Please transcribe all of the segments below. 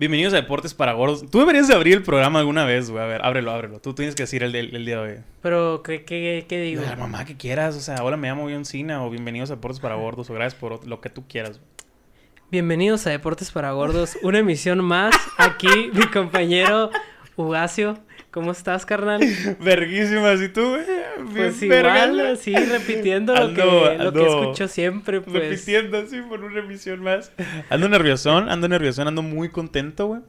Bienvenidos a Deportes para Gordos. Tú deberías de abrir el programa alguna vez, güey. A ver, ábrelo, ábrelo. Tú tienes que decir el, el día de hoy. Pero, ¿qué, qué, qué digo? La mamá que quieras, o sea, hola, me llamo John Cena, o bienvenidos a Deportes para Gordos, o gracias por lo que tú quieras. Bienvenidos a Deportes para Gordos, una emisión más. Aquí mi compañero Ugacio. ¿Cómo estás, carnal? Verguísimas, ¿y tú, güey? Pues verga, igual, sí, repitiendo lo, Ando- que, lo que ando escucho siempre, pues. Repitiendo así por una emisión más. Ando nerviosón, ando nerviosón, ando muy contento, güey.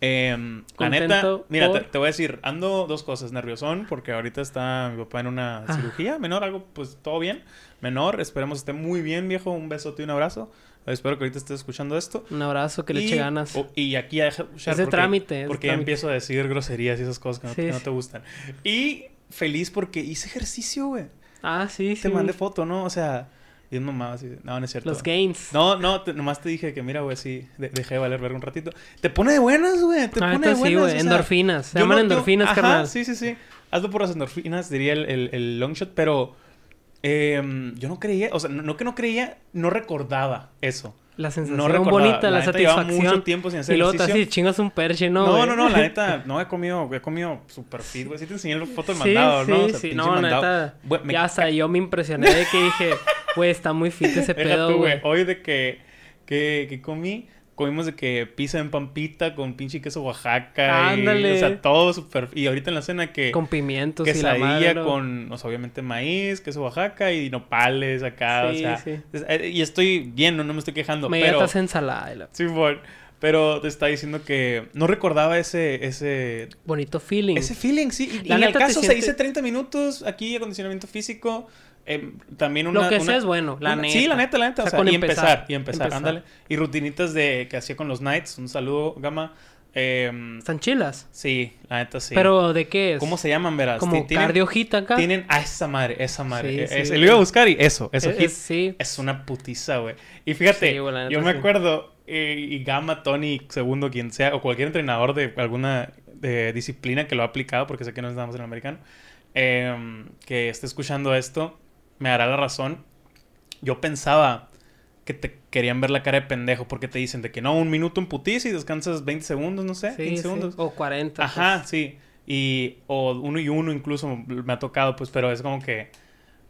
Em, la neta, mira, te voy a decir, ando dos cosas, nerviosón, porque ahorita está mi papá en una Ah. cirugía, menor, algo, pues todo bien, menor, esperemos esté muy bien, viejo, un besote y un abrazo. Espero que ahorita estés escuchando esto. Un abrazo, que le eche Y- ganas. o- y aquí de escuchar Es de porque- trámite, es de Porque ya trámite. empiezo a decir groserías y esas cosas que no, Sí, que no sí. te gustan. Y feliz porque hice ejercicio, güey. Ah, sí, sí. Te mandé foto, ¿no? O sea, mamá, así. No, no es cierto. Los gains. No, no, te- nomás te dije que mira, güey, sí, de- dejé de valer ver un ratito. Te pone de buenas, güey. Te Ah, pone de buenas. sí, güey. o sea, endorfinas. Se yo llaman no- yo- endorfinas, ajá, carnal. Sí, sí, sí. Hazlo por las endorfinas, diría el, el, el long shot, pero em, yo no creía, o sea, no, no que no creía, no recordaba eso. La sensación No recordaba. bonita, la, llevaba satisfacción. mucho tiempo sin hacer y luego te ejercicio. así chingas un perche, ¿no? No, güey? no, no, la neta, no he comido, he comido super fit, güey. Sí te enseñé la foto del Sí, mandado, sí, ¿no? O sea, sí, no, mandado. neta. Güey, me Ya hasta yo me impresioné de que dije, güey, está muy fit ese Deja pedo, tú, güey. Hoy de que, que, que comí, comimos de que pizza en pampita con pinche queso Oaxaca. y, Ándale. o sea, todo súper... Y ahorita en la cena que... Con pimientos y la quesadilla con, o sea, obviamente maíz, queso Oaxaca y nopales acá, o Sí, sea... sí. eh, y estoy bien, no, no me estoy quejando, Me pero... ensalada. y la- Sí, bueno, pero te está diciendo que no recordaba ese, ese, Bonito feeling. ese feeling, sí. Y, La y en el neta te caso se dice 30 minutos, aquí acondicionamiento físico, eh, también una... Lo que una- sea es bueno, la una- neta. Sí, la neta, la neta. O O sea, con y empezar, empezar, y empezar, empezar. ándale. Y rutinitas de que hacía con los Knights. Un saludo, Gama. Eh, Están chilas. sí, la neta sí. Pero, ¿de qué es? ¿Cómo se llaman, verás? Como Ti- tienen- cardio hit acá. Tienen a esa madre, esa madre. Sí, Eh, lo iba a buscar y eso, eso. Es- hit. es- sí. Es una putiza, güey. Y fíjate, Sí, yo me acuerdo, eh, y Gama, Tony, segundo, quien sea, o cualquier entrenador de alguna de disciplina que lo ha aplicado, porque sé que no estamos en el americano, eh, que esté escuchando esto, me dará la razón. Yo pensaba que te querían ver la cara de pendejo, porque te dicen de que no, un minuto en putiza y descansas 20 segundos, no sé, Sí, 15 sí. segundos. O 40. Ajá, pues. sí. Y, o uno y uno incluso me ha tocado, pues, pero es como que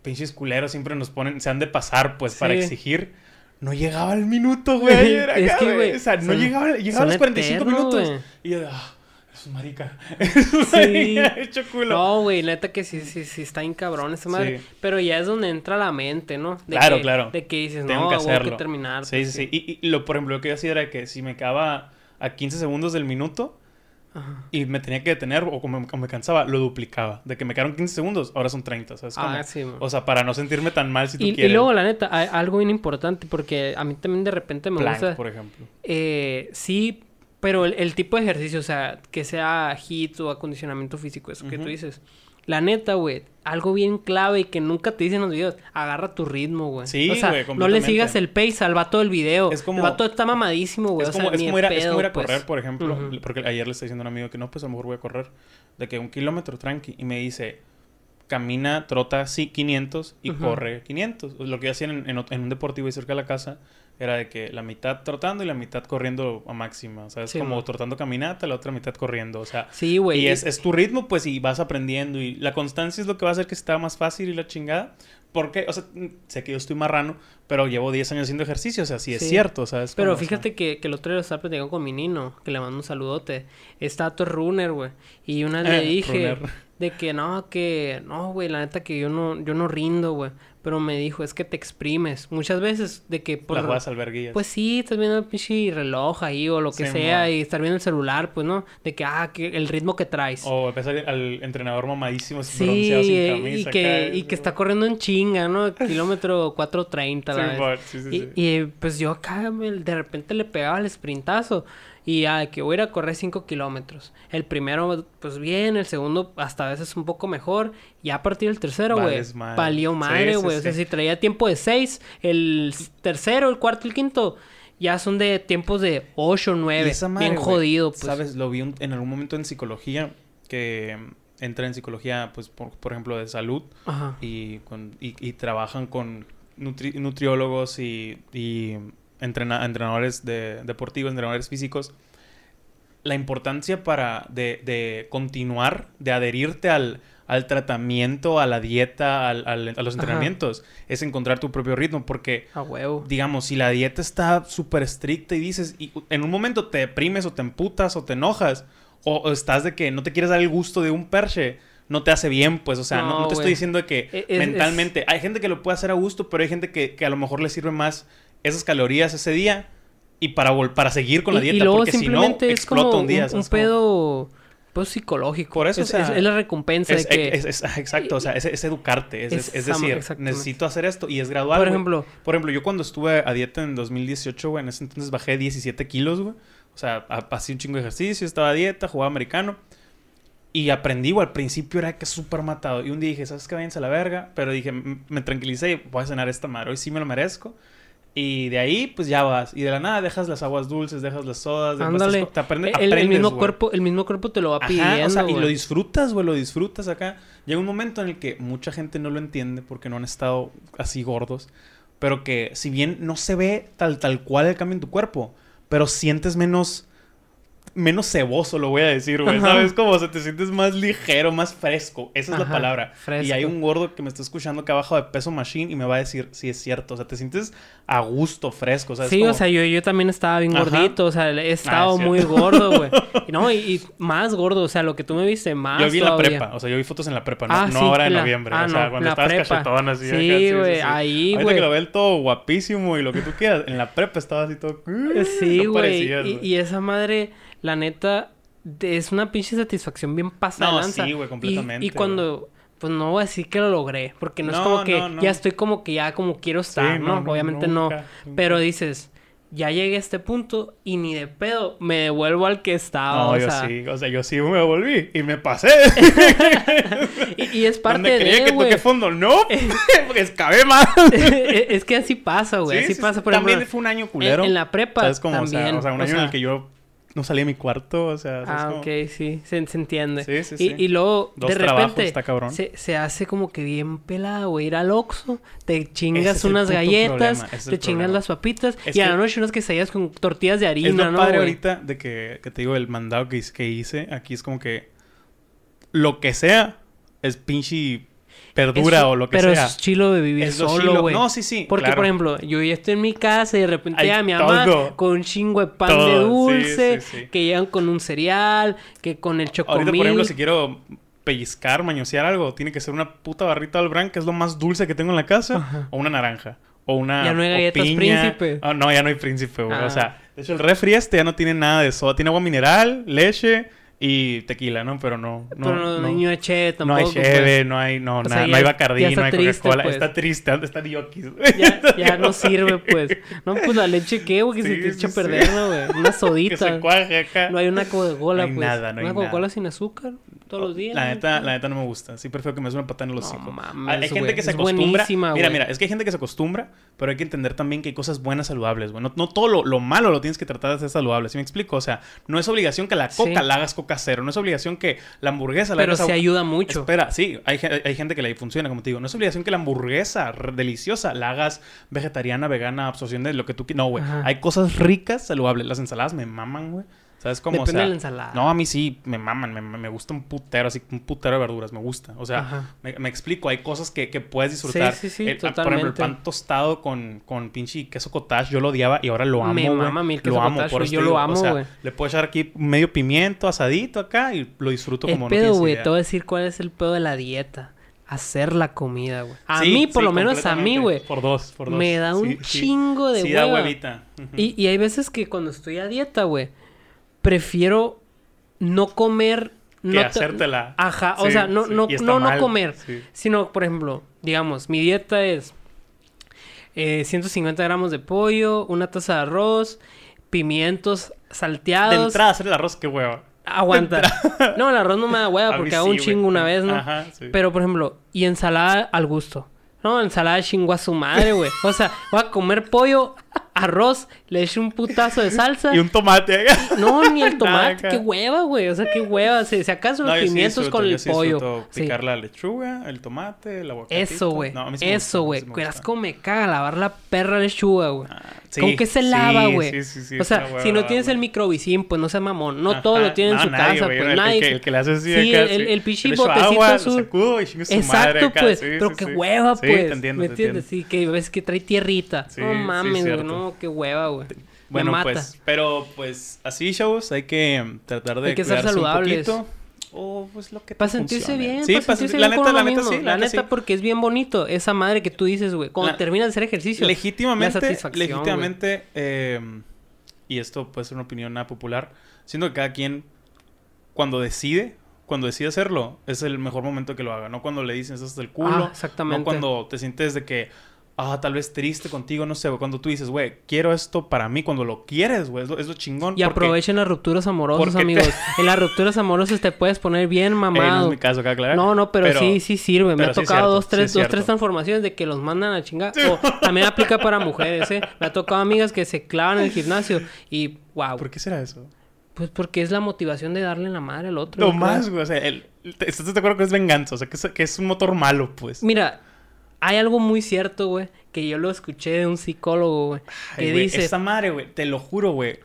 pinches culeros siempre nos ponen, se han de pasar, pues, para exigir. No llegaba el minuto, güey. ayer Es acá, que, güey, O sea, no son- llegaba, llegaba a los 45 eternos, minutos. Y yo, ah, es un marica. Es un marica hecho culo. No, güey, neta que sí, sí, sí está bien cabrón esa madre. Sí. Pero ya es donde entra la mente, ¿no? De Claro, que- claro. De que dices, Tengo no, que tengo hacerlo. que terminar. Sí, pues, sí, sí. Y, y lo, por ejemplo, lo que yo hacía era que si me quedaba a 15 segundos del minuto Ajá. y me tenía que detener o como me, me cansaba, lo duplicaba. De que me quedaron 15 segundos, ahora son 30. ¿sabes? Ah, sí. O sea, para no sentirme tan mal si tú Y, y quieres. luego, la neta, hay algo bien importante porque a mí también de repente me Plank, gusta. por ejemplo. Eh, sí, pero el, el tipo de ejercicio, o sea, que sea HIIT o acondicionamiento físico, eso que Ujú. tú dices. La neta, güey, algo bien clave y que nunca te dicen en los videos, agarra tu ritmo, güey. Sí, o sea, no le sigas el pace al vato del video. Es como- El vato está mamadísimo, güey. Es o sea, como, es, como ir a, es pedo, como ir a pues. correr, por ejemplo. Porque ayer le estoy diciendo a un amigo que no, pues a lo mejor voy a correr. De que un kilómetro tranqui. Y me dice, camina, trota sí, 500 y corre 500. Lo que yo hacía en, en en un deportivo ahí cerca de la casa era de que la mitad trotando y la mitad corriendo a máxima. O sea, es Sí, como man. trotando caminata, la otra mitad corriendo. O sea, Sí, güey. y es, es tu ritmo, pues, y vas aprendiendo. Y la constancia es lo que va a hacer que sea más fácil y la chingada. Porque, o sea, sé que yo estoy marrano, pero llevo 10 años haciendo ejercicio. O sea, sí es Sí. cierto, o sea, es Pero como, o sea, fíjate que, que el otro día estaba platicando con mi nino, que le mando un saludote. Está todo runner, güey. Y una vez le Eh, dije runner. de que no, que no, güey, la neta que yo no, yo no rindo, güey. Pero me dijo, es que te exprimes. Muchas veces de que por juegas alberguillas. Pues sí, estás viendo el pinche reloj ahí o lo que Sí, sea y estar viendo el celular, pues, ¿no? De que, ah, que el ritmo que traes. O empezar al entrenador mamadísimo, Sí, bronceado sin camisa. y que, y que está corriendo en chinga, ¿no? Kilómetro 4.30 la Sí, vez. sí, sí, y, pues yo acá me- de repente le pegaba el sprintazo. Y ah, que voy a ir a correr 5 kilómetros. El primero, pues bien. El segundo, hasta a veces un poco mejor. Y a partir del tercero, güey, Vales madre. Sí, sí, güey. o sea, sí. si traía tiempo de 6, el tercero, el cuarto el quinto, ya son de tiempos de 8, Y 9. esa madre, bien jodido, pues. ¿Sabes? Lo vi un- en algún momento en psicología, que entra en psicología, pues, por, por ejemplo, de salud, Ajá. y, con, y, y trabajan con nutri- nutriólogos y, y entrena- entrenadores de, deportivos, entrenadores físicos, la importancia para de, de continuar, de adherirte al, al tratamiento, a la dieta, al- al- a los Ajá. entrenamientos, es encontrar tu propio ritmo. Porque, A huevo. digamos, si la dieta está súper estricta y dices, y en un momento te deprimes o te emputas o te enojas, o, o estás de que no te quieres dar el gusto de un perche, no te hace bien, pues, o sea, no, No, no te estoy diciendo de que E- es- mentalmente, hay gente que lo puede hacer a gusto, pero hay gente que, que a lo mejor le sirve más esas calorías ese día y para, para seguir con la dieta, y luego porque si no, simplemente es explota como un día. un, pedo pues psicológico. Por eso, es, o sea, es- es la recompensa Es, de que, exacto, o sea, es, educarte, es, decir, necesito hacer esto y es gradual. por ejemplo, Por ejemplo, yo cuando estuve a dieta en 2018, güey, en ese entonces bajé 17 kilos, güey. O sea, ha- hacía un chingo de ejercicio, estaba a dieta, jugaba americano. Y aprendí, güey, al principio era que súper matado. Y un día dije, ¿sabes qué? Váyanse a la verga. Pero dije, "M- me tranquilicé y voy a cenar esta madre. Hoy sí me lo merezco. Y de ahí, pues ya vas. Y de la nada dejas las aguas dulces, dejas las sodas. ándale. Te aprende- el, el mismo cuerpo, el mismo cuerpo te lo va Ajá, pidiendo, o sea, y lo disfrutas, güey, lo disfrutas acá. Llega un momento en el que mucha gente no lo entiende porque no han estado así gordos, pero que si bien no se ve tal tal cual el cambio en tu cuerpo, pero sientes menos menos ceboso, lo voy a decir, güey. ¿sabes? Como se te sientes más ligero, más fresco, esa es la palabra. fresco. Y hay un gordo que me está escuchando que ha bajado de peso machine y me va a decir si es cierto, o sea, te sientes a gusto, fresco, ¿sabes? Sí, o sea, yo, yo también estaba bien Ajá. gordito, o sea, he estado es muy gordo, güey. Y no, y, y más gordo, o sea, lo que tú me viste, más Yo vi la prepa, o sea, yo vi fotos en la prepa, no, Ah, no sí, ahora en la- noviembre, ah, o sea, no, cuando estabas prepa. cachetón así. Sí, güey, ahí, güey. que lo ven todo guapísimo y lo que tú quieras, en la prepa estaba así todo... Sí, no güey. y, y esa madre, la neta, es una pinche satisfacción bien pasada. No, sí, güey, Y- completamente, Y, cuando, pues no voy a decir que lo logré, porque no, es No, como que no, ya estoy como que ya como quiero estar, Sí, ¿no? Obviamente nunca, no. Pero dices, ya llegué a este punto y ni de pedo me devuelvo al que estaba. No, o yo sea, sí, o sea, yo sí me volví y me pasé. Y, y es parte creía de, que güey. toqué fondo, no, porque excavé más. es que así pasa, güey. Sí, así sí, pasa, por También ejemplo. fue un año culero. En, en la prepa ¿Sabes cómo? También. o sea, un año en el que yo no salí de mi cuarto, o sea... ¿sabes Ah, cómo? ok, sí, se, se entiende. Sí, sí, y, sí. y luego, Dos de repente, está cabrón. Se, se hace como que bien pelado, güey. Ir al Oxxo, te chingas unas galletas, te chingas problema. las papitas, Es y a que- la noche unas quesadillas con tortillas de harina, Es lo ¿no, padre güey? ahorita de que, que te digo, el mandado que, que hice aquí es como que lo que sea es pinche verdura Eso- o lo que pero sea. es chilo de vivir Es lo solo, güey. No, sí, sí, Porque, claro. por ejemplo, yo ya estoy en mi casa y de repente Hay llega mi mamá todo. con un chingo de pan de Todo, dulce, sí, sí. que llegan con un cereal, que con el chocomil. Ahorita, por ejemplo, si quiero pellizcar, mañosear algo, tiene que ser una puta barrita del Bran, que es lo más dulce que tengo en la casa, Ajá. o una naranja. O una Ya no hay galletas piña. Príncipe. Ah, no, ya no hay príncipe, güey. Ah. O sea, de hecho, el refri este ya no tiene nada de soda. Tiene agua mineral, leche y tequila, ¿no? Pero no... no pero no, no. niño de che No tampoco. hay cheve, pues. no hay, no, nada, sea, no ya- hay ya Bacardí, no hay Coca-Cola. pues. Está triste, ¿dónde está Diokis? Ya, ya no sirve, pues. No, pues la leche, ¿qué, güey? Que se Sí, te sí, echa a perder, ¿no, güey? Una que sodita. se cuaje acá. No hay una Coca-Cola, pues. nada, no hay Una Coca-Cola nada. sin azúcar todos los días. La ¿no? neta, la neta no me gusta. Sí prefiero que me suene una patada en No hocico. mames, hay gente que se acostumbra. mira, mira, es que hay gente que se acostumbra, pero hay que entender también que hay cosas buenas saludables, güey. No, no todo lo, lo malo lo tienes que tratar de ser saludable. ¿Sí me explico? O sea, no es obligación que la coca Sí. la hagas coca cero. No es obligación que la hamburguesa la Pero hagas se a- ayuda mucho. Espera, sí, hay, hay gente que le funciona, como te digo. No es obligación que la hamburguesa deliciosa la hagas vegetariana, vegana, absorción de lo que tú quieras. No, güey. Hay cosas ricas, saludables. Las ensaladas me maman, güey. ¿Sabes cómo? Depende o sea, de la ensalada. No, a mí sí, me maman, me, me gusta un putero, así, un putero de verduras, me gusta. O sea, me, me explico, hay cosas que, que puedes disfrutar. Sí, sí, sí, El- ah, Por ejemplo, el totalmente. pan tostado con, con pinche queso cottage, yo lo odiaba y ahora lo amo, Me güey. mama el queso Lo amo, cottage, por güey, yo lo digo, amo, o sea, güey. le puedo echar aquí medio pimiento asadito acá y lo disfruto El como no pedo, güey, te voy a decir cuál es el pedo de la dieta. Hacer la comida, güey. A mí, por lo menos a mí, güey. Por dos, por dos. Me da un chingo de Sí, da hueva. huevita. Y, y hay veces que cuando estoy a dieta, güey, prefiero no comer. Que No hacértela. Ajá, o sea, no, sí, no, no, no comer. Sí. Sino, por ejemplo, digamos, mi dieta es eh, 150 gramos de pollo, una taza de arroz, pimientos De salteados. entrada hacer el arroz, qué hueva. Aguanta. No, el arroz no me da hueva porque hago un chingo una vez, ¿no? Ajá, sí. Pero, por ejemplo, y ensalada al gusto. No, ensalada chingo a su madre, güey. O sea, voy a comer pollo, arroz, le echo un putazo de salsa. Y un tomate. No, ni el Nada tomate. acá. qué hueva, güey. O sea, qué hueva. Si, si acaso los No, yo sí pimientos con el sí pollo. Sí. Picar la lechuga, el tomate, el aguacate. Eso, güey. No, Eso, güey. cómo me caga lavar la perra lechuga, güey. Ah, Sí, ¿Con qué se lava, güey? sí, sí, sí, o sea, hueva si no tienes el microvicín, pues no sea mamón. No Ajá, todo lo tiene en no, su nadie, casa, güey, pues el- nadie. El, que, el que le hace así Sí, acá, el- el Le echo botecito azul. su Exacto, pues. pero qué hueva, pues. ¿Me entiendes? Sí, que ves que trae tierrita. No mames, güey. No, qué hueva, güey. Bueno, Me mata. pues, pero pues así, chavos, hay que tratar de Hay que ser saludables. Un poquito, o pues lo que te Para sentirse funcione. bien, Sí, para sentirse sentir- la bien neta, la neta sí, La neta, porque es bien bonito. Esa madre que tú dices, güey. Cuando La- terminas de hacer ejercicio. Legítimamente, legítimamente, eh, y esto puede ser una opinión nada popular, siento que cada quien, cuando decide, cuando decide hacerlo, es el mejor momento que lo haga, no cuando le dicen eso es del culo, Ah, exactamente. no cuando te sientes de que, ah, tal vez triste contigo, no sé, güey, cuando tú dices, güey, quiero esto para mí, cuando lo quieres, güey, es lo, es lo chingón. Y porque- aprovechen las rupturas amorosas, te- amigos. En las rupturas amorosas te puedes poner bien no mamado. es mi caso, acá, claro. No, no, pero, sí, sí sirve. Me ha sí tocado cierto, dos, tres, es dos, tres transformaciones de que los mandan a chingar. O también aplica para mujeres, ¿eh? Me ha tocado amigas que se clavan en el gimnasio y wow. ¿Por qué será eso? Pues porque es la motivación de darle la madre al otro. No creo. más, güey. O sea, el, te- ¿estás de acuerdo que es venganza? O sea, que es, que es un motor malo, pues. Mira, hay algo muy cierto, güey, que yo lo escuché de un psicólogo, güey, Ay, que güey, dice, Esta madre, güey. Te lo juro, güey.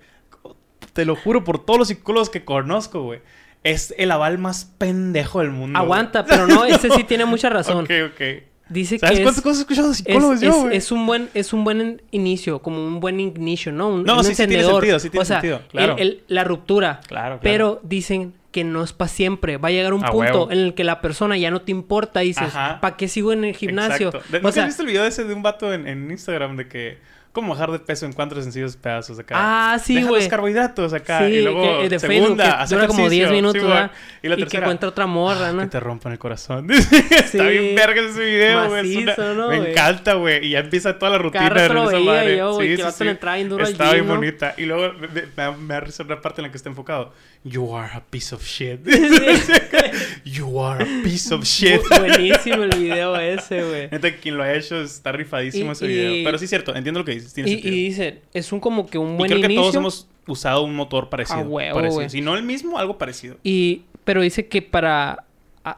Te lo juro por todos los psicólogos que conozco, güey. Es el aval más pendejo del mundo. güey. aguanta, pero no, ese sí tiene mucha razón. Ok, ok. Dice ¿Sabes que cuántas es, cosas he escuchado de es, psicólogos yo, es- güey? es un buen es un buen inicio, como un buen inicio, ¿no? Un, No, un sí, sí tiene sentido, sí tiene o sea, sentido, claro. el- el- la ruptura. Claro, claro. Pero dicen que no es para siempre. Va a llegar un A punto huevo. en el que la persona ya no te importa y dices. ¿para qué sigo en el gimnasio? Exacto. ¿De- O ¿Nunca sea, has visto el video ese de un vato en, en Instagram de que... ¿Cómo bajar de peso en cuatro sencillos pedazos acá? Ah, sí, güey. los carbohidratos acá. Sí, y luego que- de segunda, Facebook, que dura como ejercicio. 10 minutos, Sí. ¿verdad? Y la y que tercera... encuentra otra morra, Ah, ¿no? Que te rompan el corazón. Está Sí. bien verga ese video, güey. Una- ¿no, Me encanta, güey. Y ya empieza toda la rutina de esa madre. yo, Sí, que sí, sí. bien duro Está bien ¿no? bonita. Y luego me, me, me, una parte en la que está enfocado. You are a piece of shit. you are a piece of shit. Bu- Buenísimo el video ese, güey. Neta, quien lo ha hecho está rifadísimo Y- ese y- video. Pero sí es cierto, entiendo lo que dices. Tiene Y, y dice, es un como que un Y buen creo que inicio. todos hemos usado un motor parecido. A huevo, parecido. Si no el mismo, algo parecido. Y, pero dice que para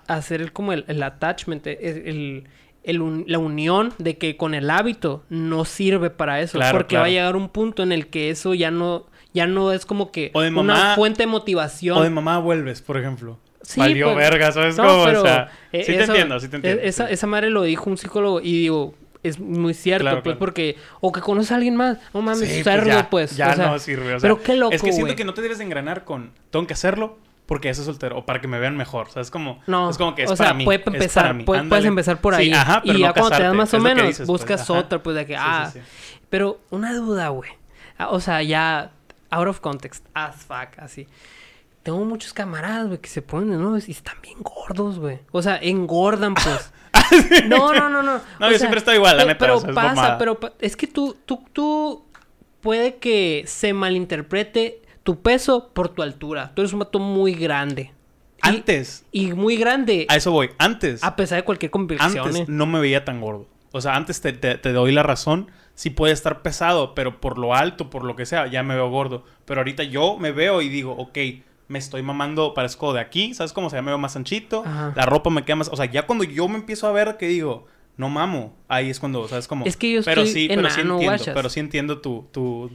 hacer el, como el, el attachment, el, el- el un- la unión de que con el hábito no sirve para eso. Claro, porque va a llegar un punto en el que eso ya no, ya no es como que O de una fuente de motivación. O de mamá vuelves, por ejemplo. Sí, Valió pues, verga, ¿sabes no, cómo? pero, o sea, eh, sí te eso- entiendo, sí te entiendo. e- Esa, sí. esa madre lo dijo un psicólogo y digo, es muy cierto, Claro, pues, claro. porque... O que conoces a alguien más. No mames, Sí, cerdo, ya, pues. Ya o sea, no sirve. o sea, pero qué loco, Es que siento que no te debes de engranar con... Tengo que hacerlo porque eso es soltero. O para que me vean mejor. O sea, es como... No, es como que es o sea, para mí. puede es empezar, para mí, puede- puedes empezar por Sí, ahí. ajá, pero y ya cuando te das más o menos, dices, pues, buscas otra, pues de que, Sí, ah, sí, sí. pero una duda, güey. Ah, O sea, ya, out of context, as fuck, así. Tengo muchos camaradas, güey, que se ponen, ¿no? Y están bien gordos, güey. O sea, engordan, pues. no, no, no, no. No, O yo sea, siempre estoy igual, la neta, Pero o sea, es pasa, pero pa- es que tú, tú, tú... Puede que se malinterprete tu peso por tu altura. Tú eres un vato muy grande. Antes, Y muy grande. a eso voy. Antes, A pesar de cualquier convicción. antes ¿eh? no me veía tan gordo. O sea, antes te, te- te doy la razón. Sí puede estar pesado, pero por lo alto, por lo que sea, ya me veo gordo. Pero ahorita yo me veo y digo, ok, me estoy mamando, parezco de aquí, ¿sabes cómo? O sea, ya me veo más anchito, Ajá. la ropa me queda más... O sea, ya cuando yo me empiezo a ver que digo, no mamo, ahí es cuando, ¿sabes cómo? Es que yo pero estoy sí, pero sí enano, entiendo, guachas. pero sí entiendo tu, tu...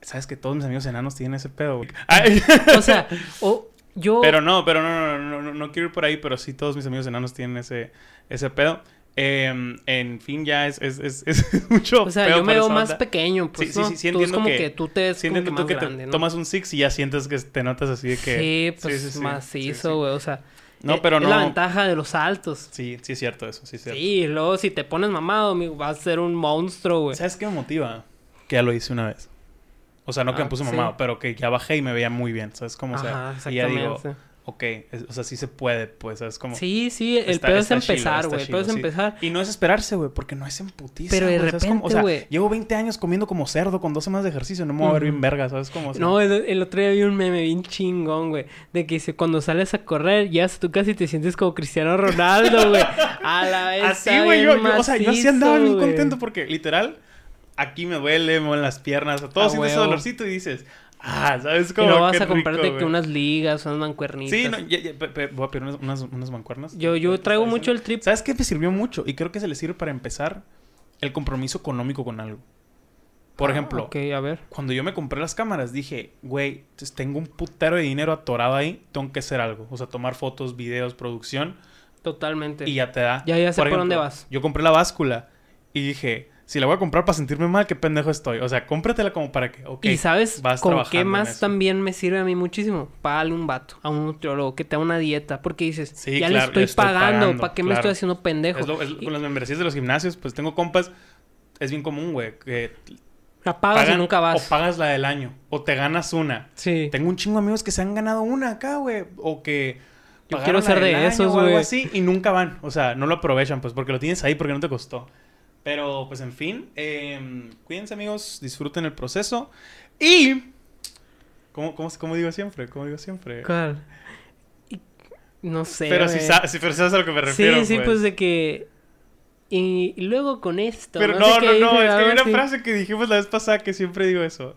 Sabes que todos mis amigos enanos tienen ese pedo, güey. Ay. O sea, o yo... Pero no, pero no, no, no, no, no quiero ir por ahí, pero sí todos mis amigos enanos tienen ese, ese pedo. Eh, en fin, ya es, es, es, es mucho o sea, yo me veo más onda. pequeño, pues, sí, ¿no? sí, sí, sí Tú es como que, que, tú te sí como que tú que te grande, ¿no? tomas un six y ya sientes que te notas así de que... Sí, pues, macizo, güey. O sea... No, eh, pero es la no- ventaja de los altos. Sí, sí es cierto eso, sí es cierto. Sí, luego si te pones mamado, amigo, vas a ser un monstruo, güey. ¿Sabes qué me motiva? Que ya lo hice una vez. O sea, no que Ah, me puse sí. mamado, pero que ya bajé y me veía muy bien, ¿sabes cómo? O sea, Ajá, y ya digo. Ok, es- o sea, sí se puede, pues, ¿sabes cómo? Sí, sí, el Está- pedo está es empezar, güey. El pedo es sí. empezar. Y no es esperarse, güey, porque no es en putiza. Pero de güey, ¿sabes cómo? O repente, sea, güey. llevo 20 años comiendo como cerdo con dos semanas de ejercicio. No me voy a ver bien verga, ¿sabes cómo? No, el, el otro día vi un meme bien chingón, güey. De que dice, cuando sales a correr, ya tú casi te sientes como Cristiano Ronaldo, güey. A la vez. Así, güey, yo, yo- o sea, yo sí andaba bien güey. contento porque, literal, aquí me duele, me duelen las piernas, todo A sientes ese dolorcito y dices, ah, ¿sabes Y cómo? luego vas Qué a comprarte rico, que güey. unas ligas, unas mancuernitas. Sí, no, ya, ya, pe- pe- voy a pedir unas, unas, unas mancuernas. Yo, yo Ahorita traigo está mucho el trip. ¿Sabes qué me sirvió mucho? Y creo que se le sirve para empezar el compromiso económico con algo. Por Ah, ejemplo, Ok, a ver. cuando yo me compré las cámaras, dije, güey, pues, tengo un putero de dinero atorado ahí, tengo que hacer algo. O sea, tomar fotos, videos, producción, Totalmente. y ya te da. Ya, ya sé por dónde vas. Yo compré la báscula y dije, si la voy a comprar para sentirme mal, qué pendejo estoy. O sea, cómpratela como para que, ok. ¿Y sabes vas con qué más también me sirve a mí muchísimo? Págale un vato, a un nutriólogo, que te haga una dieta. Porque dices, Sí, ya claro, le estoy, estoy pagando, pagando, ¿para qué me estoy haciendo pendejo? Es lo- es lo- Y con las membresías de los gimnasios, pues tengo compas. Es bien común, güey, que la pagas pagan- y nunca vas. O pagas la del año, o te ganas una. Sí. Tengo un chingo de amigos que se han ganado una acá, güey. O que. Yo quiero ser de esos, o algo güey. así y nunca van. O sea, no lo aprovechan, pues, porque lo tienes ahí, porque no te costó. Pero, pues, en fin. eh, cuídense, amigos. Disfruten el proceso. Y. ¿Cómo, cómo, cómo digo siempre? ¿Cómo digo siempre? ¿Cuál? No sé. pero, si güey. sa- sí, pero sabes a lo que me refiero. Sí, sí, pues de que. Y, luego con esto. Pero no, no, no. Es que hay una frase que dijimos la vez pasada que siempre digo eso.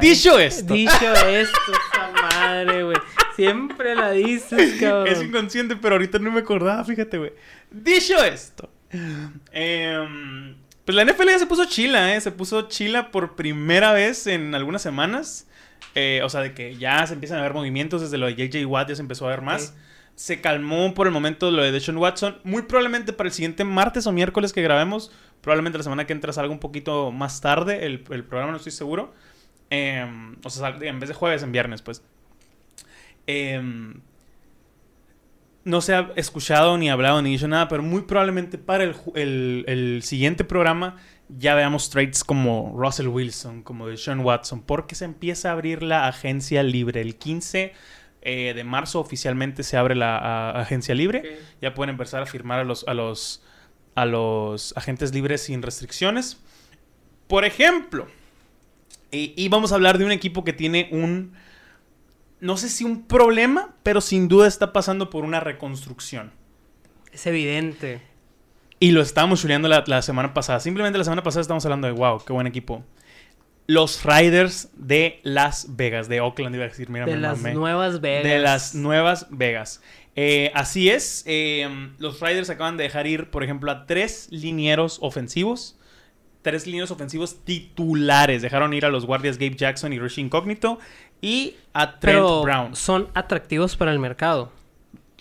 Dicho esto. Dicho esto, esa madre, güey. Siempre la dices, cabrón. Es inconsciente, pero ahorita no me acordaba, fíjate, güey. Dicho esto, em, pues la NFL ya se puso chila, ¿eh? Se puso chila por primera vez en algunas semanas. Eh, o sea, de que ya se empiezan a ver movimientos desde lo de JJ Watt, ya se empezó a ver más. Se calmó por el momento lo de Deshaun Watson. Muy probablemente para el siguiente martes o miércoles que grabemos, probablemente la semana que entra salga un poquito más tarde el, el programa, no estoy seguro. Em, o sea, en vez de jueves, en viernes, pues. Em, no se ha escuchado ni hablado ni dicho nada, pero muy probablemente para el, el- el siguiente programa ya veamos trades como Russell Wilson, como Deshaun Watson, porque se empieza a abrir la agencia libre. El 15 eh, de marzo oficialmente se abre la a- agencia libre. Ya pueden empezar a firmar a los, a los, a los agentes libres sin restricciones. Por ejemplo, y, y vamos a hablar de un equipo que tiene un, no sé si un problema, pero sin duda está pasando por una reconstrucción. Es evidente. Y lo estábamos chuleando la, la semana pasada. Simplemente la semana pasada estamos hablando de, wow, qué buen equipo. Los Riders de Las Vegas, de Oakland, iba a decir, mira, De me las mamé. nuevas Vegas. De las Nuevas Vegas. Eh, así es. eh, los Riders acaban de dejar ir, por ejemplo, a tres linieros ofensivos. Tres linieros ofensivos titulares. Dejaron ir a los guardias Gabe Jackson y Rishi Incognito. Y a Trent Pero Brown. son atractivos para el mercado.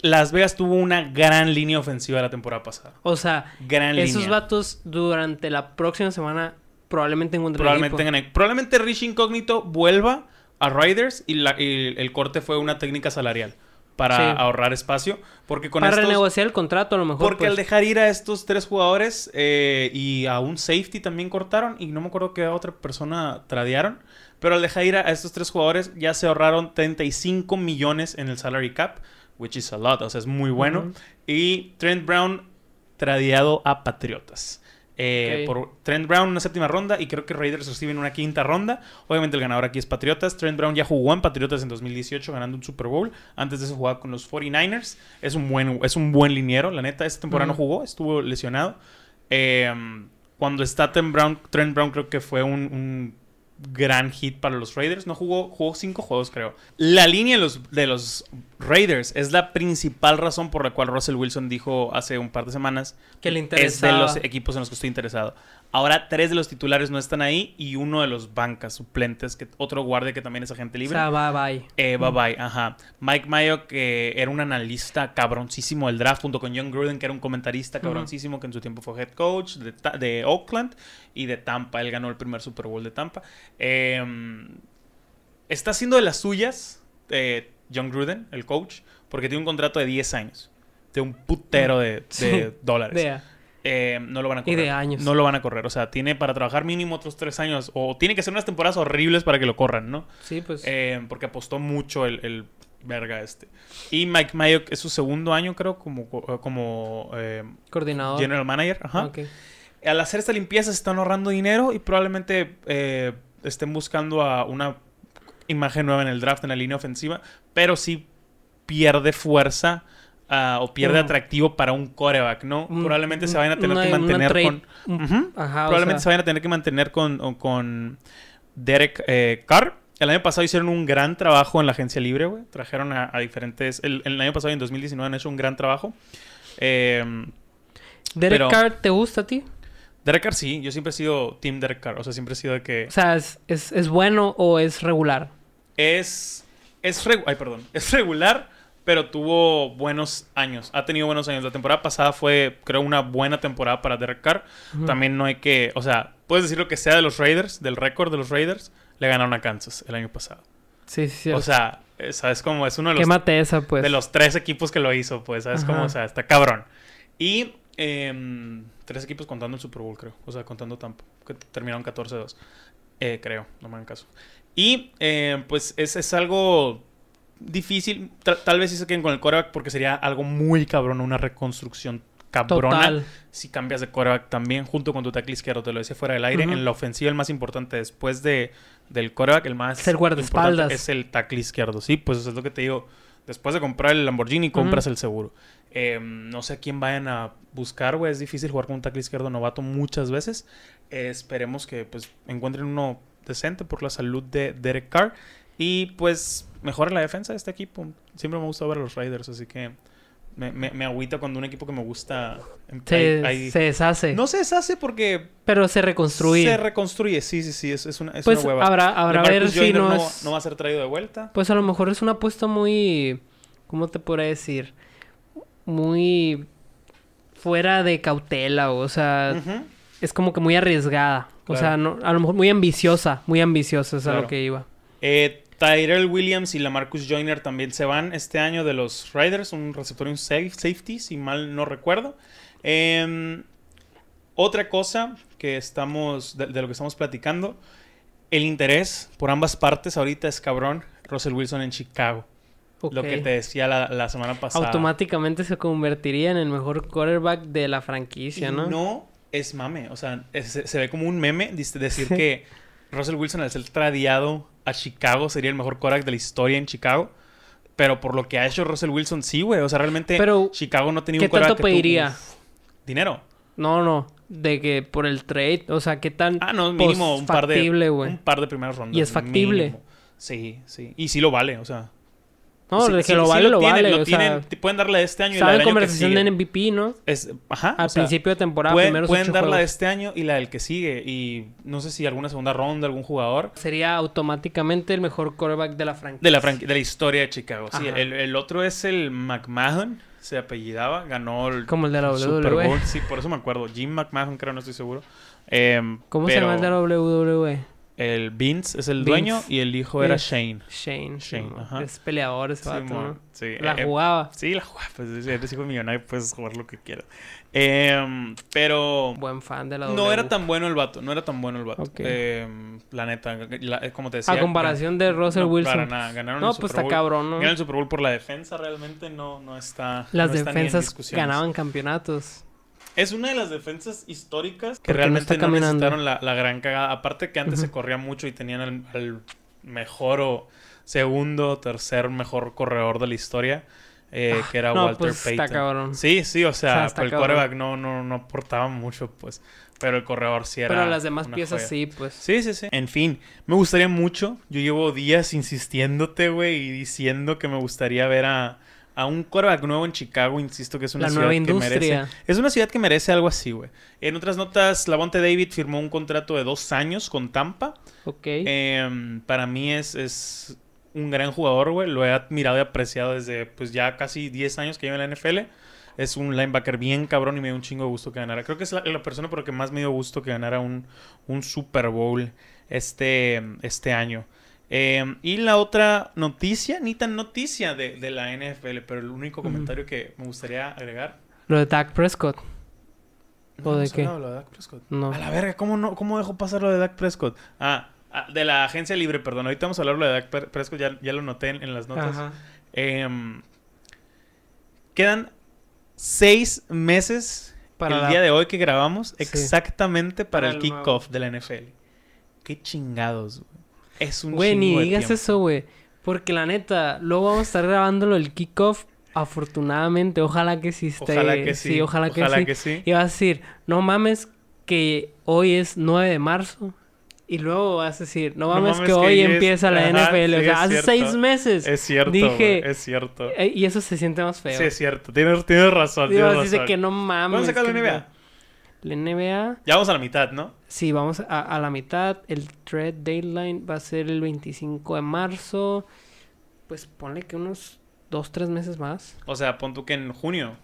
Las Vegas tuvo una gran línea ofensiva la temporada pasada. O sea, Gran esos línea. vatos durante la próxima semana probablemente encuentren Probablemente, equipo. tengan- probablemente Rishi Incognito vuelva a Riders y, la- y el corte fue una técnica salarial para Sí. ahorrar espacio. Porque con Para estos... renegociar el contrato a lo mejor. Porque pues. al dejar ir a estos tres jugadores eh, y a un safety también cortaron y no me acuerdo qué otra persona tradearon, pero al dejar ir a estos tres jugadores ya se ahorraron 35 millones en el salary cap, which is a lot, o sea, es muy bueno. Y Trent Brown tradeado a Patriotas. Eh. Por Trent Brown una séptima ronda y creo que Raiders reciben una quinta ronda. Obviamente el ganador aquí es Patriotas. Trent Brown ya jugó en Patriotas en 2018 ganando un Super Bowl. Antes de eso jugaba con los 49ers. Es un buen, es un buen liniero, la neta. Esta temporada no jugó, estuvo lesionado. Eh, cuando está Trent Brown, Trent Brown creo que fue un, un gran hit para los Raiders. No jugó, jugó cinco juegos, creo. La línea de los, de los Raiders es la principal razón por la cual Russell Wilson dijo hace un par de semanas Que le es de los equipos en los que estoy interesado. Ahora tres de los titulares no están ahí y uno de los bancas suplentes, que otro guardia que también es agente O libre. sea, bye bye. Eh, bye bye, ajá. Mike Mayo, que era un analista cabroncísimo del draft, junto con John Gruden, que era un comentarista cabroncísimo, que en su tiempo fue head coach de, Oakland y de Tampa. Él ganó el primer Super Bowl de Tampa. Eh, está haciendo de las suyas eh, John Gruden, el coach, porque tiene un contrato de 10 años. De un putero de, de Sí. dólares. Eh, no lo van a Y correr. de años. No lo van a correr. O sea, tiene para trabajar mínimo otros tres años. O tiene que ser unas temporadas horribles para que lo corran, ¿no? Sí, pues. Eh, porque apostó mucho el, el verga este. Y Mike Mayo es su segundo año, creo, como, como eh, coordinador. general manager. Ajá. Al hacer esta limpieza se están ahorrando dinero y probablemente estén buscando a una imagen nueva en el draft, en la línea ofensiva. Pero sí pierde fuerza ah, o pierde Un- atractivo para un coreback, ¿no? Un- probablemente se vayan a tener una- que mantener trade- con... un- Ujú. Ajá, o Probablemente se vayan a tener que mantener con, Derek eh, Carr. El año pasado hicieron un gran trabajo en la agencia libre, güey. Trajeron a, a diferentes... El, el año pasado, en 2019, han hecho un gran trabajo. Eh, Derek pero- Carr, ¿te gusta a ti? Derek Carr sí, yo siempre he sido Team Derek Carr. O sea, siempre he sido de que. O sea, ¿es, es, es bueno o es regular? Es. Es, regu- Ay, perdón. es regular, pero tuvo buenos años. Ha tenido buenos años. La temporada pasada fue, creo, una buena temporada para Derek Carr. También no hay que. O sea, puedes decir lo que sea de los Raiders, del récord de los Raiders. Le ganaron a Kansas el año pasado. Sí, sí, sí. O sea, eh, ¿sabes cómo? Es uno de los Quémate esa, pues. de los tres equipos que lo hizo, pues, ¿sabes cómo? O sea, está cabrón. Y em, tres equipos contando el Super Bowl, creo. O sea, contando Tampa, que terminaron 14-2. Eh, creo, no me hagan caso. Y em, pues es, es algo difícil. Tal- vez si se queden con el coreback porque sería algo muy cabrón, una reconstrucción cabrona. Total. Si cambias de coreback también, junto con tu tackle izquierdo, te lo decía fuera del aire. En la ofensiva, el más importante después de, del coreback, el más Es el guardaespaldas. importante es el tackle izquierdo. Sí, pues eso es lo que te digo. Después de comprar el Lamborghini, compras el seguro. Eh, no sé a quién vayan a buscar, güey. Es difícil jugar con un tackle izquierdo novato muchas veces. Eh, esperemos que pues encuentren uno decente por la salud de Derek Carr. Y pues mejore la defensa de este equipo. Siempre me gusta ver a los Raiders, así que me, me, me agüita cuando un equipo que me gusta... em, Se, hay- hay- se deshace. No se deshace porque pero se reconstruye. se reconstruye. Sí, sí, sí. Es, es una, es pues una hueva. habrá, habrá ver si no no, es... no va a ser traído de vuelta. Pues a lo mejor es una apuesta muy... ¿Cómo te podría decir? Muy fuera de cautela, o sea, es como que muy arriesgada. O sea, no, a lo mejor muy ambiciosa, muy ambiciosa es a Claro. lo que iba. Eh, Tyrell Williams y la Marcus Joyner también se van este año de los Riders, un receptor y un safe- safety, si mal no recuerdo. Em, otra cosa que estamos, de, de lo que estamos platicando, el interés por ambas partes ahorita es cabrón. Russell Wilson en Chicago. Lo que te decía la, la semana pasada. Automáticamente se convertiría en el mejor quarterback de la franquicia, Y ¿no? no es mame. O sea, es- se, se ve como un meme decir que Russell Wilson al ser tradeado a Chicago sería el mejor quarterback de la historia en Chicago. Pero por lo que ha hecho Russell Wilson, sí, güey. O sea, realmente Pero, Chicago no tenía ¿qué un quarterback tanto que tú- pediría? dinero. No, no. De que por el trade, o sea, ¿qué tan Ah, no, mínimo un par de factible, un par de primeras rondas. ¿Y es factible? mínimo. Sí, sí. Y sí lo vale, o sea. No, sí- que sí- lo sí vale, lo, tienen, vale. lo o sea, pueden darle de este año y la del en año que conversación sigue. de MVP, ¿no? Es, ajá, Al sea, principio de temporada, pueden, primeros pueden darla de este año y la del que sigue. Y no sé si alguna segunda ronda, algún jugador. Sería automáticamente el mejor quarterback de la franquicia. De la, franqui- de la historia de Chicago. Sí, el, el otro es el McMahon. Se apellidaba. Ganó el Como el de la E. Super WWE. Bowl. Sí, por eso me acuerdo. Jim McMahon, creo, no estoy seguro. Em, ¿Cómo se llama el de la WWE? El Vince es el Vince. dueño y el hijo era Shane. Shane. Shane, no, ajá. Es peleador ese Sí, vato, ¿no? sí, La eh, jugaba. Sí, la jugaba. Pues eres hijo de millonario, puedes jugar lo que quieras. Em, pero Buen fan de la no W. era tan bueno el vato. No era tan bueno el vato. Ok. Em, la neta, la- eh, como te decía. A comparación de Russell no, Wilson. Para nada. Ganaron No, el pues Super está Bowl. cabrón, ¿no? Ganaron el Super Bowl por la defensa, realmente no, no está. Las no está defensas ganaban campeonatos. Es una de las defensas históricas que no realmente no, necesitaron la, la gran cagada. Aparte que antes se corría mucho y tenían al, al mejor o segundo, tercer mejor corredor de la historia, eh, que era Ah, no, Walter pues Payton. está cabrón. Sí, sí, o sea, O sea, el quarterback no, no, no aportaba mucho, pues. Pero el corredor sí era. Pero las demás piezas joya. sí, pues. Sí, sí, sí. En fin, me gustaría mucho. Yo llevo días insistiéndote, güey, y diciendo que me gustaría ver a, a un quarterback nuevo en Chicago. Insisto que es una La ciudad nueva que merece. Es una ciudad que merece algo así, güey. En otras notas, Lavonte David firmó un contrato de dos años con Tampa. Ok. Em, para mí es, es un gran jugador, güey. Lo he admirado y apreciado desde pues ya casi 10 años que lleva en la NFL. Es un linebacker bien cabrón y me dio un chingo de gusto que ganara. Creo que es la, la persona por la que más me dio gusto que ganara un, un Super Bowl este, este año. Em, y la otra noticia, ni tan noticia de, de la NFL, pero el único comentario que me gustaría agregar. Lo de Dak Prescott. No ¿O de qué? lo de Dak Prescott. No. A la verga, ¿cómo, no, ¿cómo dejó pasar lo de Dak Prescott? Ah, ah, de la agencia libre, perdón. Ahorita vamos a hablar de lo de Dak Pre- Prescott, ya, ya lo noté en, en las notas. Ajá. Em, quedan seis meses Para el la- día de hoy que grabamos Sí. exactamente para, Para el el kickoff de la NFL. Qué chingados, güey. Es un Güey, ni digas eso, güey. Porque la neta, luego vamos a estar grabándolo el kickoff. Afortunadamente, ojalá que sí esté. Ojalá que sí. ojalá que Ojalá sí. que sí. Y vas a decir, no mames que hoy es 9 de marzo. Y luego vas a decir, no No mames, mames que que hoy es- empieza la Ajá, NFL. o sí, sea, es hace cierto. seis meses. Es cierto, Dije- güey, es cierto. Eh, Y eso se siente más feo. Sí, es cierto. Tienes, tienes razón. Digo, tienes razón. que no mames. ¿Cuándo se acaba la NBA? La NBA, Ya vamos a la mitad, ¿no? sí, vamos a, a la mitad. El trade deadline va a ser el 25 de marzo. Pues ponle que unos dos, tres meses más. O sea, pon tú que en junio.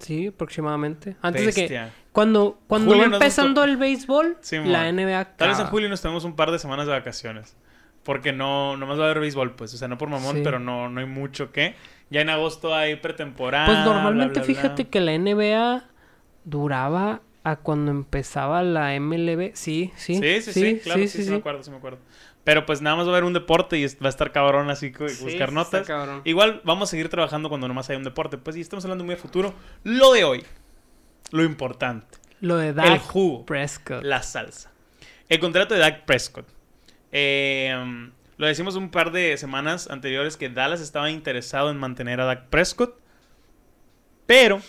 Sí, aproximadamente. Antes de que... Cuando, cuando Julio va empezando gustó. el béisbol, Sí, la. NBA Tal vez en julio nos tenemos un par de semanas de vacaciones. Porque no, nomás va a haber béisbol, pues. O sea, no por mamón, Sí. pero no, no hay mucho que. Ya en agosto hay pretemporada. Pues normalmente bla, bla. fíjate que la NBA duraba a cuando empezaba la MLB. Sí, sí. Sí, sí, sí, claro, sí, sí, me acuerdo, sí me acuerdo. Pero pues nada más va a haber un deporte y va a estar cabrón así Sí, buscar sí, notas. está cabrón. Igual vamos a seguir trabajando cuando nomás haya un deporte. Pues y estamos hablando muy a futuro. Lo de hoy, lo importante, Lo de el Dak jugo, Prescott. la salsa. El contrato de Dak Prescott. Eh, lo decimos un par de semanas anteriores que Dallas estaba interesado en mantener a Dak Prescott. Pero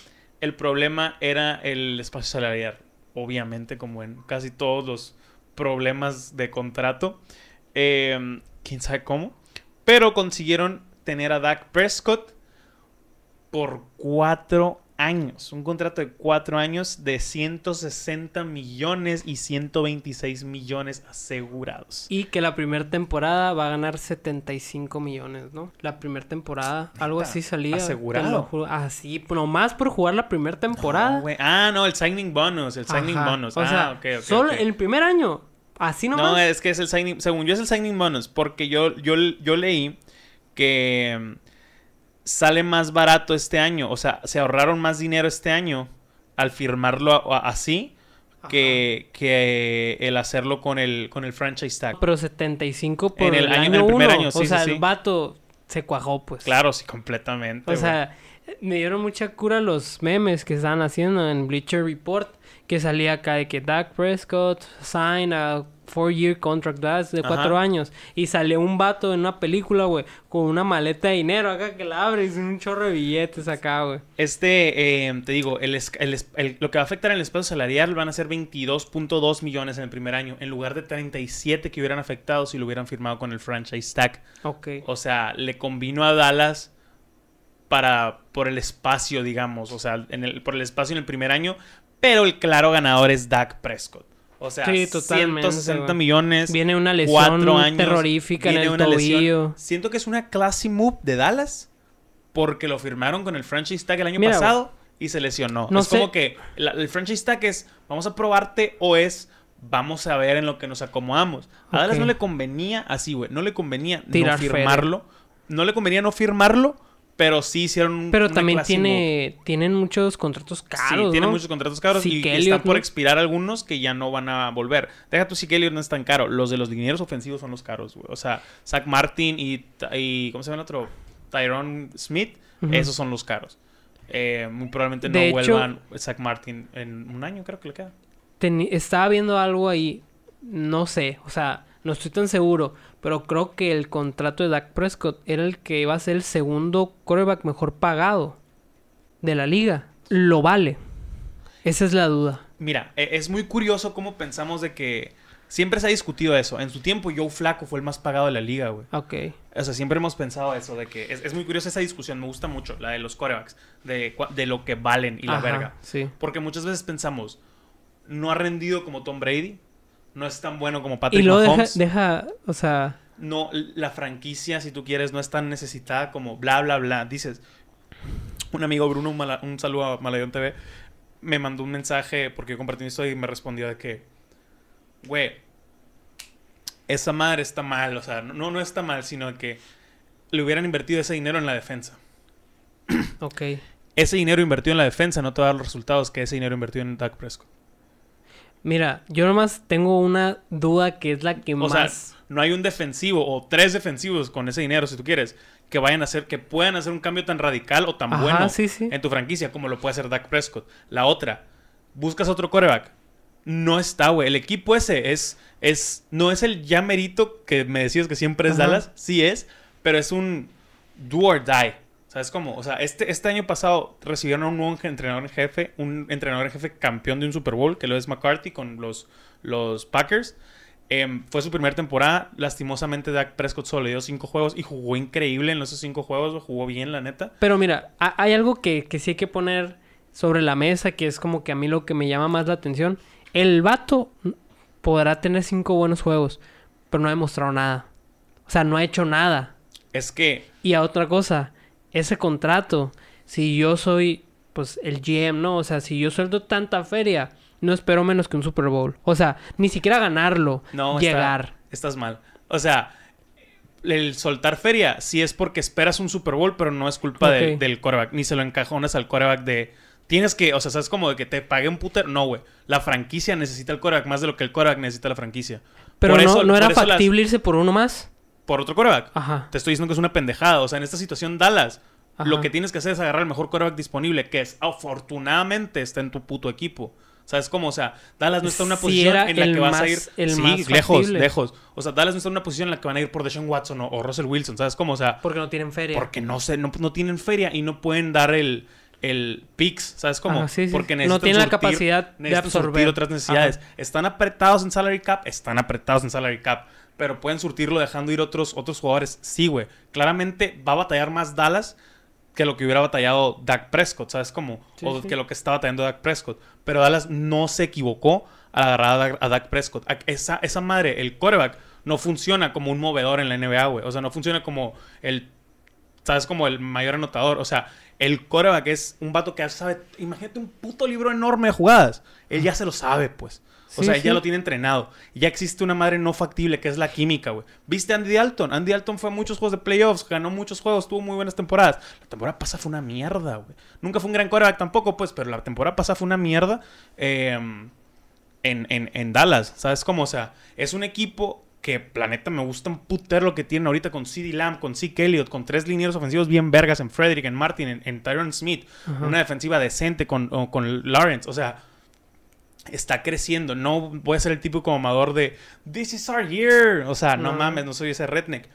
el problema era el espacio salarial. Obviamente, como en casi todos los problemas de contrato. Eh, Quién sabe cómo. Pero consiguieron tener a Dak Prescott por cuatro años. Un contrato de cuatro años de 160 millones y 126 millones asegurados. Y que la primera temporada va a ganar 75 millones, ¿no? La primera temporada, algo así salía. asegurado. Así, nomás por jugar la primera temporada. No, ah, no, el signing bonus. El signing Ajá. bonus. O ah, sea, ok, ok, solo el primer año. Así nomás. No, es que es el signing. Según yo, es el signing bonus. Porque yo, yo, yo leí que sale más barato este año. O sea, se ahorraron más dinero este año al firmarlo a- a- así que, que el hacerlo con el, con el franchise tag. Pero 75 por En el el, año- año, en el primer uno. año, sí, o sea, sí, sí. el vato se cuajó, pues. Claro, sí, completamente. O sea, me dieron mucha cura los memes que estaban haciendo en Bleacher Report. Que salía acá de que Dak Prescott sign a four-year contract ¿verdad? de Ajá. cuatro años. Y salió un vato en una película, güey, con una maleta de dinero acá que la abre y un chorro de billetes acá, güey. Este, eh, te digo, el, el el- lo que va a afectar en el espacio salarial van a ser 22.2 millones en el primer año, en lugar de 37 que hubieran afectado si lo hubieran firmado con el franchise tag. Ok. O sea, le convino a Dallas para por el espacio, digamos, o sea, en el, por el espacio en el primer año, pero el claro ganador es Dak Prescott. O sea, Sí, totalmente, 160 güey. millones. Viene una lesión años, terrorífica en viene el una lesión. Siento que es una classy move de Dallas porque lo firmaron con el franchise tag el año Mira, pasado y se lesionó. No es sé- como que la- el franchise tag es vamos a probarte o es vamos a ver en lo que nos acomodamos. A Dallas no le convenía así, güey. No le convenía Tirar no firmarlo. No le convenía no firmarlo, pero sí hicieron un Pero también tiene, tienen muchos contratos caros, Sí, tiene ¿no? muchos contratos caros y- están por ¿no? expirar algunos que ya no van a volver. Deja tu Zeke Elliott no es tan caro. Los de los dineros ofensivos son los caros, güey. O sea, Zach Martin y, y ¿cómo se llama el otro? Tyrone Smith, esos son los caros. Eh, muy probablemente no De hecho- vuelvan Zach Martin en un año, creo que le queda. Estaba viendo algo ahí, no sé, o sea, no estoy tan seguro, pero creo que el contrato de Dak Prescott era el que iba a ser el segundo quarterback mejor pagado de la liga. Lo vale. Esa es la duda. Mira, e- es muy curioso cómo pensamos de que siempre se ha discutido eso. En su tiempo, Joe Flaco fue el más pagado de la liga, güey. Ok. O sea, siempre hemos pensado eso, de que es, es muy curiosa esa discusión, me gusta mucho, la de los corebacks, de, de lo que valen y la Ajá, verga. Sí. Porque muchas veces pensamos, no ha rendido como Tom Brady, no es tan bueno como Patrick Y luego deja, deja, o sea, no, la franquicia, si tú quieres, no es tan necesitada como bla, bla, bla. Dices, un amigo Bruno, un, Mala- un saludo a Malayón TV, me mandó un mensaje porque yo compartí esto y me respondió de que, güey, esa madre está mal, o sea, no, no está mal, sino que le hubieran invertido ese dinero en la defensa. ok. Ese dinero invertido en la defensa no te va a dar los resultados que ese dinero invertido en Dak Prescott. Mira, yo nomás tengo una duda que es la que O más... sea, no hay un defensivo o tres defensivos con ese dinero, si tú quieres, que vayan a hacer, que puedan hacer un cambio tan radical o tan Ajá, bueno sí, sí. en tu franquicia como lo puede hacer Dak Prescott. La otra, buscas otro coreback. No está, güey. El equipo ese es, es, no es el ya merito que me decías que siempre es Ajá. Dallas. Sí es, pero es un do or die. ¿Sabes cómo? O sea, este, este año pasado recibieron a un nuevo entrenador en jefe, un entrenador en jefe campeón de un Super Bowl, que lo es McCarthy con los, los Packers. Em, fue su primera temporada. Lastimosamente, Dak Prescott solo le dio cinco juegos y jugó increíble en esos cinco juegos. Jugó bien, la neta. Pero mira, ha- hay algo que, que sí hay que poner sobre la mesa, que es como que a mí lo que me llama más la atención. El vato podrá tener cinco buenos juegos, pero no ha demostrado nada. O sea, no ha hecho nada. Es que. Y a otra cosa, ese contrato, si yo soy, pues, el GM, ¿no? O sea, si yo suelto tanta feria, no espero menos que un Super Bowl. O sea, ni siquiera ganarlo, No, llegar. está- estás mal. O sea, el soltar feria sí es porque esperas un Super Bowl, pero no es culpa del- coreback. Ni se lo encajonas al coreback de. Tienes que, o sea, sabes como de que te pague un puter. No, güey. La franquicia necesita el coreback más de lo que el coreback necesita la franquicia. Pero Por no, eso- no era las- factible irse por uno más. Por otro coreback. Ajá. Te estoy diciendo que es una pendejada. O sea, en esta situación, Dallas, Ajá. lo que tienes que hacer es agarrar el mejor coreback disponible, que es afortunadamente está en tu puto equipo. ¿Sabes cómo? O sea, Dallas no está en una posición en la que vas a más- ir. el sí, más lejos, factible. lejos. O sea, Dallas no está en una posición en la que van a ir por Deshaun Watson o, o Russell Wilson. ¿Sabes cómo? O sea, Porque no tienen feria. porque no sé, no, no tienen feria y no pueden dar el, el picks. ¿Sabes cómo? Ajá, sí, sí. Porque No tienen la capacidad de absorber. otras necesidades. Están apretados en salary cap, están apretados en salary cap. Pero pueden surtirlo dejando ir otros, otros jugadores. Sí, güey. Claramente va a batallar más Dallas que lo que hubiera batallado Dak Prescott, ¿sabes cómo? Sí, o sí. que lo que está batallando Dak Prescott. Pero Dallas no se equivocó al agarrar a Dak, a Dak Prescott. A- Esa, esa madre, el quarterback, no funciona como un movedor en la NBA, güey. O sea, no funciona como el ¿sabes? Como el mayor anotador. O sea, el coreback es un vato que sabe. Imagínate un puto libro enorme de jugadas. Él ya se lo sabe, pues. O Sí, sea, él ya sí. lo tiene entrenado. Ya existe una madre no factible que es la química, güey. ¿Viste a Andy Dalton? Andy Dalton fue a muchos juegos de playoffs, ganó muchos juegos, tuvo muy buenas temporadas. La temporada pasada fue una mierda, güey. Nunca fue un gran coreback tampoco, pues, pero la temporada pasada fue una mierda. eh, en, en, en Dallas, ¿sabes cómo? O sea, es un equipo que, planeta, me gusta un putero lo que tienen ahorita con CD Lamb, con Zeke Elliott, con tres linieros ofensivos bien vergas en Frederick, en Martin, en, en Tyron Smith, una defensiva decente con, con Lawrence, o sea, está creciendo. No voy a ser el típico amador de This is our year. O sea, no, No. mames, no soy ese redneck.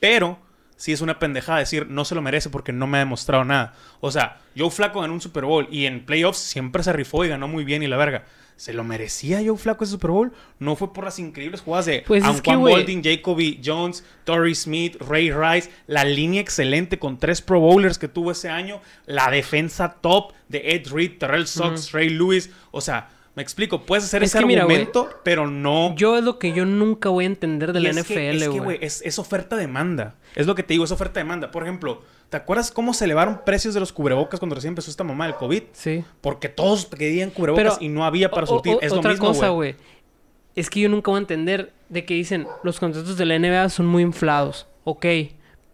Pero sí es una pendejada decir no se lo merece porque no me ha demostrado nada. O sea, Joe Flaco ganó un Super Bowl y en playoffs siempre se rifó y ganó muy bien y la verga. ¿Se lo merecía Joe Flaco ese Super Bowl? No fue por las increíbles jugadas de Pues Anquan Boldin, Jacoby Jones, Torrey Smith, Ray Rice, la línea excelente con tres Pro Bowlers que tuvo ese año, la defensa top de Ed Reed, Terrell Sox, Ray Lewis. O sea, me explico, puedes hacer Es ese mira, güey, argumento, pero no. Yo es lo que yo nunca voy a entender de Y la es NFL, que, es que, güey. güey, es, es oferta-demanda. Es lo que te digo, es oferta-demanda. Por ejemplo, ¿te acuerdas cómo se elevaron precios de los cubrebocas cuando recién empezó esta mamá del COVID? Sí. Porque todos querían cubrebocas Pero, y no había para O- surtir. o- es lo otra mismo, cosa, güey. güey. Es que yo nunca voy a entender de que dicen los contratos de la NBA son muy inflados. Ok.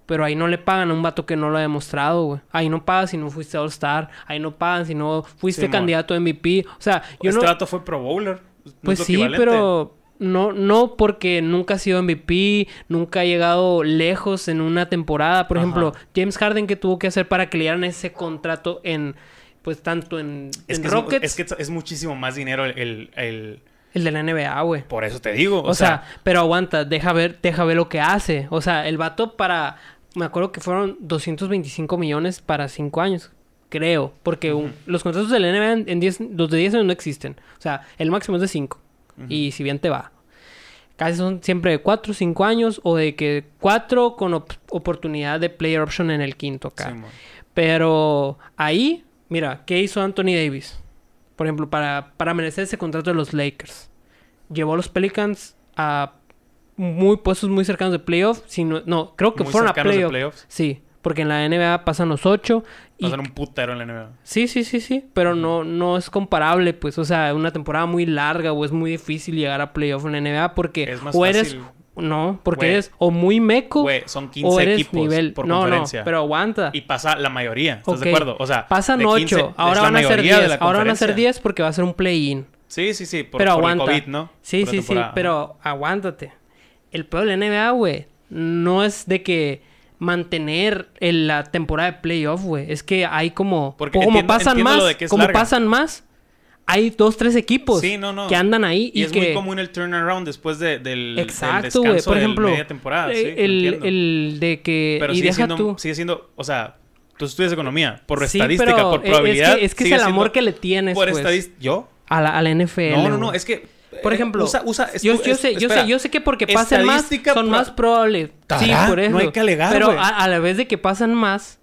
Pero ahí no le pagan a un vato que no lo ha demostrado, güey. Ahí no pagan si no fuiste All-Star. Ahí no pagan si no fuiste candidato a MVP. O sea, yo este no... dato fue Pro Bowler. no Pues sí, pero no, no porque nunca ha sido MVP, nunca ha llegado lejos en una temporada. Por Ajá. ejemplo, James Harden, que tuvo que hacer para que le dieran ese contrato en, pues tanto en, Es en que, Rockets, es, es que es muchísimo más dinero el, el- el- el de la NBA, güey. Por eso te digo. O, sea, pero aguanta, deja ver, deja ver lo que hace. O sea, el vato para, me acuerdo que fueron 225 millones para 5 años. Creo, porque un- los contratos de la NBA en, en 10, los de 10 años no existen. O sea, el máximo es de 5. Y si bien te va. Casi son siempre de 4, 5 años o de que 4 con op- oportunidad de player option en el quinto acá. Pero ahí, mira, ¿qué hizo Anthony Davis? Por ejemplo, para, para merecer ese contrato de los Lakers. Llevó a los Pelicans a muy puestos muy cercanos de playoff. Si no, creo que Muy fueron a playoff. playoffs. Sí, porque en la NBA pasan los 8. Y... Pasan un putero en la NBA. Sí, sí, sí, sí. Pero no, no es comparable, pues. O sea, una temporada muy larga o es muy difícil llegar a playoff en la NBA porque Es más o eres... fácil. No, porque eres o muy meco Güey, son 15 o eres equipos nivel... por no, conferencia. no, pero aguanta. Y pasa la mayoría, ¿estás Ok. de acuerdo? O sea, Pasan de 15 8, es ahora van a ser mayoría de 10. la Ahora van a ser conferencia. 10 porque va a ser un play-in. Sí, sí, sí, por, pero por aguanta. el COVID, ¿no? Sí, Por sí, sí, pero aguántate. El peor de la NBA, güey, no es de que mantener el- la temporada de playoff, güey. Es que hay como... Porque como entiendo- pasan más, como larga. pasan más, hay dos, tres equipos Sí, no, no. que andan ahí y, Y, es que... muy común el turnaround después de, del, del Exacto, güey. descanso Por de ejemplo, media temporada. Sí, eh, el, entiendo. el de que... Pero y sigue deja siendo, tú... sigue siendo, o sea, tú estudias economía, por Sí, estadística, por es probabilidad. que- es que es el amor que le tienes, Por pues. estadística, ¿yo? A la, a la NFL, No, no, no, es que... Por eh, ejemplo, usa, usa, yo, sé, yo sé, yo sé que porque pasen más son más probables. Sí, por eso. No hay que alegar, Pero a, a la vez de que pasan más,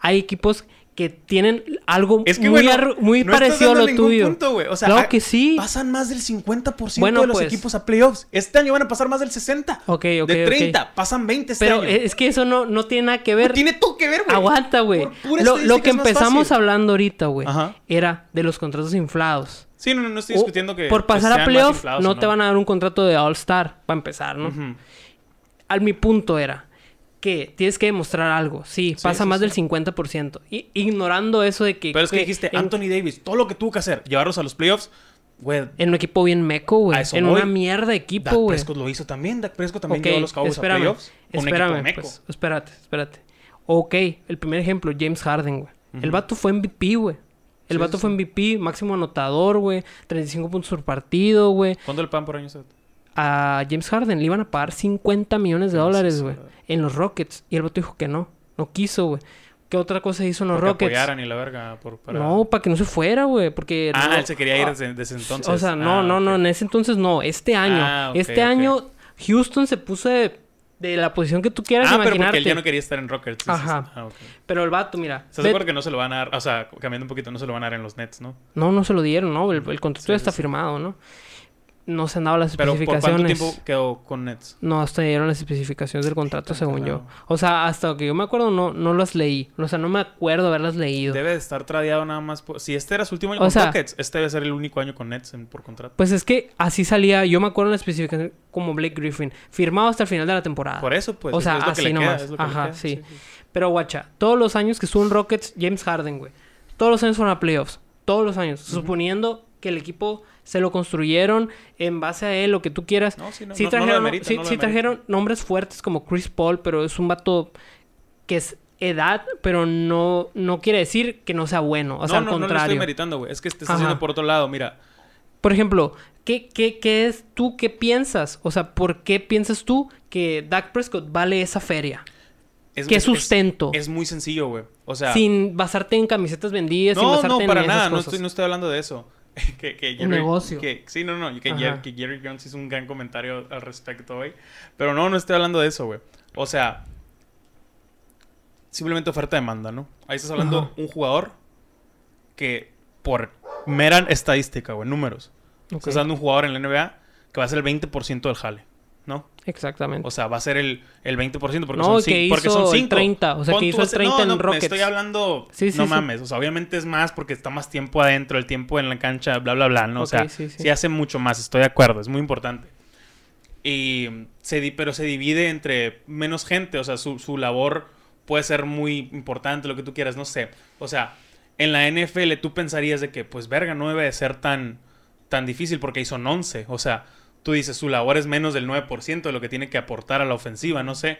hay equipos que tienen algo Es que, muy, no parecido a lo tuyo. punto, güey. O sea, claro que sí. Pasan más del 50% Bueno, de los pues. equipos a playoffs. Este año van a pasar más del 60. Ok, ok, De ok. 30, pasan 20 este Pero año. es que eso no, no tiene nada que ver. No tiene todo que ver, güey. Aguanta, güey. Lo, lo que empezamos hablando ahorita, güey, era de los contratos inflados. Sí, no, no, estoy O discutiendo que. por que pasar a playoff, no o te van a dar un contrato de All-Star, para empezar, ¿no? Al mi punto era que tienes que demostrar algo. Sí, Sí, pasa sí, más sí. del 50%. Y, ignorando eso de que... Pero es que que dijiste, en, Anthony Davis, todo lo que tuvo que hacer, llevarlos a los playoffs, güey. en un equipo bien meco, güey. A En voy. una mierda de Dak equipo, güey. Prescott lo hizo también. Dak Prescott también Ok, llevó a los Cowboys a espérame, playoffs. con un espérame, meco. pues, espérate, espérate. Ok, el primer ejemplo, James Harden, güey. El vato fue MVP, güey. El Sí, vato sí, fue. MVP, máximo anotador, güey. 35 puntos por partido, güey. ¿Cuánto le pagan por año? A James Harden le iban a pagar 50 millones de dólares, güey. En los Rockets. Y el vato dijo que no. No quiso, güey. ¿Qué otra cosa hizo en los Porque Rockets? apoyaran y la verga. Por, para... No, para que no se fuera, güey. Porque. Ah, no- él se quería ir Ah, desde, desde entonces. O sea, no, Ah, no, no. En ese entonces no. Este año. Ah, este año, Houston se puso de, de la posición que tú quieras Ah, pero porque imaginarte. él ya no quería estar en Rockets. Ajá. Ah. Pero el vato, mira. ¿Estás de acuerdo que no se lo van a dar? O sea, cambiando un poquito, no se lo van a dar en los Nets, ¿no? No, no se lo dieron, ¿no? El, el contrato Sí, ya está sí. firmado, ¿no? No se han dado las Pero ¿por especificaciones. cuánto tiempo quedó con Nets? No, hasta dieron las especificaciones del contrato, según yo. O sea, hasta que yo me acuerdo, no, no las leí. O sea, no me acuerdo haberlas leído. Debe de estar tradeado nada más. por- Si este era su último año O con sea- Rockets, este debe ser el único año con Nets en- por contrato. Pues es que así salía, yo me acuerdo en la especificación como Blake Griffin, firmado hasta el final de la temporada. Por eso, pues. O sea, es lo que así queda, nomás. es lo que le Ajá, queda, sí. Pero guacha, todos los años que estuvo en Rockets, James Harden, güey. Todos los años fueron a playoffs. Todos los años. Suponiendo que el equipo se lo construyeron en base a él, lo que tú quieras. No, sí, no, sí no- no lo trajeron, sí- no sí trajeron nombres fuertes como Chris Paul, pero es un vato que es edad, pero no, no quiere decir que no sea bueno. O sea, no, al no, no lo estoy contrario. meritando, güey. Es que te estás Ajá. haciendo por otro lado. Mira, Por ejemplo, ¿qué, qué, qué es tú qué piensas? O sea, ¿por qué piensas tú que Dak Prescott vale esa feria? es, ¿Qué es- sustento? Es, muy sencillo, güey. O sea, sin basarte en camisetas vendidas, sin no, basarte no, en para esas nada. No estoy, no estoy hablando de eso. que, que Un negocio. Que, sí, no, no. Que, Ajá. Jer- que Jerry Jones hizo un gran comentario al respecto, güey. Pero no, no estoy hablando de eso, güey. O sea, simplemente oferta-demanda, ¿no? Ahí estás hablando Ajá. un jugador que, por mera estadística, güey, números, Ok, estás dando un jugador en la NBA que va a ser el 20% del jale. Exactamente. O sea, va a ser el, el 20% porque, No, son, que cin- porque hizo son el 5. 30, o sea, que hizo el 30 en Rockets. estoy hablando... Sí, sí, no sí. mames. O sea, obviamente es más porque está más tiempo adentro, el tiempo en la cancha, bla, bla, bla, ¿no? O Ok, sea, sí, sí, sí. hace mucho más. Estoy de acuerdo. Es muy importante. Y se di- pero se divide entre menos gente. O sea, su, su labor puede ser muy importante, lo que tú quieras, no sé. O sea, en la NFL tú pensarías de que, pues, verga, no debe de ser tan, tan difícil porque ahí son 11. O sea, tú dices, su labor es menos del 9% de lo que tiene que aportar a la ofensiva, no sé.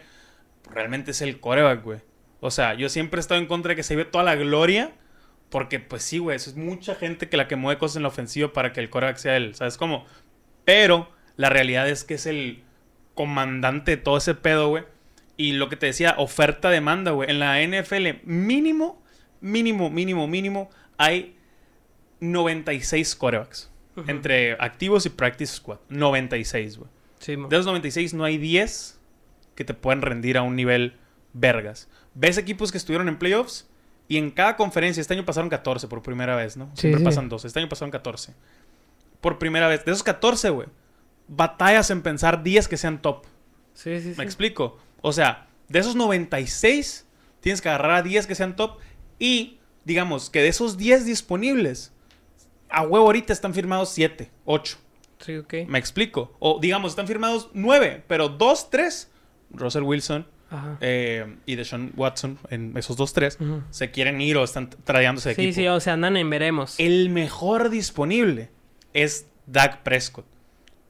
Realmente es el coreback, güey. O sea, yo siempre he estado en contra de que se ve toda la gloria. Porque, pues sí, güey, es mucha gente que la que mueve cosas en la ofensiva para que el coreback sea él, ¿sabes cómo? Pero la realidad es que es el comandante de todo ese pedo, güey. Y lo que te decía, oferta-demanda, güey. En la NFL, mínimo, mínimo, mínimo, mínimo, hay 96 corebacks. Ujú. Entre activos y practice squad. 96, güey. Sí. De esos 96 no hay 10 que te pueden rendir a un nivel vergas. Ves equipos que estuvieron en playoffs y en cada conferencia, este año pasaron 14 por primera vez, ¿no? Sí, Siempre sí. pasan 12, este año pasaron 14. Por primera vez. De esos 14, güey, batallas en pensar 10 que sean top. Sí, sí, sí. ¿Me explico? O sea, de esos 96, tienes que agarrar a 10 que sean top y, digamos, que de esos 10 disponibles, a huevo ahorita están firmados 7, 8. Sí, ok. Me explico. O digamos, están firmados nueve, pero dos, tres, Russell Wilson eh, y Deshaun Watson, en esos dos, tres, se quieren ir o están tradeándose de Sí, equipo. sí, o sea, andan en veremos. El mejor disponible es Dak Prescott.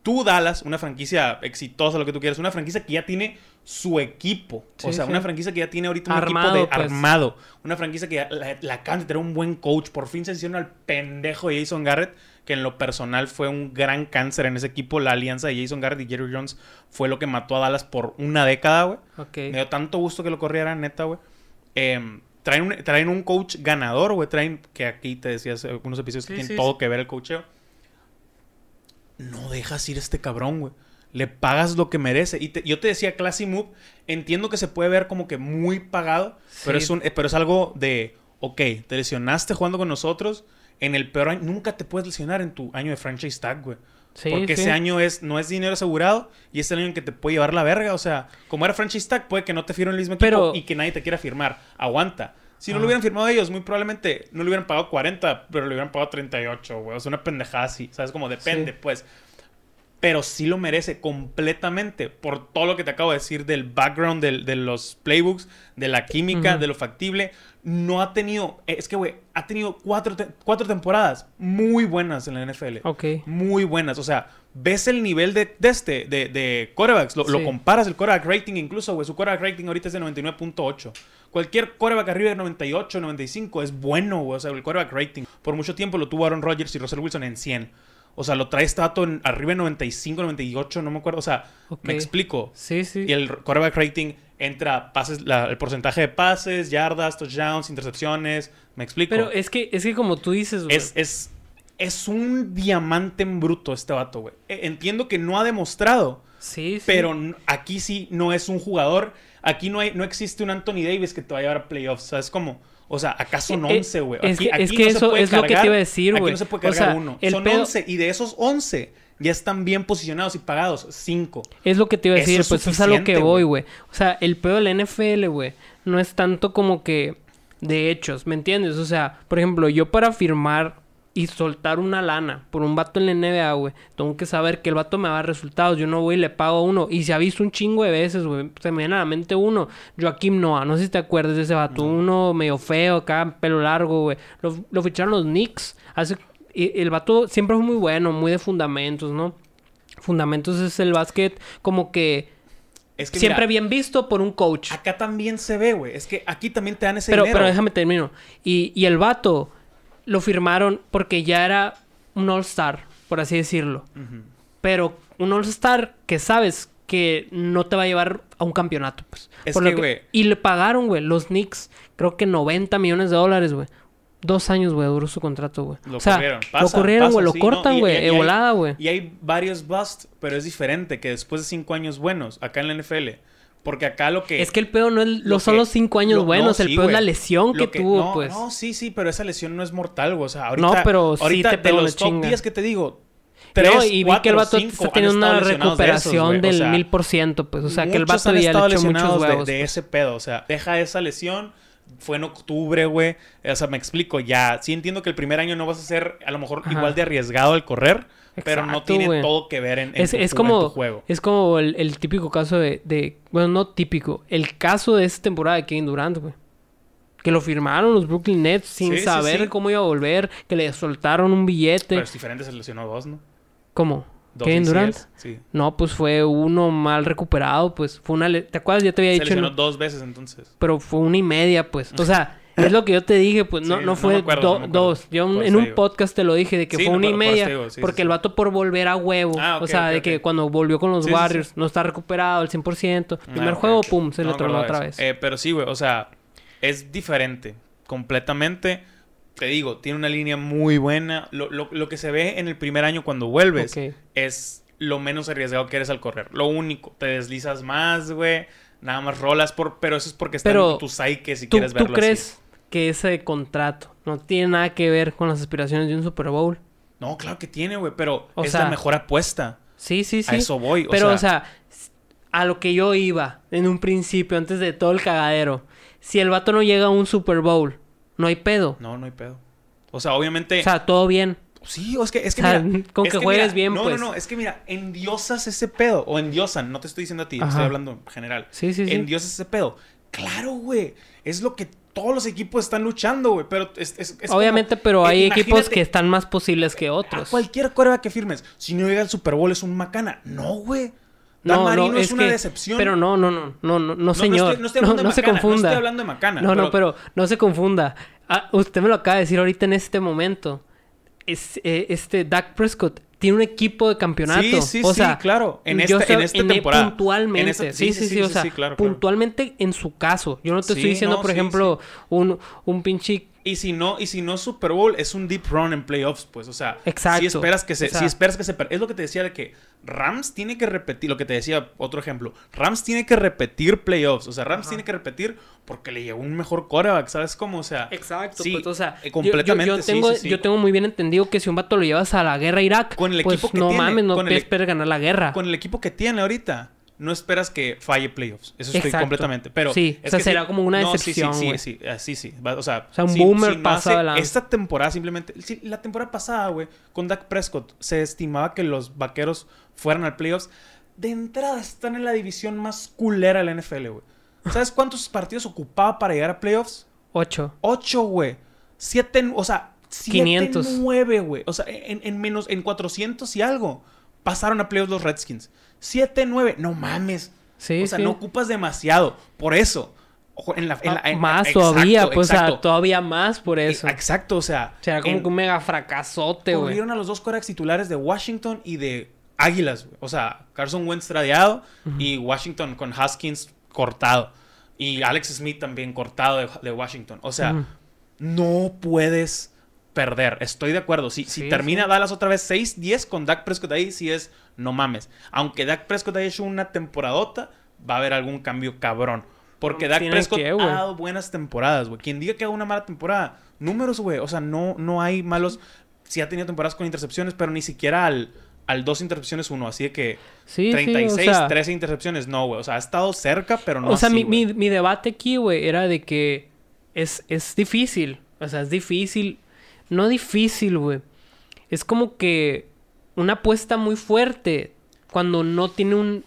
Tú, Dallas, una franquicia exitosa, lo que tú quieras, una franquicia que ya tiene su equipo. o sea, sí. una franquicia que ya tiene ahorita un Armado, equipo de pues. armado. Una franquicia que ya la, la acaban de tener un buen coach. Por fin se hicieron al pendejo de Jason Garrett, que en lo personal fue un gran cáncer en ese equipo. La alianza de Jason Garrett y Jerry Jones fue lo que mató a Dallas por una década, güey. Me dio tanto gusto que lo corrieran, neta, güey. Em, traen, un, traen un coach ganador, güey. Traen, que aquí te decía hace algunos episodios que tienen todo que ver el coacheo. No dejas ir a este cabrón, güey. Le pagas lo que merece. Y te- yo te decía, Classy Move, entiendo que se puede ver como que muy pagado, pero, es un, eh, pero es algo de ok, te lesionaste jugando con nosotros, en el peor año, nunca te puedes lesionar en tu año de franchise tag, güey. Sí, porque sí. ese año es, no es dinero asegurado y es el año en que te puede llevar la verga. O sea, como era franchise tag, puede que no te firmen el mismo equipo Pero- y que nadie te quiera firmar. Aguanta. Si no lo hubieran firmado ellos, muy probablemente no le hubieran pagado 40, pero le hubieran pagado 38, güey. O sea, una pendejada así. ¿Sabes? Como depende, Sí. pues. Pero sí lo merece completamente por todo lo que te acabo de decir del background del- de los playbooks, de la química, de lo factible. No ha tenido, es que, güey, ha tenido cuatro, te- cuatro temporadas muy buenas en la NFL. Ok. Muy buenas. O sea, ves el nivel de, de este, de, de quarterbacks, lo, lo Sí. comparas el quarterback rating incluso, güey. Su quarterback rating ahorita es de 99.8. Cualquier quarterback arriba de 98, 95 es bueno, güey. O sea, el quarterback rating. Por mucho tiempo lo tuvo Aaron Rodgers y Russell Wilson en 100. O sea, lo trae este dato en, arriba de 95, 98, no me acuerdo. O sea, me explico. Sí, sí. Y el quarterback rating entra pases, la- el porcentaje de pases, yardas, touchdowns, intercepciones. Me explico. Pero es que, es que como tú dices, güey. Es, es, es un diamante en bruto este vato, güey. E- Entiendo que no ha demostrado, Sí, sí. pero aquí sí no es un jugador. Aquí no, hay, no existe un Anthony Davis que te va a llevar a playoffs. ¿Sabes cómo? O sea, acá son Eh, eh, 11, güey. es Aquí, que- aquí es que no se eso puede es lo que te iba a decir, Aquí güey. no se puede O cargar sea, uno. el Son pedo- 11 y de esos 11 ya están bien posicionados y pagados. 5. Es lo que te iba a Eso decir, es pues es a lo que voy, güey. O sea, el pedo de la NFL, güey, no es tanto como que de hechos, ¿me entiendes? O sea, por ejemplo, yo para firmar y soltar una lana por un vato en la NBA, güey, tengo que saber que el vato me va a dar resultados. Yo no voy y le pago a uno. Y se ha visto un chingo de veces, güey. Se me viene a la mente uno. Joaquim Noah, no sé si te acuerdas de ese vato. Uno medio feo, acá, pelo largo, güey. Lo, lo ficharon los Knicks. Hace... y el vato siempre fue muy bueno, muy de fundamentos, ¿no? Fundamentos es el básquet como que Es que siempre mira, bien visto por un coach. acá también se ve, güey. Es que aquí también te dan ese Pero, dinero. pero déjame termino. Y, y el vato lo firmaron porque ya era un All-Star, por así decirlo. Pero un All-Star que sabes que no te va a llevar a un campeonato, pues. Es Por que, güey. Y le pagaron, güey, los Knicks, creo que 90 millones de dólares, güey. Dos años, güey, duró su contrato, güey. Lo o sea, corrieron. lo corrieron, güey, lo sí, no, cortan, güey, volada, güey. Y hay varios busts, pero es diferente que después de cinco años buenos acá en la NFL. Porque acá lo que. Es que el pedo no es, lo son que- los cinco años lo- buenos, no, el sí, pedo es la lesión que, tuvo, no, pues. No, sí, sí, pero esa lesión no es mortal, güey. O sea, ahorita. No, pero sí ahorita te de los top chinga. 10 que te digo. No, Tres, y vi que el vato está teniendo una lesionados de esos, recuperación del mil por ciento, pues. O sea, que el vato ya le echó muchos de- huevos. de, ese pedo. O sea, deja esa lesión. Fue en octubre, güey. O sea, me explico. Ya, sí entiendo que el primer año no vas a ser a lo mejor Ajá. igual de arriesgado al correr. Pero no tiene todo que ver en, en Es, tu es ju- en como, tu juego. es como el, el típico caso de, de- Bueno, no típico. El caso de esta temporada de Kevin Durant, güey. Que lo firmaron los Brooklyn Nets sin Sí, saber sí. cómo iba a volver. Que le soltaron un billete. Pero es diferente, se lesionó dos, ¿no? ¿Cómo? Dos ¿Kevin Durant? Sí. No, pues fue uno mal recuperado, pues. Fue una... le- ¿Te acuerdas? Ya te había Se dicho... en- lesionó dos veces entonces. pero fue una y media, pues. O sea, es lo que yo te dije, pues no, Sí, no fue acuerdo, do- no dos. Yo un- en un digo. podcast te lo dije de que Sí, fue una y por media. digo, sí, sí, porque el vato por volver a huevo. Ah, o sea, de que cuando volvió con los. Warriors no está recuperado al 100%. Primer Ah, ok, juego, pum, se le tronó otra vez. Eh, pero sí, güey, o sea, es diferente. Completamente. Te digo, tiene una línea muy buena. Lo, lo- lo que se ve en el primer año cuando vuelves es lo menos arriesgado que eres al correr. Lo único, te deslizas más, güey. Nada más rolas, por, pero eso es porque está en tu psyche si ¿Tú, quieres tú verlo crees que ese contrato no tiene nada que ver con las aspiraciones de un Super Bowl? No, claro que tiene, güey, pero O es sea, la mejor apuesta. Sí, sí, sí. A eso voy, o Pero, sea- o sea, a lo que yo iba en un principio, antes de todo el cagadero. Si el vato no llega a un Super Bowl, no hay pedo. No, no hay pedo. O sea, obviamente... O sea, todo bien. Sí, o es que, es que O sea, mira, con es que juegues mira, bien, no, pues. No, no, es que mira, endiosas ese pedo. O endiosan, no te estoy diciendo a ti, Ajá. estoy hablando en general. Sí, sí, sí. Endiosas ese pedo. Claro, güey. Es lo que todos los equipos están luchando, güey. Pero es, es- es Obviamente, como- pero hay equipos que están más posibles que A otros. cualquier cuerva que firmes, si no llega al Super Bowl es un macana. No, güey. Dan No, Marino no, es, es una que- decepción. Pero no, no, no, no, no, no, señor. estoy- no estoy No, hablando de no se macana, no confunda. estoy hablando de macana, No, no, pero- pero no se confunda. Ah, usted me lo acaba de decir ahorita en este momento. Es, eh, este Dak Prescott tiene un equipo de campeonato. Sí, sí, o sí, sea, claro. En esta- en esta temporada. Puntualmente. En esta- sí, sí, sí, o sea, sí, claro, claro. puntualmente en su caso. Yo no te Sí, estoy diciendo, no, por sí, ejemplo, un, un pinche Y si no, y si no Super Bowl, es un deep run en playoffs, pues. O sea, Exacto. si esperas que se, si esperas que se per- Es lo que te decía de que Rams tiene que repetir, lo que te decía, otro ejemplo. Rams tiene que repetir playoffs. O sea, Rams Ajá. tiene que repetir porque le llegó un mejor quarterback, ¿sabes cómo? O sea, Exacto, sí, pues, o sea, yo- completamente, yo, yo tengo, sí, sí. yo tengo muy bien entendido que si un vato lo llevas a la guerra a Irak, Con el pues equipo que no tiene, mames, no esperes ganar la guerra. con el equipo que tiene ahorita, no esperas que falle playoffs. Eso estoy Exacto. completamente. Pero Sí, o es sea, que será como una No, decepción, Sí, sí, güey. sí, sí, así sí. O sea, O sea, un si- boomer si no. Esta temporada simplemente. sí, la temporada pasada, güey, con Dak Prescott, se estimaba que los vaqueros fueran al playoffs. De entrada están en la división más culera de la NFL, güey. ¿Sabes cuántos partidos ocupaba para llegar a playoffs? Ocho. 8, güey. 7, o sea, 7, 500. 9, güey. O sea, en, en menos, en 400 y algo. Pasaron a playoffs los Redskins. 7, 9. No mames. Sí, o sea, sí. no ocupas demasiado. Por eso. Ojo, en la, en la- Ah, en- más exacto, todavía, pues, o sea, todavía más por eso. Exacto, o sea. Será como en- que un mega fracasote, güey. corrieron a los dos corebacks titulares de Washington y de Águilas, güey. O sea, Carson Wentz tradeado y Washington con Haskins cortado. Y Alex Smith también cortado de, de Washington. O sea, no puedes perder. Estoy de acuerdo. Si, si termina sí. Dallas otra vez 6-10 con Dak Prescott ahí, sí es no mames. Aunque Dak Prescott haya hecho una temporadota, va a haber algún cambio cabrón. Porque Dak Prescott que, ha dado buenas temporadas, güey. Quien diga que haga una mala temporada, números, güey. O sea, no, no hay malos. Sí ha tenido temporadas con intercepciones, pero ni siquiera al, al dos intercepciones uno. Así de que Sí, 36, sí, o sea, 13 intercepciones, no, güey. O sea, ha estado cerca, pero no o sea, así, mi, mi, mi debate aquí, güey, era de que es, es difícil. O sea, es difícil. No difícil, güey. Es como que una apuesta muy fuerte cuando no tiene un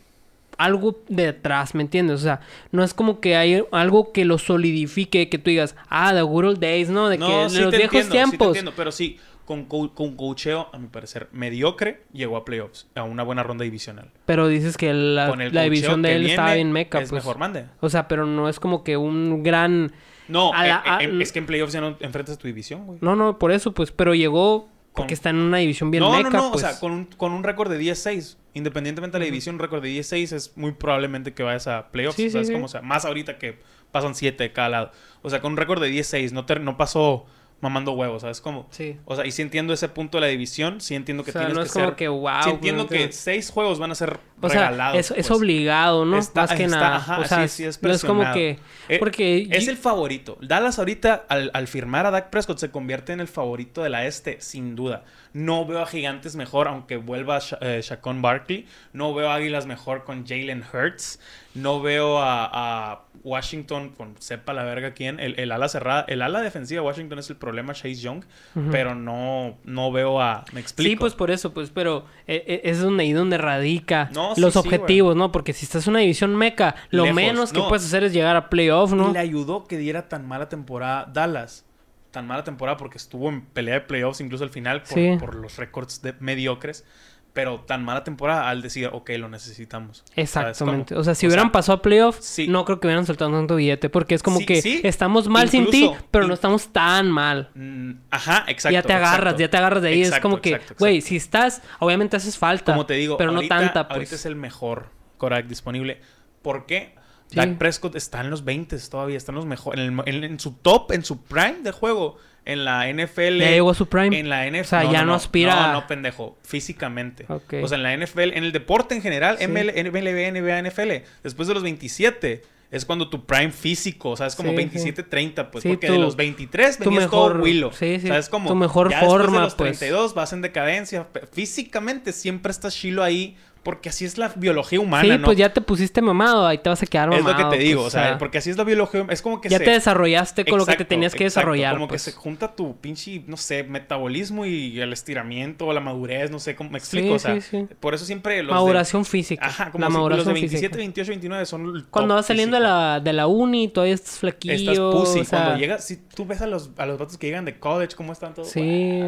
algo detrás, ¿me entiendes? O sea, no es como que hay algo que lo solidifique, que tú digas, ah, the good old days, ¿no? De que No, de sí los te viejos entiendo, sí te tiempos. entiendo, pero sí, con, co- con coacheo, a mi parecer, mediocre, llegó a playoffs, a una buena ronda divisional. pero dices que la, la división de que él estaba bien meca, Es pues. mejor mande. O sea, pero no es como que un gran... No, A la- eh, eh, a- es que en playoffs ya no enfrentas a tu división, güey. No, no, por eso, pues, pero llegó porque Con- está en una división bien no, meca, no, no, pues. o sea, con un, con un récord de 10-6. Independientemente de la división, un récord de 10-6 es muy probablemente que vayas a playoffs. Sí, sí, ¿sabes sí. cómo? O sea, más ahorita que pasan 7 de cada lado. O sea, con un récord de 10-6, no, no pasó mamando huevos, ¿sabes cómo? Sí. O sea, y sí entiendo ese punto de la división, sí entiendo que O sea, tienes no que es como ser... que wow. sí entiendo que entiendes? seis juegos van a ser O sea, regalados. es, es pues. obligado, ¿no? Está- Más que está- nada. ajá, o sea, sí, sí, es no es como presionado. que... Eh, Porque... Es el favorito. Dallas ahorita, al, al firmar a Dak Prescott, se convierte en el favorito de la este, sin duda. No veo a Gigantes mejor, aunque vuelva Sha eh, Shaquon Barkley. No veo a Águilas mejor con Jalen Hurts. No veo a, a Washington con sepa la verga quién. El, el ala cerrada, el ala defensiva de Washington es el problema, Chase Young. Pero no, no veo a. ¿Me explico? Sí, pues por eso, pues, pero eh, eh, es donde ahí donde radica No, los sí, objetivos, ¿no? Porque si estás en una división meca, lo Lejos, menos que no. puedes hacer es llegar a playoff, ¿no? Y le ayudó que diera tan mala temporada Dallas. Tan mala temporada porque estuvo en pelea de playoffs incluso al final por, Sí. por los récords de- mediocres. Pero tan mala temporada al decir, ok, lo necesitamos. Exactamente. O sea, si O hubieran sea, pasado a playoff, sí. no creo que hubieran soltado tanto billete. Porque es como Sí, que sí. estamos mal sin ti, pero no estamos tan mal. Mm, Ajá, exacto. ya te agarras, exacto. ya te agarras de ahí. es Exacto, como que, güey, si estás, obviamente haces falta. Como te digo, pero ahorita, no tanta, pues. ahorita es el mejor Korak disponible. ¿Por qué? Dak Prescott está en los 20 todavía, está en los mejores. En, el- en- en su top, en su prime de juego. En la NFL. Ya llegó a su prime. En la NFL. O sea, ya no aspira No, no, pendejo. Físicamente. Ok. O sea, en la NFL, en el deporte en general, Sí. ML, NBA, NBA, NFL. Después de los 27 es cuando tu prime físico, o sea, es como Sí, 27, 30, pues. Sí, porque tu- de los 23 tu venías mejor- todo Willow. sí, sí, O sea, es como. tu mejor ya después forma, de los pues. 32 vas en decadencia. Físicamente siempre estás chilo ahí. Porque así es la biología humana, sí, ¿no? pues ya te pusiste mamado, ahí te vas a quedar es mamado. lo que te digo, pues, o sea, porque así es la biología. Es como que ya se... te desarrollaste con lo que te tenías que exacto, desarrollar. Como pues. que se junta tu pinche, no sé, metabolismo y el estiramiento, la madurez, no sé cómo me explico. Sí, o sea, sí, sí. por eso siempre los de- Maduración física. Ajá, como la si- los de 27, física. 28, 29 son el Cuando vas saliendo de la, de la uni, todavía estás flaquillo. Estás pussy. o sea, Cuando llegas, si tú ves a los, a los vatos que llegan de college, cómo están todos. Sí,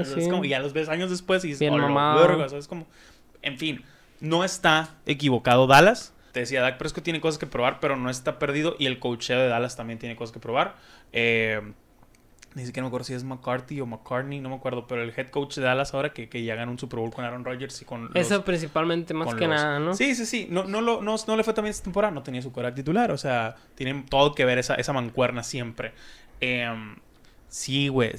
sí. Es como, y ya los ves años después y dices, Bien "Oh, lo mamado". verga". Como, en fin, no está equivocado Dallas. Te decía, Dak Prescott tiene cosas que probar, pero no está perdido. Y el coacheo de Dallas también tiene cosas que probar. Eh, ni siquiera me acuerdo si es McCarthy o McCartney, no me acuerdo. Pero el head coach de Dallas ahora que, que ya ganó un Super Bowl con Aaron Rodgers y con. los- Eso principalmente, más que los- nada, ¿no? Sí, sí, sí. No, no, lo- no, no le fue también esta temporada. No tenía su coreback titular. O sea, tienen todo que ver esa, esa mancuerna siempre. Eh, Sí, güey.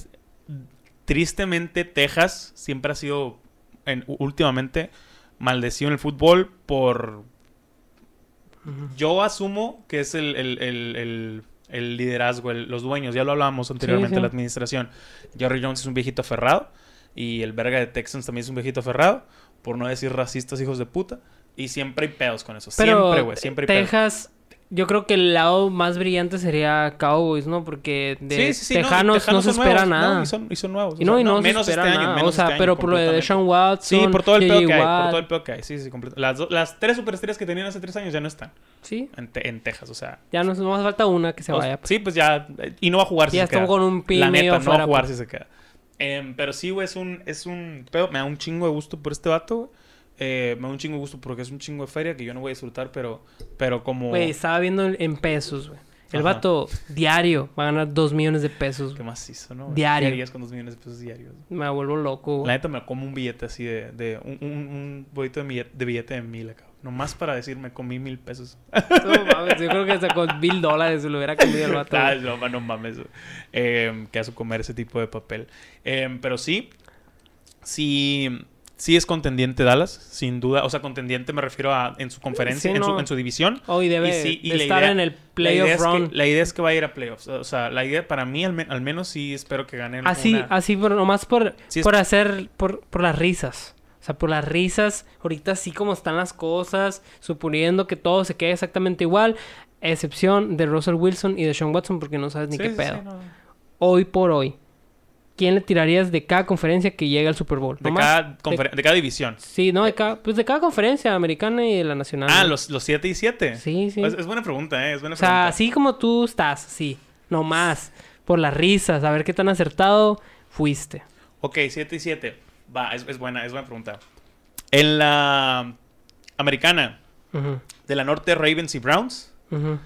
Tristemente, Texas siempre ha sido, en- últimamente, maldecido en el fútbol por... Yo asumo que es el, el- el- el- liderazgo, los dueños. Ya lo hablábamos anteriormente, sí. la administración. Jerry Jones es un viejito aferrado. Y el verga de Texans también es un viejito aferrado. Por no decir racistas, hijos de puta. Y siempre hay pedos con eso. Pero siempre, güey. Siempre hay pedos. Texas, yo creo que el lado más brillante sería Cowboys, ¿no? Porque de Sí, sí, sí, no, y Tejanos no, se espera nuevos, nada. no, y, son, y son nuevos. Y no, y no, se menos espera este año, nada. menos o sea, este año, pero por lo de. Deshaun Watson. Sí, por todo el pedo que hay. Por todo el pedo que hay. Sí, sí, completo. Las, do- las tres superestrellas que tenían hace tres años ya no están Sí, en, Te- en Texas. O sea, ya nos, nos falta una que se vaya. sí, pues ya. Y no va a jugar si ya se queda. estamos con un pin La neta, no va a jugar pues. si se queda. Em, pero sí, güey, es un, es un pedo. Me da un chingo de gusto por este vato, güey. Eh, me da un chingo de gusto porque es un chingo de feria que yo no voy a disfrutar, pero, pero como... Güey, estaba viendo en pesos, güey. El Ajá. vato diario va a ganar dos millones de pesos. ¿Qué hizo, no? Diario. ¿Qué harías con dos millones de pesos diarios? Me vuelvo loco, La güey. neta me como un billete así de... de un, un, un bolito de billete, de billete de mil acá. Nomás para decirme comí mil pesos. No mames, yo creo que hasta con mil dólares se lo hubiera comido el vato. Ah, güey. no, no mames. Eh, que hace comer ese tipo de papel. Eh, pero sí, sí, sí es contendiente Dallas, sin duda. O sea, contendiente me refiero a en su conferencia, Sí, en, su, en su división. Oh, y debe Y sí, y de la estar idea- en el playoff es run. que, la idea es que va a ir a playoffs. O sea, la idea para mí, al, men- al menos sí espero que ganen Así, una- así, pero nomás por, Sí, es- por hacer, por, por las risas. O sea, por las risas, ahorita así como están las cosas, suponiendo que todo se quede exactamente igual, excepción de Russell Wilson y de Sean Watson, porque no sabes ni Sí, qué sí, pedo. sí, no. Hoy por hoy, ¿quién le tirarías de cada conferencia que llegue al Super Bowl? De cada, conferen- de cada división. Sí, no, de cada, pues de cada conferencia americana y de la nacional. Ah, ¿no? los, los 7 y 7. Sí, sí. Es, es buena pregunta, ¿eh? Es buena o sea, pregunta. así como tú estás, sí, nomás, por las risas, a ver qué tan acertado fuiste. Ok, 7 y 7. Va, es, es buena, es buena pregunta. En la americana, de la norte, Ravens y Browns. ujú.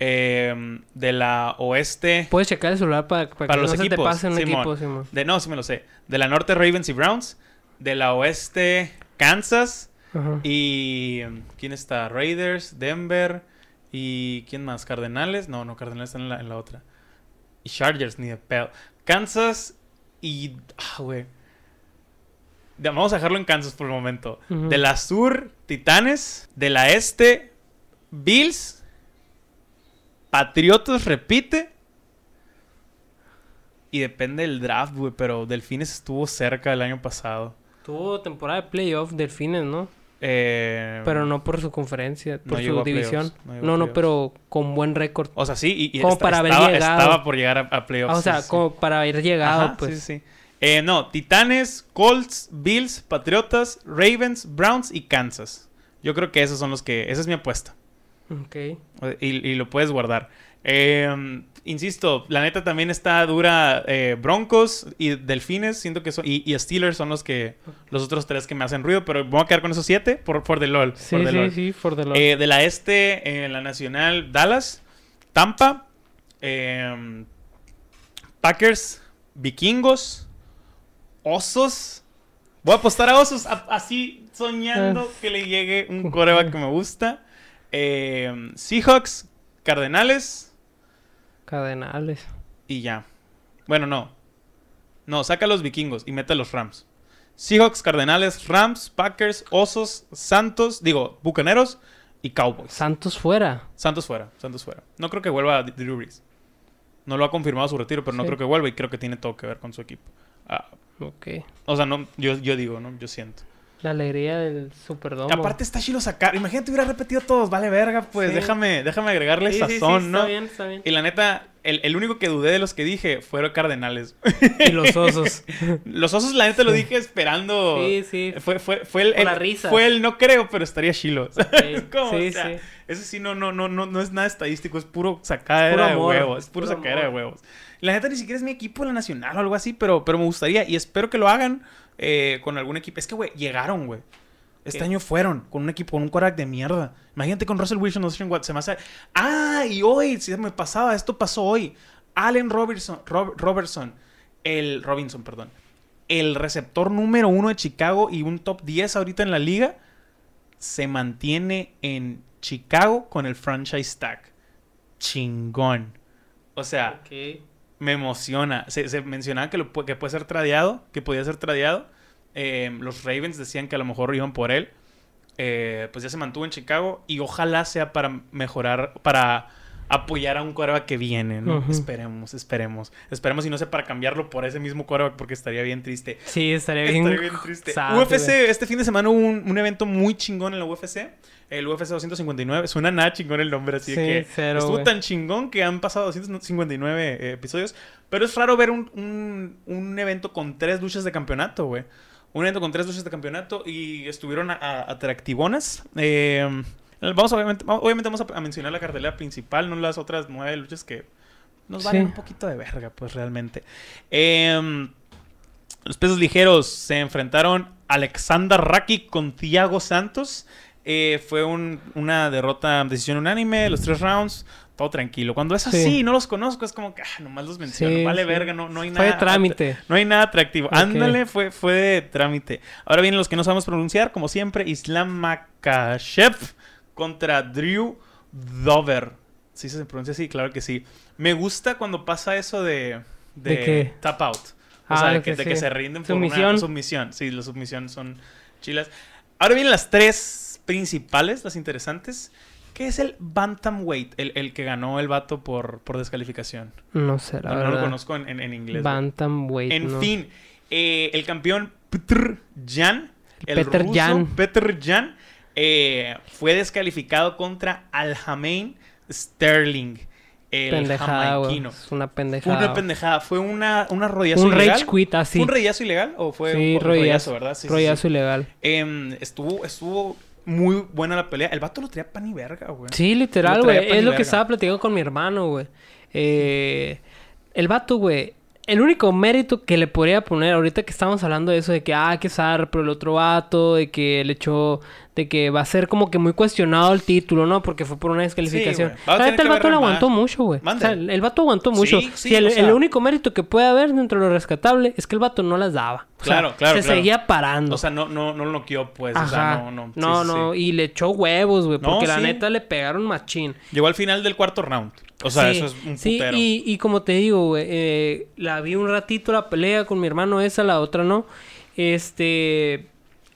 Eh, de la oeste. Puedes checar el celular para, para, Para que los no se te equipos, pase un Simón. equipo, Simón. De, no, sí me lo sé. De la norte, Ravens y Browns. De la oeste, Kansas. Y. ¿Quién está? Raiders, Denver. ¿Y quién más? ¿Cardenales? No, no, Cardenales están en la, en la otra. Y Chargers, ni de pedo. Kansas y. Ah, güey. Vamos a dejarlo en Kansas por el momento. De la sur, Titanes. De la este, Bills. Patriotas repite. Y depende del draft, güey. Pero Delfines estuvo cerca el año pasado. Tuvo temporada de playoff, Delfines, ¿no? Eh, Pero no por su conferencia, por su playoffs, división. no No, pero con buen récord. O sea, sí, y, y Como esta- para haber estaba, llegado. estaba por llegar a, a playoffs. Ah, o sea, sí, sí. como para haber llegado, Ajá, pues. sí, sí. Eh, no, Titanes, Colts, Bills, Patriotas, Ravens, Browns y Kansas. Yo creo que esos son los que... Esa es mi apuesta. Ok. Y, y lo puedes guardar. Eh, insisto, la neta también está dura eh, Broncos y Delfines. Siento que son... Y, y Steelers son los que... Los otros tres que me hacen ruido. Pero voy a quedar con esos siete por, por the LOL. Sí, the sí, LOL. sí, for the. Eh, de la este, en la nacional, Dallas, Tampa, eh, Packers, Vikingos, Osos. Voy a apostar a Osos, a- así soñando que le llegue un coreback que me gusta. Eh, Seahawks, Cardenales Cardenales. y ya. Bueno, no. No, saca a los vikingos y mete a los Rams. Seahawks, Cardenales, Rams, Packers, Osos, Santos, digo, Bucaneros y Cowboys. Santos fuera. Santos fuera, Santos fuera. No creo que vuelva Drew Brees. No lo ha confirmado su retiro, pero no creo que vuelva y creo que tiene todo que ver con su equipo. Ah, Ok. o sea, no, yo, yo digo, ¿no? Yo siento. La alegría del Superdome. Aparte está chilo sacar. Imagínate hubiera repetido todos, vale verga, pues Sí. déjame, déjame agregarle Sí, sazón, está ¿no? bien, está bien. Y la neta, el, el único que dudé de los que dije fueron Cardenales. Y los osos. Los osos, la neta, lo dije esperando. sí, sí. Fue, fue, fue el, el- la risa. Fue el no creo, pero estaría chilo. ¿sabes cómo? sí, O sea, sí. No, no, no, no, no es nada estadístico, es puro sacadera Puro de huevos. Es puro, puro sacadera de huevos. La neta ni siquiera es mi equipo la nacional o algo así, pero, pero me gustaría y espero que lo hagan eh, con algún equipo. Es que, güey, llegaron, güey. Este ¿Qué? año fueron con un equipo, con un quarterback de mierda. Imagínate con Russell Wilson, no sé what, se me hace... Ah, y hoy, si me pasaba, esto pasó hoy. Allen Robertson, Rob- Robertson, el Robinson, perdón. El receptor número uno de Chicago y un top 10 ahorita en la liga se mantiene en Chicago con el franchise tag. Chingón. O sea. Me emociona. Se, se mencionaba que, lo, que puede ser tradeado, que podía ser tradeado. Eh, los Ravens decían que a lo mejor iban por él. Eh, pues ya se mantuvo en Chicago y ojalá sea para mejorar, para apoyar a un quarterback que viene, ¿no? Esperemos, esperemos. Esperemos y no sé para cambiarlo por ese mismo quarterback porque estaría bien triste. Sí, estaría bien. Estaría bien triste. sad, UFC, este fin de semana hubo un, un evento muy chingón en la UFC. El UFC 259. Suena nada chingón el nombre, así Sí, que cero, estuvo tan chingón que han pasado 259 eh, episodios. Pero es raro ver un, un- un evento con tres luchas de campeonato, güey. Un evento con tres luchas de campeonato y estuvieron a- a- atractivonas. Eh, vamos, obviamente, obviamente vamos a, mencionar la cartelera principal, no las otras nueve luchas que nos valen Sí. un poquito de verga, pues realmente. Em, los pesos ligeros se enfrentaron Alexander Raki con Thiago Santos. Eh, fue un- una derrota, decisión unánime, los tres rounds, todo tranquilo. Cuando es así, Sí. no los conozco, es como que ah, nomás los menciono. Sí, vale sí. verga, no, no hay Fue nada. de trámite. No hay nada atractivo. Ándale, fue, fue de trámite. Ahora vienen los que no sabemos pronunciar, como siempre, Islam Makashev contra Drew Dover. ¿Sí se pronuncia así? Claro que sí. Me gusta cuando pasa eso de, de, ¿De qué? tap out. O Ah, sea, de que, de que sí. se rinden por Sumisión. una submisión. Sí, las submisiones son chilas. Ahora vienen las tres principales, las interesantes. ¿Qué es el Bantamweight? El, el que ganó el vato por, por descalificación. No sé, la No, no verdad. lo conozco en, en- en inglés. Bantamweight. En no. fin, eh, el campeón Petr Jan, el Peter ruso, Yan. Petr Jan, eh, fue descalificado contra Aljamain Sterling, el Pendejada. Es una Fue pendejada. una pendejada, fue una, una rodillazo Un ilegal. rage quit así. ¿Fue un rodillazo ilegal o fue sí, un rodillazo, verdad? Sí, rodillazo sí. ilegal. Em, estuvo, estuvo muy buena la pelea. El vato lo traía pan y verga, güey. Sí, literal, güey. Es lo que estaba platicando con mi hermano, güey. Eh, el vato, güey. El único mérito que le podría poner ahorita que estamos hablando de eso de que ah, que pero el otro vato, de que el hecho de que va a ser como que muy cuestionado el título, ¿no? Porque fue por una descalificación. La neta, el vato lo aguantó más. mucho, güey. O Mande. sea, el vato aguantó mucho. Sí, sí, Sí, el, o sea- el único mérito que puede haber dentro de lo rescatable es que el vato no las daba. O sea, Claro, claro, Se claro. seguía parando. O sea, no, no, no lo noqueó, pues. Ajá. O sea, no, no. Sí, no, sí, no, sí. y le echó huevos, güey, No, porque la sí. neta le pegaron machín. Llegó al final del cuarto round. O sea, Sí, eso es un sí, putero. y, y como te digo, güey, eh, la vi un ratito la pelea con mi hermano esa, la otra no. Este,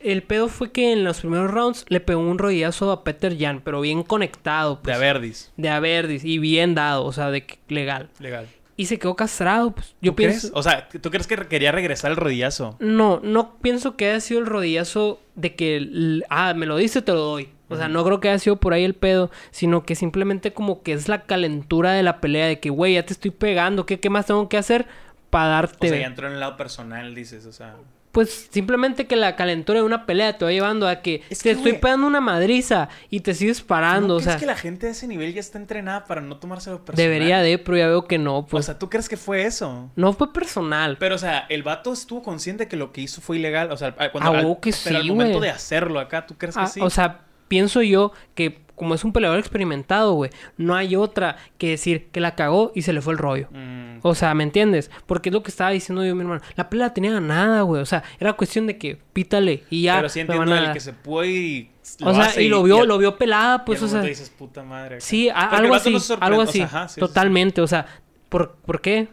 el pedo fue que en los primeros rounds le pegó un rodillazo a Peter Jan, pero bien conectado, De pues, Averdis. de Averdis y bien dado, o sea, de que- legal. Legal. Y se quedó castrado, pues. Yo ¿Tú pienso, crees? O sea, ¿tú crees que quería regresar el rodillazo? no, no pienso que haya sido el rodillazo de que, ah, me lo diste, te lo doy. O sea, no creo que haya sido por ahí el pedo, sino que simplemente como que es la calentura de la pelea, de que, güey, ya te estoy pegando, ¿qué, qué más tengo que hacer para O darte? sea, ya entró en el lado personal, dices, o sea... Pues simplemente que la calentura de una pelea te va llevando a que Es te que, estoy pegando una madriza y te sigues parando, ¿No o sea, que la gente de ese nivel ya está entrenada para no tomárselo personal? debería de, pero ya veo que no, O pues. sea, ¿tú crees que fue eso? no fue personal. Pero, o sea, el vato estuvo consciente que lo que hizo fue ilegal. O sea, cuando, Ah, al- que pero al sí, momento de hacerlo acá, ¿tú crees que Ah, sí? O sea, pienso yo que como es un peleador experimentado, güey, no hay otra que decir que la cagó y se le fue el rollo. Mm, O sea, ¿me entiendes? Porque es lo que estaba diciendo yo, mi hermano. La pelea la tenía ganada, güey. O sea, era cuestión de que pítale y ya. pero sí entiendo el que se puede y O sea, y lo vio, lo vio pelada, pues, y o sea. dices, puta madre. acá". Sí, a- algo así, algo así. ajá, sí, sí, sí. totalmente, o sea, ¿por, ¿por qué?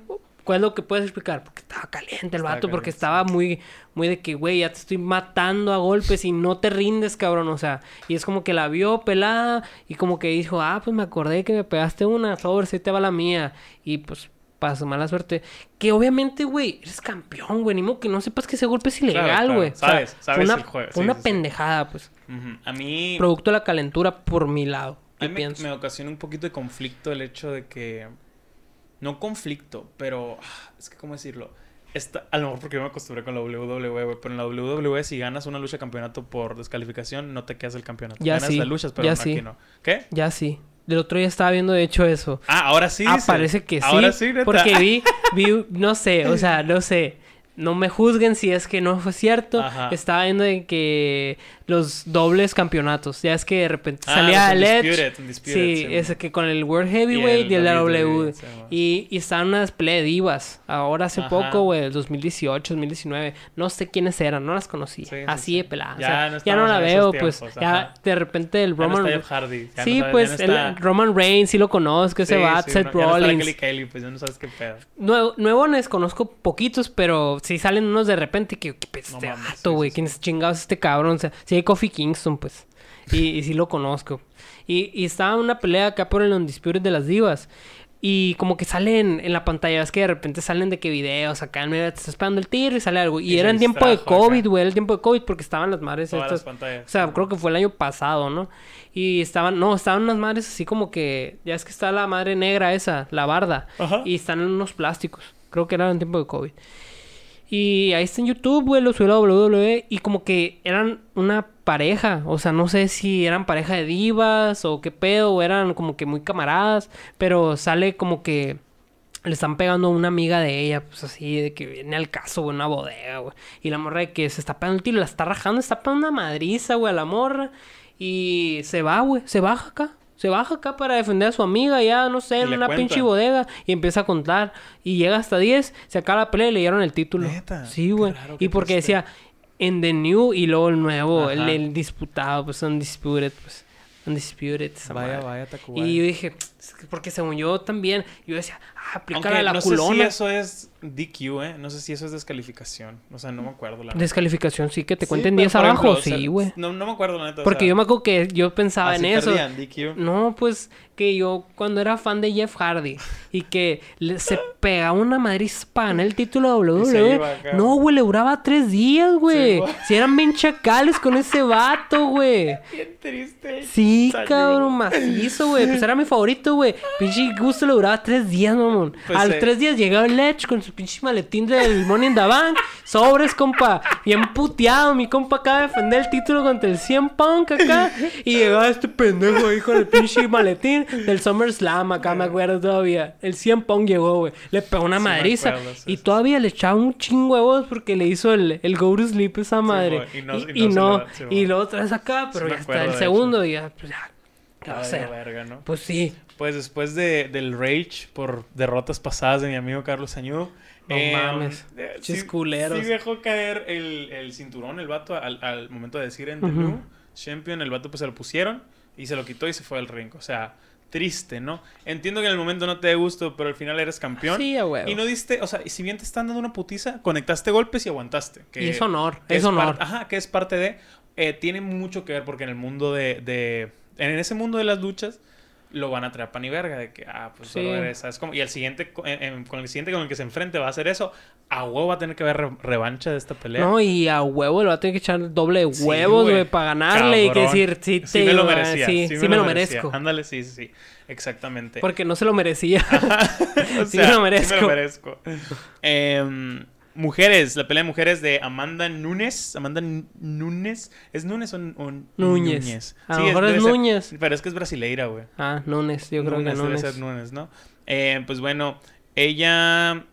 ¿Cuál es lo que puedes explicar? Porque estaba caliente el vato, porque estaba muy, muy de que, güey, ya te estoy matando a golpes y no te rindes, cabrón, o sea, y es como que la vio pelada y como que dijo, ah, pues me acordé que me pegaste una, sobre, si te va la mía, y pues para su mala suerte, que obviamente, güey, eres campeón, güey, ni modo que no sepas que ese golpe es ilegal, claro, güey. O sea, sabes, sabes una, el juego, fue sí, una sí, sí. pendejada, pues. A mí... producto de la calentura por mi lado, A ¿qué mí me, me ocasiona un poquito de conflicto el hecho de que. No conflicto, pero. ah, Es que, ¿cómo decirlo? Esta, a lo mejor porque yo me acostumbré con la WWE, güey, pero en la WWE, si ganas una lucha campeonato por descalificación, no te quedas el campeonato. Ya ganas sí, las luchas, pero ya no, sí. aquí no. ¿Qué? Ya sí. Del otro día estaba viendo, de hecho, eso. Ah, ahora sí. ah, dice. parece que sí. Ahora sí, neta. Porque vi, vi, no sé, o sea, no sé. No me juzguen si es que no fue cierto. Ajá. Estaba viendo de que los dobles campeonatos. Ya es que de repente Ah, salía el Edge. Sí, sí, ese que con el World Heavyweight y el, sí, man. Y, y estaban unas de divas. Ahora hace Ajá. poco, güey, el 2018, 2019. No sé quiénes eran, no las conocí. Sí, sí, Así sí. de pelada. Ya o sea, no ya no estamos la veo, pues. tiempos, Ya ajá. de repente el Ya no Roman. está Hardy. ya no sí, sabe- ya pues el Roman Reigns sí lo conozco, ese Sí, va, sí, Seth Rollins. Kelly Kelly, pues ya no sabes qué pedo. Nuevo, nuevones conozco poquitos, pero sí salen unos de repente que, pues, No este sí, güey, sí, quién es chingados este cabrón, o sea, sí Kofi Kingston, pues, y, y sí lo conozco. Y, y estaba una pelea acá por el Undisputed de las divas. Y como que salen en la pantalla, es que de repente salen de que videos acá en medio, te estás esperando el tiro y sale algo. Y, era en tiempo de. COVID, güey, era el tiempo de COVID porque estaban las madres Todas las estas. pantallas. O sea, creo que fue el año pasado, ¿no? Y estaban, no, estaban unas madres así como que, ya es que está la madre negra esa, la barda. Ajá. Y están en unos plásticos. Creo que era en tiempo de COVID. Y ahí está en YouTube, güey, lo subió la WWE. Y como que eran una pareja. O sea, no sé si eran pareja de divas o qué pedo. O eran como que muy camaradas. Pero sale como que le están pegando a una amiga de ella. Pues así, de que viene al caso, güey, una bodega, güey. Y la morra de que se está pegando el tiro, la está rajando, está pegando una madriza, güey, a la morra. Y se va, güey, se baja acá. Se baja acá para defender a su amiga, ya no sé, en una cuenta. pinche bodega. Y empieza a contar. Y llega hasta 10, se acaba la pelea y le dieron el título. Neta, Sí, güey. Y porque triste. decía en the new y luego el nuevo, el, disputado, pues undisputed, pues. Undisputed. esa Vaya, madre. vaya, Tacubaya. Y yo dije, porque según yo también, yo decía, ah, aplícala Aunque a la no sé culona. si eso es DQ, ¿eh? No sé si eso es descalificación. O sea, no me acuerdo, la neta. Descalificación, sí, que te cuenten pero, 10 por abajo, ejemplo, o sea, sí, güey. No, no me acuerdo, la neta. o Porque sea, yo me acuerdo que yo pensaba así en eso. perdían, DQ. No, pues que yo cuando era fan de Jeff Hardy y que le- se pegaba una madrid para ganar el título de WWE. acá. No, güey, le duraba tres días, güey. si eran bien chacales con ese vato, güey. Bien triste. Sí, Salió. cabrón, macizo, güey. Pues era mi favorito, güey. Pinche gusto le duraba tres días, mamón. Pues, a los eh. tres días llegaba el Edge con su pinche maletín del Money in the Bank. Sobres, compa. Bien puteado, mi compa acaba de defender el título contra el 100 Punk acá. Y llegaba este pendejo ahí con el pinche maletín del SummerSlam acá, me acuerdo todavía. El 100 Punk llegó, güey. Le pegó una Sí, madriza. acuerdo, sí, y todavía le echaba un chingo de huevos porque le hizo el, el go to sleep esa madre. y no- y, y y no y luego otra vez acá, pero ya está el segundo y ya, pues ya. ¿Qué va a Ay, hacer? verga, ¿no? Pues sí. Pues después de, del rage por derrotas pasadas de mi amigo Carlos Añudo. No mames. eh, Chis culeros. Sí dejó caer el, el cinturón, el vato, al, al momento de decir en The Ujú. New Champion, el vato pues se lo pusieron y se lo quitó y se fue al ring. O sea, triste, ¿no? Entiendo que en el momento no te dé gusto, pero al final eres campeón. Sí, huevo. Y no diste, o sea, y si bien te están dando una putiza, conectaste golpes y aguantaste. Que, Y es honor, es honor. ajá, que es parte de. eh, tiene mucho que ver porque en el mundo de, de- En ese mundo de las luchas, lo van a traer pan y verga. De que, ah, pues Sí. solo eres, ¿sabes cómo? Y el siguiente, co- en- en- con el siguiente con el que se enfrente va a hacer eso. A huevo va a tener que haber re- revancha de esta pelea. No, y a huevo le va a tener que echar doble de Sí, huevos, güey. güey, para ganarle y que Cabrón. decir, sí, Sí te- me lo merecía. Sí, sí me, lo merecía. merezco. Ándale, sí, sí, sí. Exactamente. Porque no se lo merecía. O Sí me lo merezco. Sí me lo merezco. Em, mujeres, la pelea de mujeres de Amanda Nunes. Amanda Nunes. ¿Es Nunes o, o Núñez. A Sí, mejor debe es ser- Núñez. Pero es que es brasileira, güey. Ah, Nunes, yo creo Núñez, que debe Nunes. ser Núñez, ¿no? Eh, pues bueno, ella...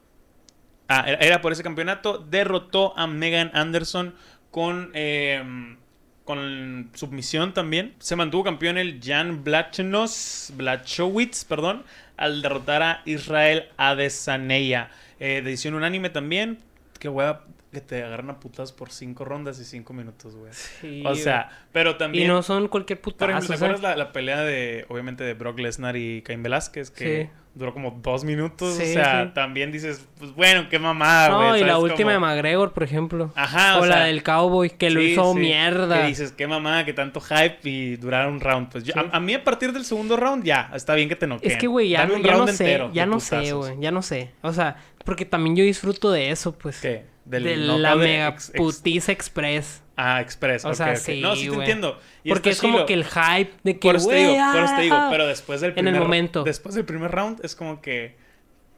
Ah, era, por ese campeonato. Derrotó a Megan Anderson con... em, con submisión también. Se mantuvo campeón el Jan Blachowicz, Blachowicz, perdón, al derrotar a Israel Adesanya. Eh, decisión unánime también. Qué hueva que te agarran a putas por cinco rondas y cinco minutos, güey. Sí, O sea, pero también... Y no son cualquier Por putazo, ejemplo, ¿te acuerdas la, la pelea de, obviamente, de Brock Lesnar y Cain Velázquez? Que Sí. duró como dos minutos. Sí, o sea, también dices, pues bueno, qué mamada, güey. No, y la última de McGregor, por ejemplo. Ajá, o, o la sea, del Cowboy, que lo hizo mierda. Que dices, qué mamada, que tanto hype y durar un round. Pues yo- a, a mí a partir del segundo round ya, está bien que te noqueen. Es que, güey, ya, ya no sé, ya no sé, güey, ya no sé. O sea, porque también yo disfruto de eso, pues. ¿Qué? de la de mega ex- ex- putiza express. Ah, Express. O sea, sí, No, sí te entiendo. Y Porque es como que el hype de que, Por eso te güey, digo, por eso te digo, ah, pero después del en primer el momento. después del primer round es como que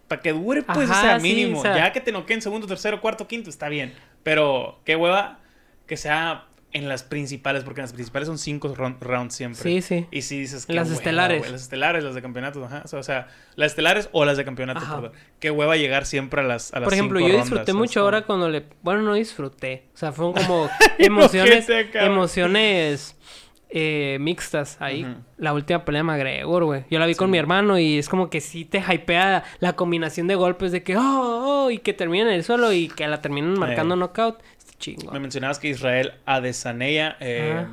para que dure pues Ajá, o sea sí, mínimo, o sea- ya que te noqueen segundo, tercero, cuarto, quinto está bien, pero qué hueva que sea en las principales, porque en las principales son cinco rounds siempre. Sí, sí. Y si dices que Las estelares. las estelares, las de campeonatos, ajá. O sea, las estelares o las de campeonato, Ajá. perdón. Qué hueva llegar siempre a las, a las Por ejemplo, cinco yo disfruté ¿sabes mucho ahora cuando le... Bueno, no disfruté. O sea, fueron como emociones... Emociones eh, mixtas ahí. La última pelea de McGregor, güey. Yo la vi con mi hermano y es como que sí te hypea la combinación de golpes de que... Oh, oh, y que termina en el suelo y que la terminan marcando Eh. knockout. Está Me mencionabas que Israel Adesanya eh, Ajá.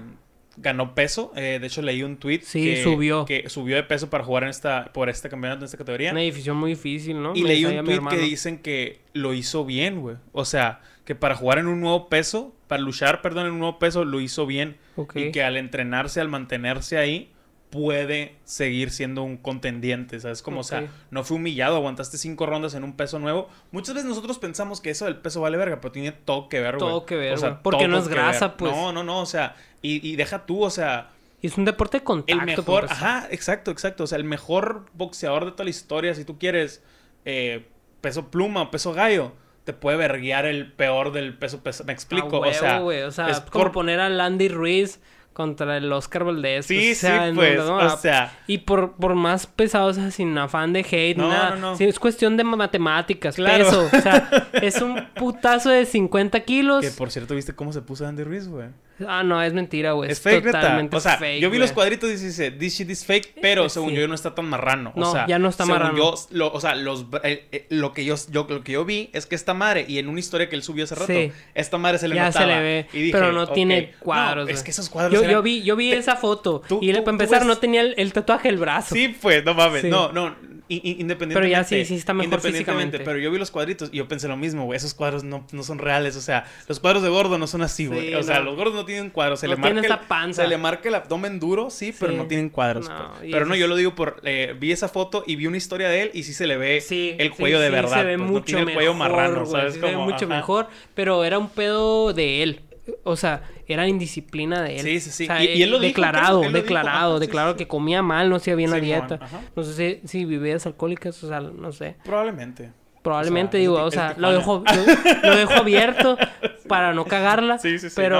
ganó peso. Eh, de hecho, leí un tweet Sí, que subió. que subió de peso para jugar en esta, por este campeonato, en esta categoría. Una división muy difícil, ¿no? Y Me leí un tweet que dicen que lo hizo bien, güey. O sea, que para jugar en un nuevo peso, para luchar, perdón, en un nuevo peso, lo hizo bien. Y que al entrenarse, al mantenerse ahí, puede seguir siendo un contendiente, ¿sabes? Como, o sea, no fue humillado, aguantaste cinco rondas en un peso nuevo. Muchas veces nosotros pensamos que eso del peso vale verga, pero tiene todo que ver, güey. Todo que ver, O sea. Porque no es grasa, ver. pues. No, no, no, o sea, y, y deja tú, o sea, Y es un deporte de contacto. el mejor, ajá, exacto, exacto. O sea, el mejor boxeador de toda la historia, si tú quieres eh, peso pluma o peso gallo, te puede verguiar el peor del peso peso. Me explico, sea. O sea, es como por- poner a Landy Ruiz contra el Oscar Valdez. Sí, pues, o sea, sí, no, pues, no, o ah, sea, Y por, por más pesado, o sea, sin afán de hate, No, nada. no, no. Sí, es cuestión de matemáticas, Claro. peso. O sea, es un putazo de 50 kilos. que por cierto, ¿viste cómo se puso Andy Ruiz, güey? Ah, no, es mentira, güey. Es Es, fake, totalmente O sea, fake, yo vi los cuadritos y dice, this shit is fake, pero según sí. yo no está tan marrano. o No, sea, ya no está según marrano. yo, lo- o sea, los, eh, eh, lo, que yo, yo- lo que yo vi es que esta madre, y en una historia que él subió hace rato, Sí. esta madre se le Ya notaba. se le ve, y dije, pero no tiene no, cuadros. es que esos cuadros Yo, eran- yo vi, yo vi esa foto. tú- y tú- para empezar, ves- no tenía el, el tatuaje del brazo. Sí, pues, no mames. Sí. No, no. Independientemente. Pero ya sí, sí está mejor independientemente, físicamente. Pero yo vi los cuadritos y yo pensé lo mismo, güey. Esos cuadros no, no son reales. O sea, los cuadros de gordo no son así, güey. Sí, o sea, no. los gordos no tienen cuadros. Se No le marca esa panza. Se le marca el abdomen duro, sí, pero no tienen cuadros. No, pues. Pero no, yo lo digo por. eh, vi esa foto y vi una historia de él y sí se le ve Sí, el cuello de verdad. Se ve pues, mucho el cuello marrano, güey, ¿sabes? sí se ve Como, mucho ajá. mejor, pero era un pedo de él. O sea, era indisciplina de él. Sí, sí, sí. O sea, Y- y él lo dijo, declarado, creo, él lo dijo, declarado, sí, declarado sí. que comía mal, no hacía bien la dieta. ajá. No sé si, si bebidas alcohólicas, o sea, no sé. Probablemente. Probablemente O sea, digo, o sea, lo dejo, lo, lo dejo abierto para no cagarla. Sí, sí, sí. Pero,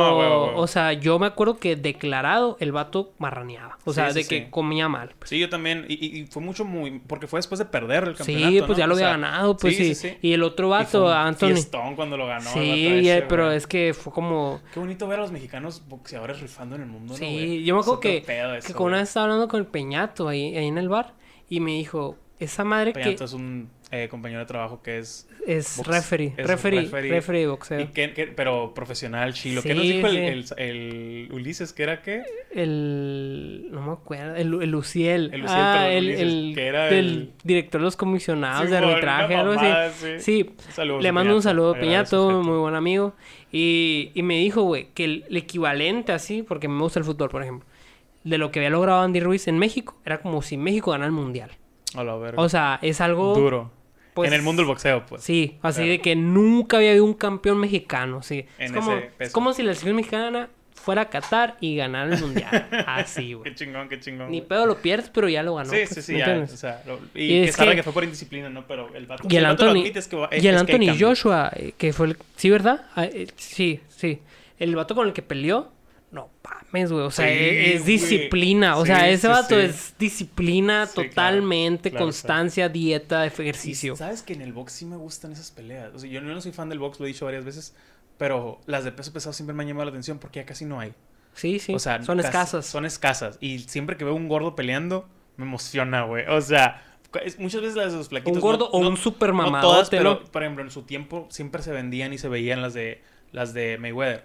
No, o sea, yo me acuerdo que declarado el vato marraneaba. O sea, sí, de sí. que comía mal. Sí, yo también. Y, y- fue mucho muy. Porque fue después de perder el campeonato. Sí, pues ¿no? ya lo O había sea, ganado, pues sí. Y el otro vato, Anthony. fiestón cuando lo ganó. Sí, ese, eh, pero güey. es que fue como... Qué bonito ver a los mexicanos boxeadores rifando en el mundo, ¿no, Sí, güey? yo me acuerdo que, que con una vez estaba hablando con el Peñato ahí, ahí en el bar y me dijo, esa madre Peñato que es un eh, compañero de trabajo que es... es box- referee, es referee, referee. referee de boxeo. y que- que- pero profesional, chilo. ¿Qué nos Sí, dijo el, sí. el- el Ulises? ¿Que era qué? El... no me acuerdo, el, el Luciel. El Luciel, ah, el, Ulises, el que era del el- director de los comisionados de arbitraje, algo así. sí. Sí, le mando un saludo a sujeto. muy buen amigo. Y, y me dijo, güey, que el, el equivalente así, porque me gusta el fútbol, por ejemplo, de lo que había logrado Andy Ruiz en México, era como si México ganara el mundial. A la verga. O sea, es algo. Duro. Pues, en el mundo del boxeo, pues. Sí, así Claro. de que nunca había habido un campeón mexicano. Sí. En es, como, ese peso. es como si la selección mexicana fuera a Qatar y ganara el mundial. Así, güey. Qué chingón, qué chingón. Ni pedo lo pierdes, pero ya lo ganó. sí, pues, sí, sí, ¿me ya. entiendes? O sea, lo- y, Y que es sabe que- que... fue por indisciplina, ¿no? Pero el vato... Y el vato Anthony, es que es- y el que Anthony. Joshua, eh, que fue el... ¿Sí, verdad? Ah, eh, sí, sí. El vato con el que peleó, no mames, güey. O sea, Sí, e- es, güey. disciplina. O Sí, sea, ese sí, vato sí. es disciplina Sí, claro. totalmente, Claro, constancia, dieta, Y ejercicio. sabes que en el box sí me gustan esas peleas. O sea, yo no soy fan del box, lo he dicho varias veces. Pero las de peso pesado siempre me han llamado la atención porque ya casi no hay. Sí, sí. O sea, son casi- escasas. Son escasas. Y siempre que veo un gordo peleando, me emociona, güey. O sea, es- muchas veces las de los flaquitos. Un gordo no- o no- un super No mamadote, todas, pero, ¿no? por ejemplo, en su tiempo siempre se vendían y se veían las de, las de Mayweather.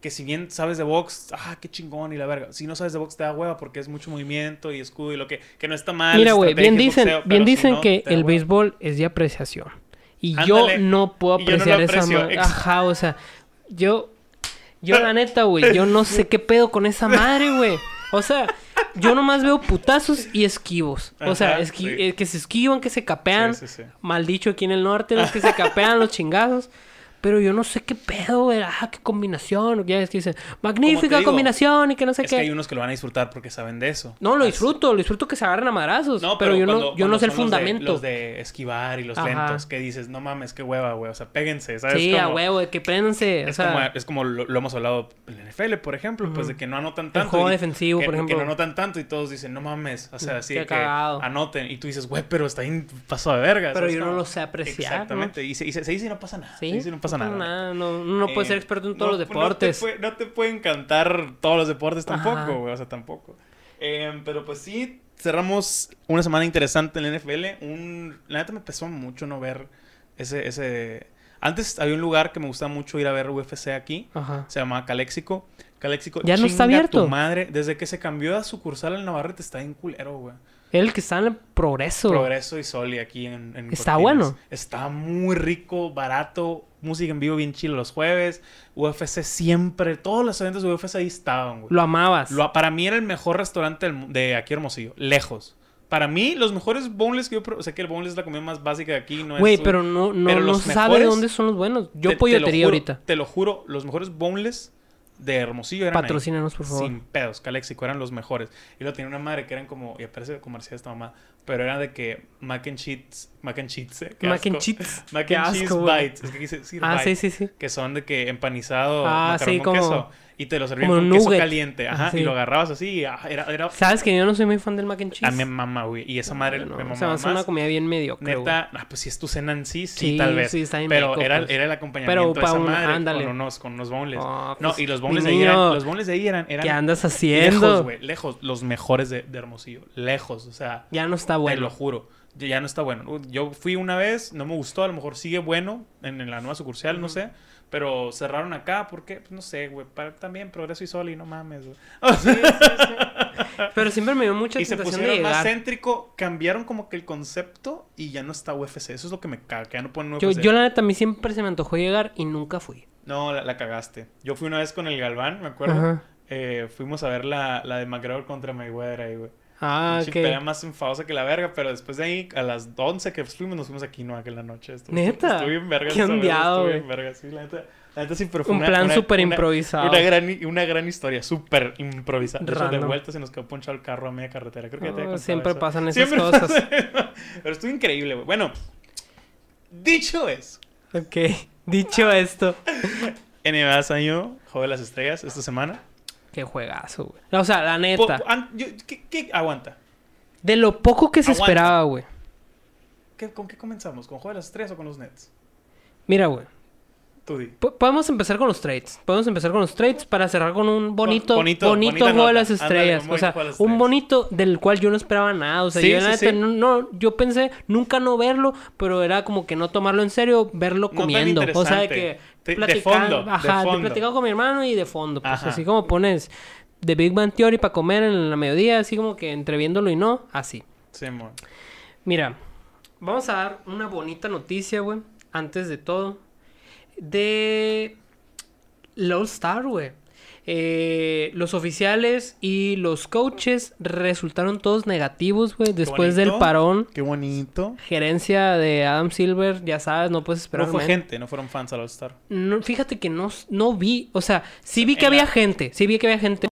Que si bien sabes de box, ah, qué chingón y la verga. Si no sabes de box te da hueva porque es mucho movimiento y escudo y lo que, que no está mal. Mira, güey, bien dicen, boxeo, bien si dicen no, que el béisbol es de apreciación. Y Ándale. yo no puedo no apreciar esa madre. Ajá, o sea, yo, yo la neta, güey, yo no sé qué pedo con esa madre, güey. O sea, yo nomás veo putazos y esquivos. O sea, Ajá, esqui- sí. eh, que se esquivan, que se capean. Sí, sí, sí. Mal dicho aquí en el norte, los que se capean los chingazos. Pero yo no sé qué pedo, güey. Ah, qué combinación. Ya es que dicen, magnífica digo, combinación y que no sé Es qué. que hay unos que lo van a disfrutar porque saben de eso. No, lo Así- disfruto, lo disfruto que se agarren a madrazos. No, pero, yo no, yo no sé el son los de- fundamento. Los de, esquivar y los Ajá. lentos, que dices, no mames, qué hueva, güey. O sea, péguense, ¿sabes? sí, como, a huevo, de que préndanse. O Es, sea, como, es como lo, lo hemos hablado en la NFL, por ejemplo, pues de que no anotan tanto. juego y- defensivo, que- por ejemplo. Que no anotan tanto y todos dicen, no mames. O sea, así Qué que cagado. anoten. Y tú dices, güey, pero está bien paso de verga. Pero yo no lo sé apreciar, Exactamente. Y se dice y no pasa nada. sí, Pasa nada. No, no puede Eh, ser experto en todos no- los deportes. No te, puede, no te puede encantar todos los deportes tampoco, güey. O sea, tampoco. Eh, pero pues sí, cerramos una semana interesante en la NFL. Un, la neta me pesó mucho no ver ese, ese... Antes había un lugar que me gustaba mucho ir a ver UFC aquí. Ajá. Se llamaba Caléxico. Caléxico. Ya no está abierto. tu madre. Desde que se cambió a sucursal en Navarrete está en culero, güey. El que está en el progreso. Progreso y Soli aquí en, en Está Cortinas. bueno. Está muy rico, barato, música en vivo bien chilo los jueves, UFC siempre, todos los eventos de UFC ahí estaban, güey. Lo amabas. Lo- para mí era el mejor restaurante del de aquí Hermosillo, lejos. Para mí, los mejores boneless que yo... O sea, que el boneless es la comida más básica de aquí, no es... Güey, pero no, no, pero no los sabe mejores- dónde son los buenos. Yo te- te pollotería lo juro- ahorita. Te lo juro, los mejores boneless de Hermosillo eran ahí. Patrocínanos, por favor. Sin pedos, Caléxico eran los mejores. Y luego tenía una madre que eran como, y parece comercial esta mamá, pero era de que mac and cheese, mac and cheese, eh, Mac and cheese. Mac Qué and cheese bites, es que quise decir Ah, sí, bites, sí, sí. que son de que empanizado, Ah, macarrón sí, con como- queso, y te lo servían con queso caliente, ajá, Sí. y lo agarrabas así, y, ah, era, era, Sabes que yo no soy muy fan del mac and cheese. a mi mamá, güey, y esa madre No, me o mamaba sea, es una comida bien mediocre. Neta, ah, pues si es tu cena en sí, sí, Sí, tal vez. sí, está bien pero era, pues. era el acompañamiento Pero de esa un- madre ándale. con unos, con unos boneless. No, pues, y los boneless de ahí eran, los boneless de ahí eran, eran ¿Qué andas haciendo? lejos, güey, lejos, los mejores de, de Hermosillo, lejos, o sea, Ya no está te lo juro. Ya no está bueno. Yo fui una vez, no me gustó, a lo mejor sigue bueno en, en la nueva sucursal, no sé. Pero cerraron acá porque, pues, no sé, güey. También Progreso y Sol y no mames, güey. O sea, Pero siempre me dio mucha y se de pusieron más céntrico, cambiaron como que el concepto y ya no está UFC. Eso es lo que me caga, que ya no ponen UFC. Yo, yo la neta, a mí siempre se me antojó llegar y nunca fui. No, la, la cagaste. Yo fui una vez con el Galván, me acuerdo. Eh, fuimos a ver la, la de McGregor contra Mayweather ahí, güey. Ah, ok. pelea más enfadosa que la verga, pero después de ahí, a las 11 que fuimos, nos fuimos aquí, no, aquella la noche. Estuvo, ¿Neta? Estuvo bien verga. Qué ondeado, güey. bien verga, sí, la neta. La neta sí, pero fue Un una- plan súper improvisado. Una gran, una gran historia, súper improvisada. De hecho, de vuelta se nos quedó ponchado el carro a media carretera. Creo que ya te Oh, siempre eso. pasan esas Siempre cosas. pasa. Pero estuvo increíble, güey. Bueno, dicho eso, Ok. Dicho esto. NBA año, Juego de las Estrellas, esta semana. Qué juegazo, güey. O sea, la Po- neta. an- yo- ¿qué, qué- aguanta? De lo poco que se Aguanta. esperaba, güey. ¿Qué- ¿Con qué comenzamos? ¿Con Juego de las Estrellas o con los Nets? Mira, güey. Tú di. Po- Podemos empezar con los trades. Podemos empezar con los trades para cerrar con un bonito, bonito- bonito, juego de las estrellas. o sea, un bonito del cual yo no esperaba nada. O sea, Sí, yo la neta sí. no, no- yo pensé nunca no verlo, pero era como que no tomarlo en serio, verlo No comiendo. o sea, de que. De- fondo, ajá, de fondo. platicar con mi hermano y de fondo. Pues así como pones The Big Bang Theory para comer en la mediodía, así como que entreviéndolo y no, así. Sí, amor. Mira, vamos a dar una bonita noticia, güey, antes de todo. De All Star, güey. Eh, los oficiales y los coaches resultaron todos negativos, güey, después del parón. Qué bonito. Gerencia de Adam Silver, ya sabes, no puedes esperar No fue gente, no fueron fans al All-Star. No, fíjate que no, no vi, o sea, sí vi que En había la- gente, sí vi que había gente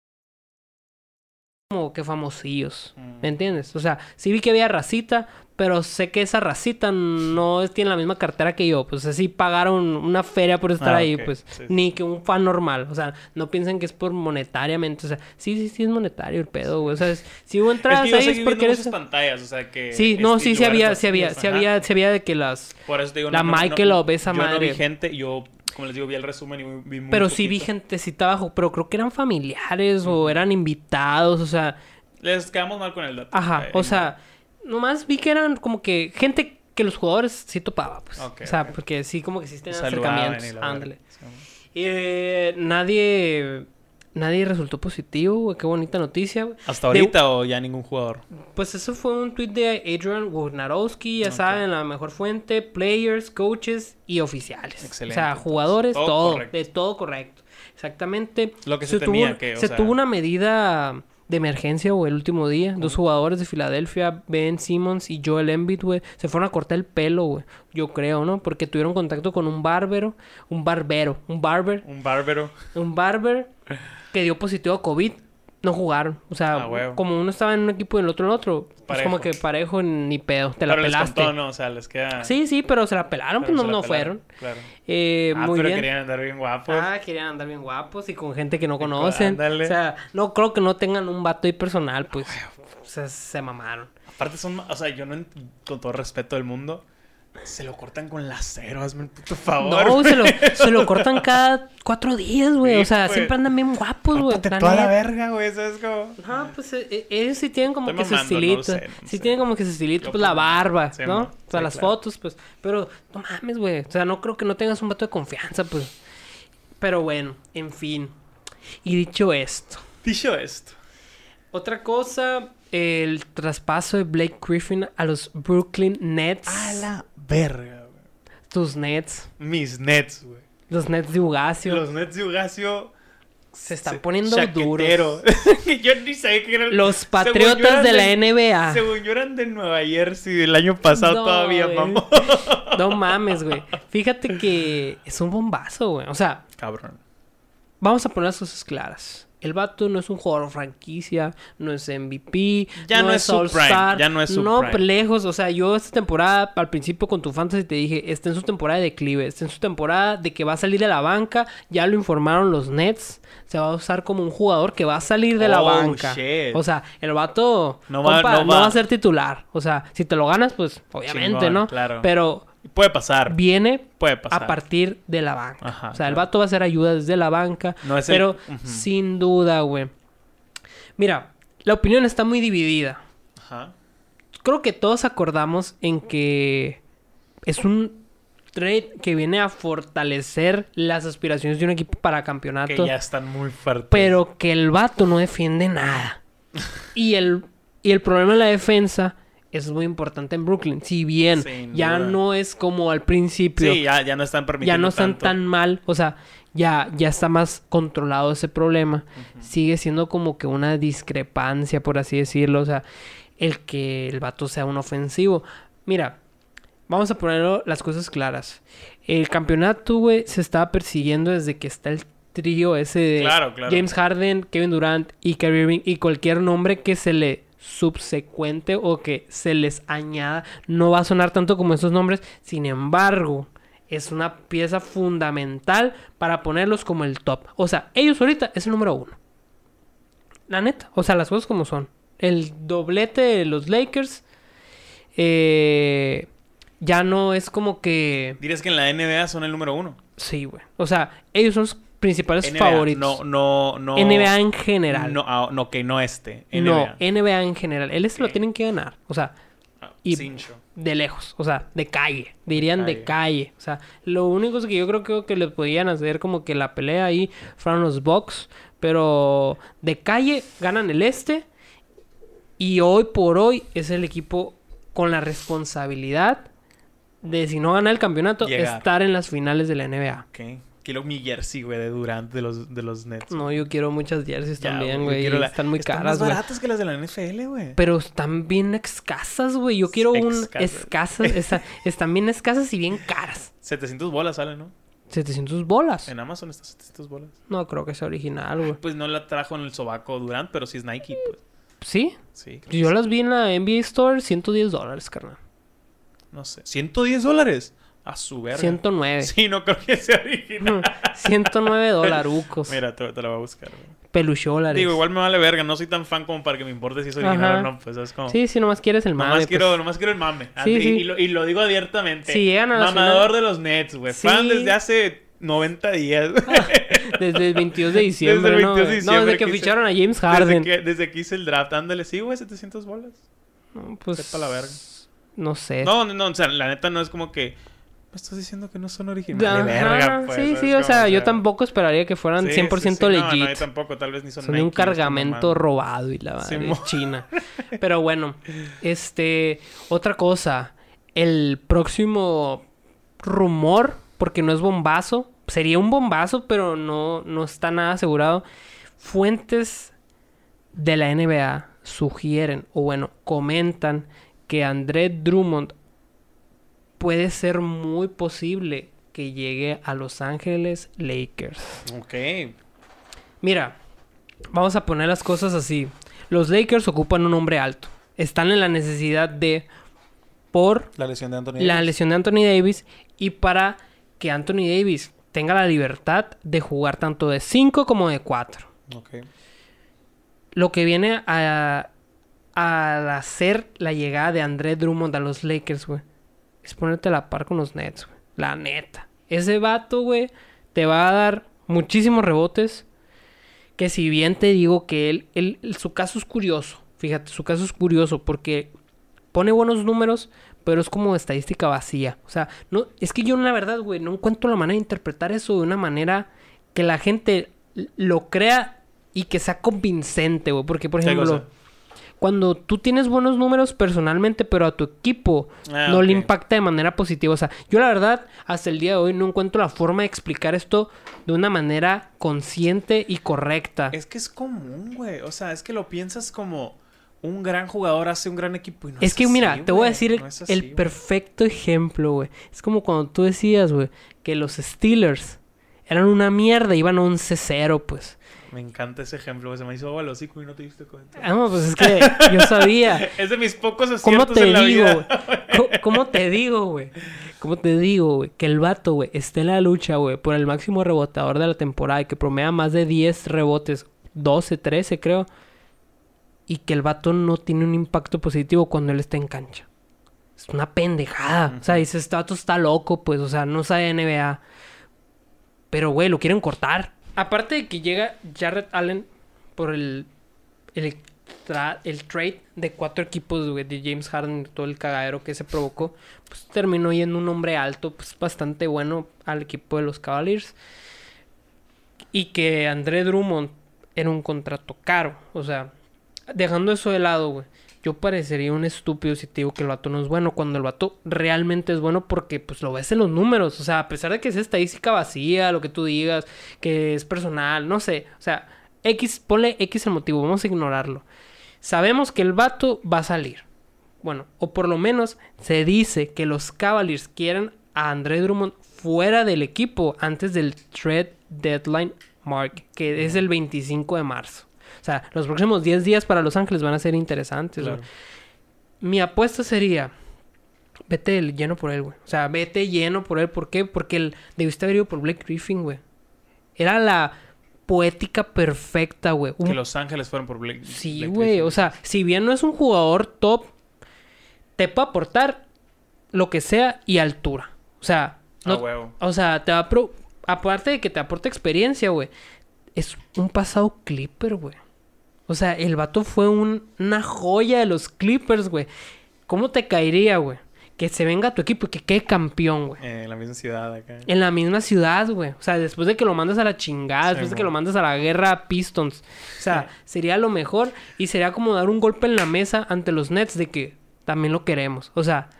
como que famosillos, Mm. ¿me entiendes? O sea, sí vi que había racita, pero sé que esa racita no es- tiene la misma cartera que yo, pues así pagaron una feria por estar Ah, ahí, pues, sí, sí. ni que un fan normal, o sea, no piensen que es por monetariamente, o sea, sí, sí, sí es monetario el pedo, güey, o sea, es- si hubo Es entradas que yo ahí es porque eres... pantallas, o sea que... Sí, no, este, sí, sí lugares había, sí había, sí había, sí había de que las... Por eso te digo, La no, no, Michael no, o esa yo no madre. vi gente, yo, como les digo, vi el resumen y vi, muy Pero sí vi poquito. gentecita abajo, pero creo que eran familiares o eran invitados, o sea, Les quedamos mal con el dato. ajá, Eh, o sea, nomás vi que eran como que gente que los jugadores sí topaba, pues. O sea, porque sí como que existen saludaban y acercamientos, ándale. Sí, eh, nadie nadie resultó positivo, güey, qué bonita noticia, güey. ¿Hasta De- ahorita o ya ningún jugador? Pues eso fue un tweet de Adrian Wojnarowski, ya saben, la mejor fuente, players, coaches y oficiales. Excelente, O sea, jugadores, Todo todo, correcto. de todo correcto. Exactamente. Lo que se tuvo, temía que, o se sea- tuvo una medida de emergencia, güey, el último día. Dos jugadores de Filadelfia, Ben Simmons y Joel Embiid, güey, se fueron a cortar el pelo, güey. Yo creo, ¿no? Porque tuvieron contacto con un bárbaro, un barbero, un barber, Un bárbaro. un barber que dio positivo a COVID. No jugaron. O sea, Ah, como uno estaba en un equipo y el otro en otro. Es Parejo. como que parejo ni pedo. Te la Pero les pelaste. contó, ¿no? O sea, les queda... Sí, sí, pero se la pelaron, pero pues no, no pelaron, fueron. Claro. Eh, Ah, muy pero bien. querían andar bien guapos. Ah, querían andar bien guapos y con gente que no conocen. ándale. O sea, no creo que no tengan un vato ahí personal, pues. O sea, se mamaron. Aparte son... O sea, yo no... Con todo respeto del mundo... Se lo cortan con lacero, hazme el puto favor. No, se lo, se lo cortan cada cuatro días, güey. Sí, o sea, pues. siempre andan bien guapos, güey. Toda la verga, güey. ¿Sabes cómo? No, pues eh, eh, ellos sí tienen como Estoy que su mamando, no lo estilito. sé, no sí sé. tienen como que su estilito, Yo pues la barba, sí, ¿no? O sea, Sí, las claro. fotos, pues. Pero no mames, güey. O sea, no creo que no tengas un vato de confianza, pues. Pero bueno, en fin. Y dicho esto, Dicho esto. otra cosa, el traspaso de Blake Griffin a los Brooklyn Nets. A la verga, güey. Tus Nets. Mis Nets, güey. Los Nets de Ugacio. Los Nets de Ugacio... Se están se- poniendo chaquetero. duros. Yo ni sabía que eran... Los Patriotas de la NBA. Según yo eran de Nueva Jersey del año pasado No, todavía, mamón. No mames, güey. Fíjate que es un bombazo, güey. O sea, Cabrón. vamos a poner las cosas claras. El vato no es un jugador franquicia, no es MVP, Ya no es su All-Star, ya no es No, lejos. O sea, yo esta temporada, al principio con tu fantasy te dije, está en su temporada de declive, está en su temporada de que va a salir de la banca. Ya lo informaron los Nets. Se va a usar como un jugador que va a salir de la Oh, banca. shit. O sea, el vato No va- compa, no va. a ser titular. O sea, si te lo ganas, pues obviamente, Chingón, ¿no? claro. Pero Puede pasar. viene Puede pasar. a partir de la banca. Ajá, o sea, el vato va a hacer ayuda desde la banca. No es el- pero sin duda, güey. Mira, la opinión está muy dividida. Ajá. Creo que todos acordamos en que es un trade que viene a fortalecer las aspiraciones de un equipo para campeonato. Que ya están muy fuertes. Pero que el vato no defiende nada. y, el, y el problema en la defensa es muy importante en Brooklyn. Si bien Sin ya duda. no es como al principio, Sí, ya, ya no están permitiendo ya no están tanto. tan mal. O sea, ya, ya está más controlado ese problema. Sigue siendo como que una discrepancia, por así decirlo. O sea, el que el vato sea un ofensivo. Mira, vamos a poner las cosas claras. El campeonato, güey, se estaba persiguiendo desde que está el trío ese de Claro, claro. James Harden, Kevin Durant y Kyrie Irving y cualquier nombre que se le subsecuente o que se les añada no va a sonar tanto como esos nombres. Sin embargo, es una pieza fundamental para ponerlos como el top. O sea, ellos ahorita es el número uno. La neta, o sea, las cosas como son. El doblete de los Lakers eh, ya no es como que... Dirías que en la NBA son el número uno. Sí, güey. O sea, ellos son los principales NBA, favoritos. No, no, no. NBA en general. No, ah, no, que no este. NBA. No, NBA en general. El este lo tienen que ganar. O sea, Ah, y- Cincho. de lejos. O sea, de calle. Dirían de calle. calle. O sea, lo único es que yo creo que, que les podían hacer como que la pelea ahí fueron los Bucks. Pero de calle ganan el este. Y hoy por hoy es el equipo con la responsabilidad de si no gana el campeonato, Llegar. estar en las finales de la NBA. Quiero mi jersey, güey, de Durant de los, de los Nets. No, yo quiero muchas jerseys Ya, también, güey. la- Están muy Están caras, más güey. baratas que las de la NFL, güey. Pero están bien escasas, güey. Yo quiero un Escasas. esa- están bien escasas y bien caras. 700 bolas sale, ¿no? 700 bolas. En Amazon está 700 bolas. No creo que sea original, güey. Pues no la trajo en el sobaco Durant, pero sí es Nike, pues. ¿Sí? Sí. Yo sí. las vi en la NBA Store, 110 dólares, carnal. No sé. ¿110 dólares? A su verga. 109. Sí, no creo que sea original. 109 dolarucos. Mira, te, te la voy a buscar, güey. Pelucholares. Digo, igual me vale verga. No soy tan fan como para que me importe si es original Ajá. o no. Pues es como... Sí, sí, nomás quieres el mame. Nomás, pues. quiero, nomás quiero el mame. Sí, y, sí. y lo, y lo digo abiertamente. Si llegan a la Mamador final- de los Nets, güey. Sí. Fan desde hace 90 días. Desde el 22 de diciembre, Desde el ¿no? 22 de No, diciembre desde que ficharon a James desde, Harden. que, desde que hice el draft. Ándale, sí, güey, 700 bolas. No, pues... Sepa la verga. No sé. No, no, no, o sea, la neta no es como que... Me estás diciendo que no son originales. Ajá, verga, pues. sí, sí, o sea, yo tampoco esperaría que fueran sí, 100% sí, sí, no, legit. No, yo tampoco, tal vez ni son Son de un cargamento robado y la Sí, madre mo- china. Pero bueno, este, otra cosa, el próximo rumor, porque no es bombazo, sería un bombazo, pero no, no está nada asegurado. Fuentes de la NBA sugieren, o bueno, comentan que André Drummond puede ser muy posible que llegue a Los Ángeles Lakers. Ok. Mira, vamos a poner las cosas así. Los Lakers ocupan un hombre alto. Están en la necesidad de, por La lesión de Anthony la Davis. lesión de Anthony Davis y para que Anthony Davis tenga la libertad de jugar tanto de 5 como de 4. Ok. Lo que viene a, a hacer la llegada de André Drummond a los Lakers, güey, es ponerte a la par con los Nets, güey. La neta. Ese vato, güey, te va a dar muchísimos rebotes. Que si bien te digo que él, él- su caso es curioso. Fíjate, su caso es curioso porque pone buenos números, pero es como estadística vacía. O sea, no, es que yo la verdad, güey, no encuentro la manera de interpretar eso de una manera que la gente lo crea y que sea convincente, güey. Porque, por ¿Qué ejemplo? Cuando tú tienes buenos números personalmente, pero a tu equipo Ah, no le impacta de manera positiva. O sea, yo la verdad, hasta el día de hoy no encuentro la forma de explicar esto de una manera consciente y correcta. Es que es común, güey. O sea, es que lo piensas como un gran jugador hace un gran equipo y no Es que, mira, te voy a decir el, No es así, el güey. perfecto ejemplo, güey. Es como cuando tú decías, güey, que los Steelers eran una mierda, iban 11-0, pues. Me encanta ese ejemplo. Se me hizo agua el hocico y no te diste cuenta. Ah, no, pues es que yo sabía. es de mis pocos ¿Cómo aciertos te en la digo, vida. ¿Cómo, cómo te digo, güey? ¿Cómo te digo, güey? Que el vato, güey, esté en la lucha, güey, por el máximo rebotador de la temporada y que promedia más de 10 rebotes, 12, 13, creo. Y que el vato no tiene un impacto positivo cuando él está en cancha. Es una pendejada. O sea, dices, este vato está loco, pues, o sea, no sabe NBA. Pero, güey, lo quieren cortar. Aparte de que llega Jared Allen por el, el, tra- el trade de cuatro equipos, de James Harden, todo el cagadero que se provocó, pues terminó yendo un hombre alto, pues bastante bueno al equipo de los Cavaliers. Y que André Drummond era un contrato caro. O sea, dejando eso de lado, güey. Yo parecería un estúpido si te digo que el vato no es bueno, cuando el vato realmente es bueno porque pues lo ves en los números. O sea, a pesar de que es estadística vacía, lo que tú digas, que es personal, no sé. O sea, X, ponle X el motivo, vamos a ignorarlo. Sabemos que el vato va a salir. Bueno, o por lo menos se dice que los Cavaliers quieren a André Drummond fuera del equipo antes del trade deadline mark, que es el 25 de marzo. O sea, los próximos 10 días para Los Ángeles van a ser interesantes. Claro. Mi apuesta sería, vete el lleno por él, güey. O sea, vete lleno por él. ¿Por qué? Porque él debiste haber ido por Blake Griffin, güey. Era la poética perfecta, güey. Un Que Los Ángeles fueron por Blake. Sí, Blake güey. Griffin. O sea, si bien no es un jugador top, te puede aportar lo que sea y altura. O sea, no, Ah, huevo. o sea, te va a pro- aparte de que te aporta experiencia, güey. Es un pasado Clipper, güey. O sea, el vato fue un- una joya de los Clippers, güey. ¿Cómo te caería, güey? Que se venga a tu equipo y que quede campeón, güey. Eh, en la misma ciudad acá. En la misma ciudad, güey. O sea, después de que lo mandas a la chingada, Sí, después de que lo mandas a la guerra a Pistons. O sea, sería lo mejor y sería como dar un golpe en la mesa ante los Nets de que también lo queremos. O sea,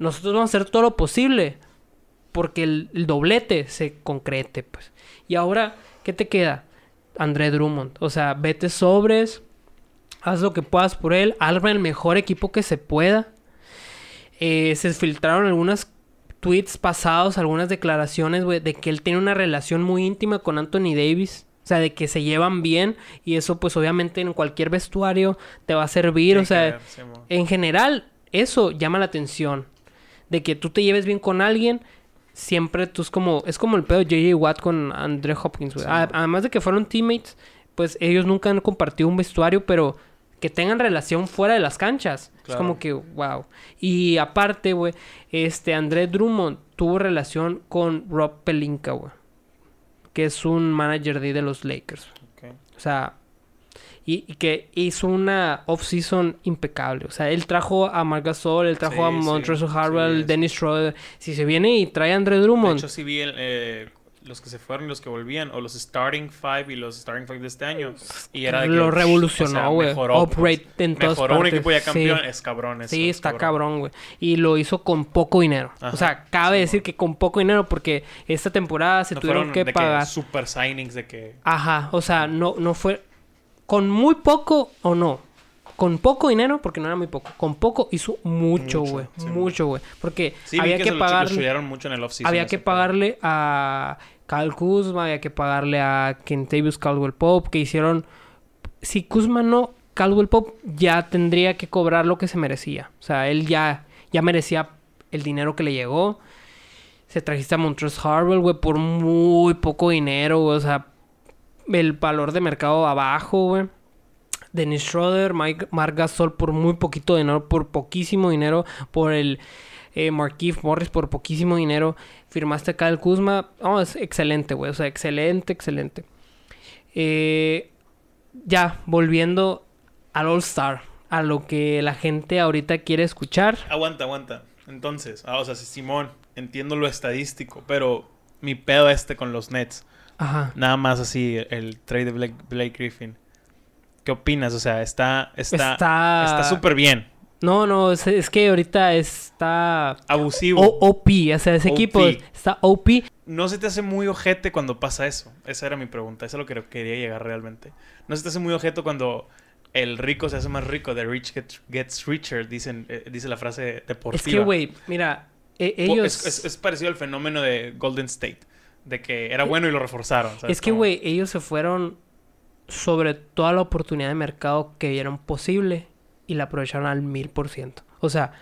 nosotros vamos a hacer todo lo posible porque el, el doblete se concrete, pues. Y ahora, ¿qué te queda? André Drummond. O sea, vete sobres, haz lo que puedas por él, arma el mejor equipo que se pueda. Eh, se filtraron algunas tweets pasados, algunas declaraciones, güey, de que él tiene una relación muy íntima con Anthony Davis. O sea, de que se llevan bien y eso pues obviamente en cualquier vestuario te va a servir. O sea, ver, sí, en general eso llama la atención. De que tú te lleves bien con alguien, siempre tú es como... Es como el pedo de J.J. Watt con Andre Hopkins, güey. Sí. Además de que fueron teammates, pues ellos nunca han compartido un vestuario, pero que tengan relación fuera de las canchas. Es como que, wow. Y aparte, güey, este André Drummond tuvo relación con Rob Pelinka, güey. Que es un manager de, de los Lakers. Ok. O sea, y, y que hizo una off-season impecable. O sea, él trajo a Marc Gasol, él trajo Sí, a Montrezl sí, Harrell, es. Dennis Schroeder. Si se viene y trae a André De Drummond, hecho, sí vi el, eh, los que se fueron y los que volvían, o los starting five y los starting five de este año. Y era de que, lo o sea, revolucionó, güey. mejoró, Upgrade pues. en todas Mejoró un partes. equipo ya campeón, es cabrón eso. Sí, es está cabrón, güey. Y lo hizo con poco dinero. Ajá. O sea, cabe Sí, decir bueno. que con poco dinero porque esta temporada se No tuvieron que de pagar. que super signings de que... Ajá, o sea, no, no fue con muy poco o no. Con poco dinero, porque no era muy poco. Con poco hizo mucho, Mucho, güey. sí. Mucho, güey. Porque Sí, había que, mucho en el off-season Había que pagarle a Kyle Kuzma, había que pagarle a Kentavious Caldwell Pope, que hicieron... Si Kuzma no, Caldwell Pope ya tendría que cobrar lo que se merecía. O sea, él ya, ya merecía el dinero que le llegó. Se trajiste a Montrezl Harwell, güey, por muy poco dinero, güey. O sea, el valor de mercado abajo, güey. Dennis Schroeder, Mike, Marc Gasol por muy poquito dinero, por poquísimo dinero, por el eh, Markieff Morris por poquísimo dinero. Firmaste acá el Kuzma. Oh, es excelente, güey. O sea, excelente, excelente. Eh, ya, volviendo al All Star. A lo que la gente ahorita quiere escuchar. Aguanta, aguanta. Entonces, ah, o sea, Simón, entiendo lo estadístico, pero mi pedo este con los Nets, Ajá. nada más así, el trade de Blake, Blake Griffin. ¿Qué opinas? O sea, está está Está- súper bien. No, no, es, es que ahorita está Abusivo. O- OP. O sea, ese OP. equipo está OP. ¿No se te hace muy ojete cuando pasa eso? Esa era mi pregunta. Eso es lo que quería llegar realmente. ¿No se te hace muy ojete cuando el rico se hace más rico? The rich gets, gets richer, dicen, eh, dice la frase deportiva. Es que, güey, mira, e- ellos... Es, es- es parecido al fenómeno de Golden State. De que era bueno y lo reforzaron. ¿sabes? Es que, güey, ellos se fueron sobre toda la oportunidad de mercado que vieron posible y la aprovecharon al mil por ciento. O sea,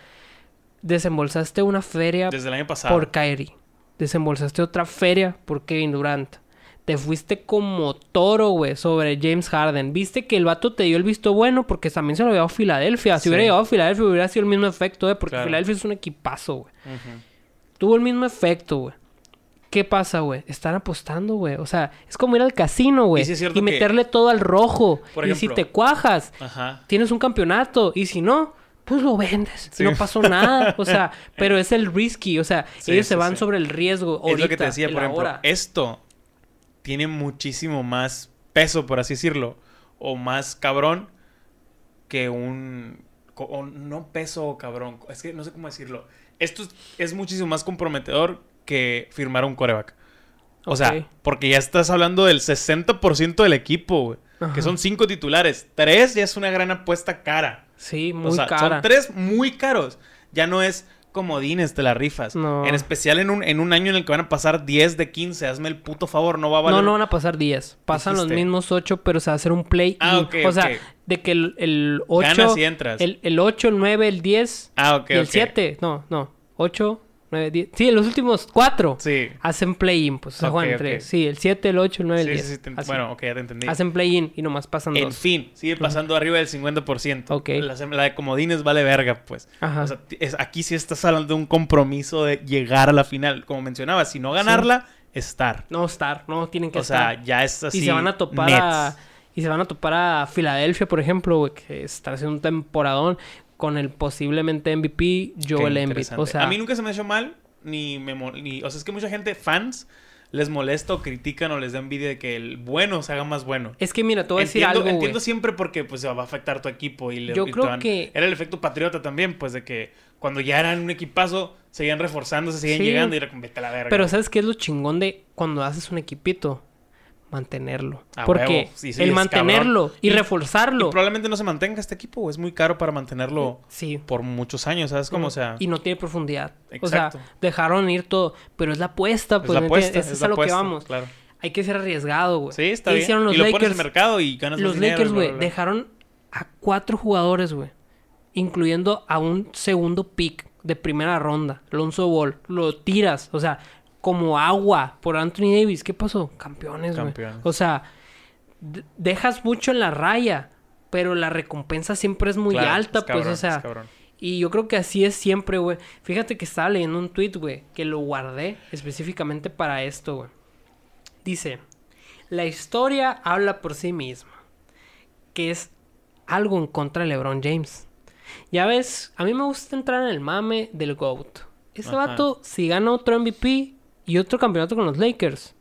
desembolsaste una feria Desde el año pasado. por Kyrie. Desembolsaste otra feria por Kevin Durant. Te fuiste como toro, güey, sobre James Harden. Viste que el vato te dio el visto bueno porque también se lo había dado a Filadelfia. Si Sí. hubiera llegado a Filadelfia hubiera sido el mismo efecto, eh, porque Claro. Filadelfia es un equipazo, güey. Tuvo el mismo efecto, güey. ¿Qué pasa, güey? Están apostando, güey. O sea, es como ir al casino, güey. Y cierto y que- meterle todo al rojo. Por y si ejemplo- te cuajas, Ajá. tienes un campeonato. Y si no, pues lo vendes. Sí. No pasó nada. O sea, pero es el risky. O sea, Sí, ellos sí, se van sobre el riesgo. es lo que te decía, por ejemplo. Esto tiene muchísimo más peso, por así decirlo. O más cabrón que un... o no peso o cabrón. Es que no sé cómo decirlo. Esto es, es muchísimo más comprometedor que firmar un coreback. O sea, porque ya estás hablando del 60% del equipo, güey. Ajá. Que son cinco titulares. Tres ya es una gran apuesta cara. Sí, muy o sea, cara. son tres muy caros. Ya no es comodines, te la rifas. No. En especial en un, en un año en el que van a pasar 10 de 15. Hazme el puto favor, no va a valer. No, no van a pasar 10. Pasan los Dijiste. mismos 8, pero se va a hacer un play. Ah, in. ok, o sea, ok. de que el, el 8. Ganas y entras. El, el 8, el 9, el 10. Ah, ok, y el ok. 7. No, no. 8, 9, 10. Sí, los últimos 4 Sí. hacen play-in. Pues, o sea, Ok, juegan ok. entre. Sí, el 7, el 8, el 9, el Sí, 10. sí, sí, te- Así. Bueno, ok, ya te entendí. Hacen play-in y nomás pasan En dos. fin, sigue pasando arriba del 50%. Ok. La, la de comodines vale verga, pues. Ajá. O sea, es- aquí sí estás hablando de un compromiso de llegar a la final. Como mencionaba, si no ganarla, estar. No estar, no tienen que O sea, estar. ya es así. y se van a topar Nets. a. Y se van a topar a Filadelfia, por ejemplo, güey, que está haciendo un temporadón con el posiblemente MVP Joel Embiid. O sea, a mí nunca se me ha hecho mal, ni me ni, o sea, es que mucha gente, fans, les molesta o critican o les da envidia de que el bueno se haga más bueno. es que mira, te voy a decir entiendo, algo, entiendo siempre porque pues va a afectar tu equipo y le Yo y creo van- que- era el efecto patriota también, pues de que cuando ya eran un equipazo, seguían reforzándose, seguían Sí. llegando y era como vete a la verga. Pero ¿sabes qué es lo chingón de cuando haces un equipito? Mantenerlo. Porque huevo. Sí, sí, el es mantenerlo cabrón. y, reforzarlo. y probablemente no se mantenga este equipo, es muy caro para mantenerlo Sí. por muchos años, ¿sabes cómo? O sea, y no tiene profundidad. Exacto. O sea, dejaron ir todo. Pero es la apuesta, es pues. la ¿me apuesta, es, es la a lo que vamos. claro. Hay que ser arriesgado, güey. Sí, está ¿Qué bien. hicieron los y lo pones Lakers? en mercado y ganas Los dinero, Lakers, güey, dejaron a cuatro jugadores, güey. Incluyendo a un segundo pick de primera ronda. Alonso Ball. Lo tiras. O sea, como agua por Anthony Davis. ¿Qué pasó? Campeones, güey. O sea, de- dejas mucho en la raya. Pero la recompensa siempre es muy Claro, alta, es pues, o sea. Y yo creo que así es siempre, güey. Fíjate que estaba leyendo un tweet, güey, que lo guardé específicamente para esto, güey. Dice, la historia habla por sí misma. Que es algo en contra de LeBron James. Ya ves, a mí me gusta entrar en el mame del GOAT. Ese Ajá. vato, si gana otro MVP y otro campeonato con los Lakers.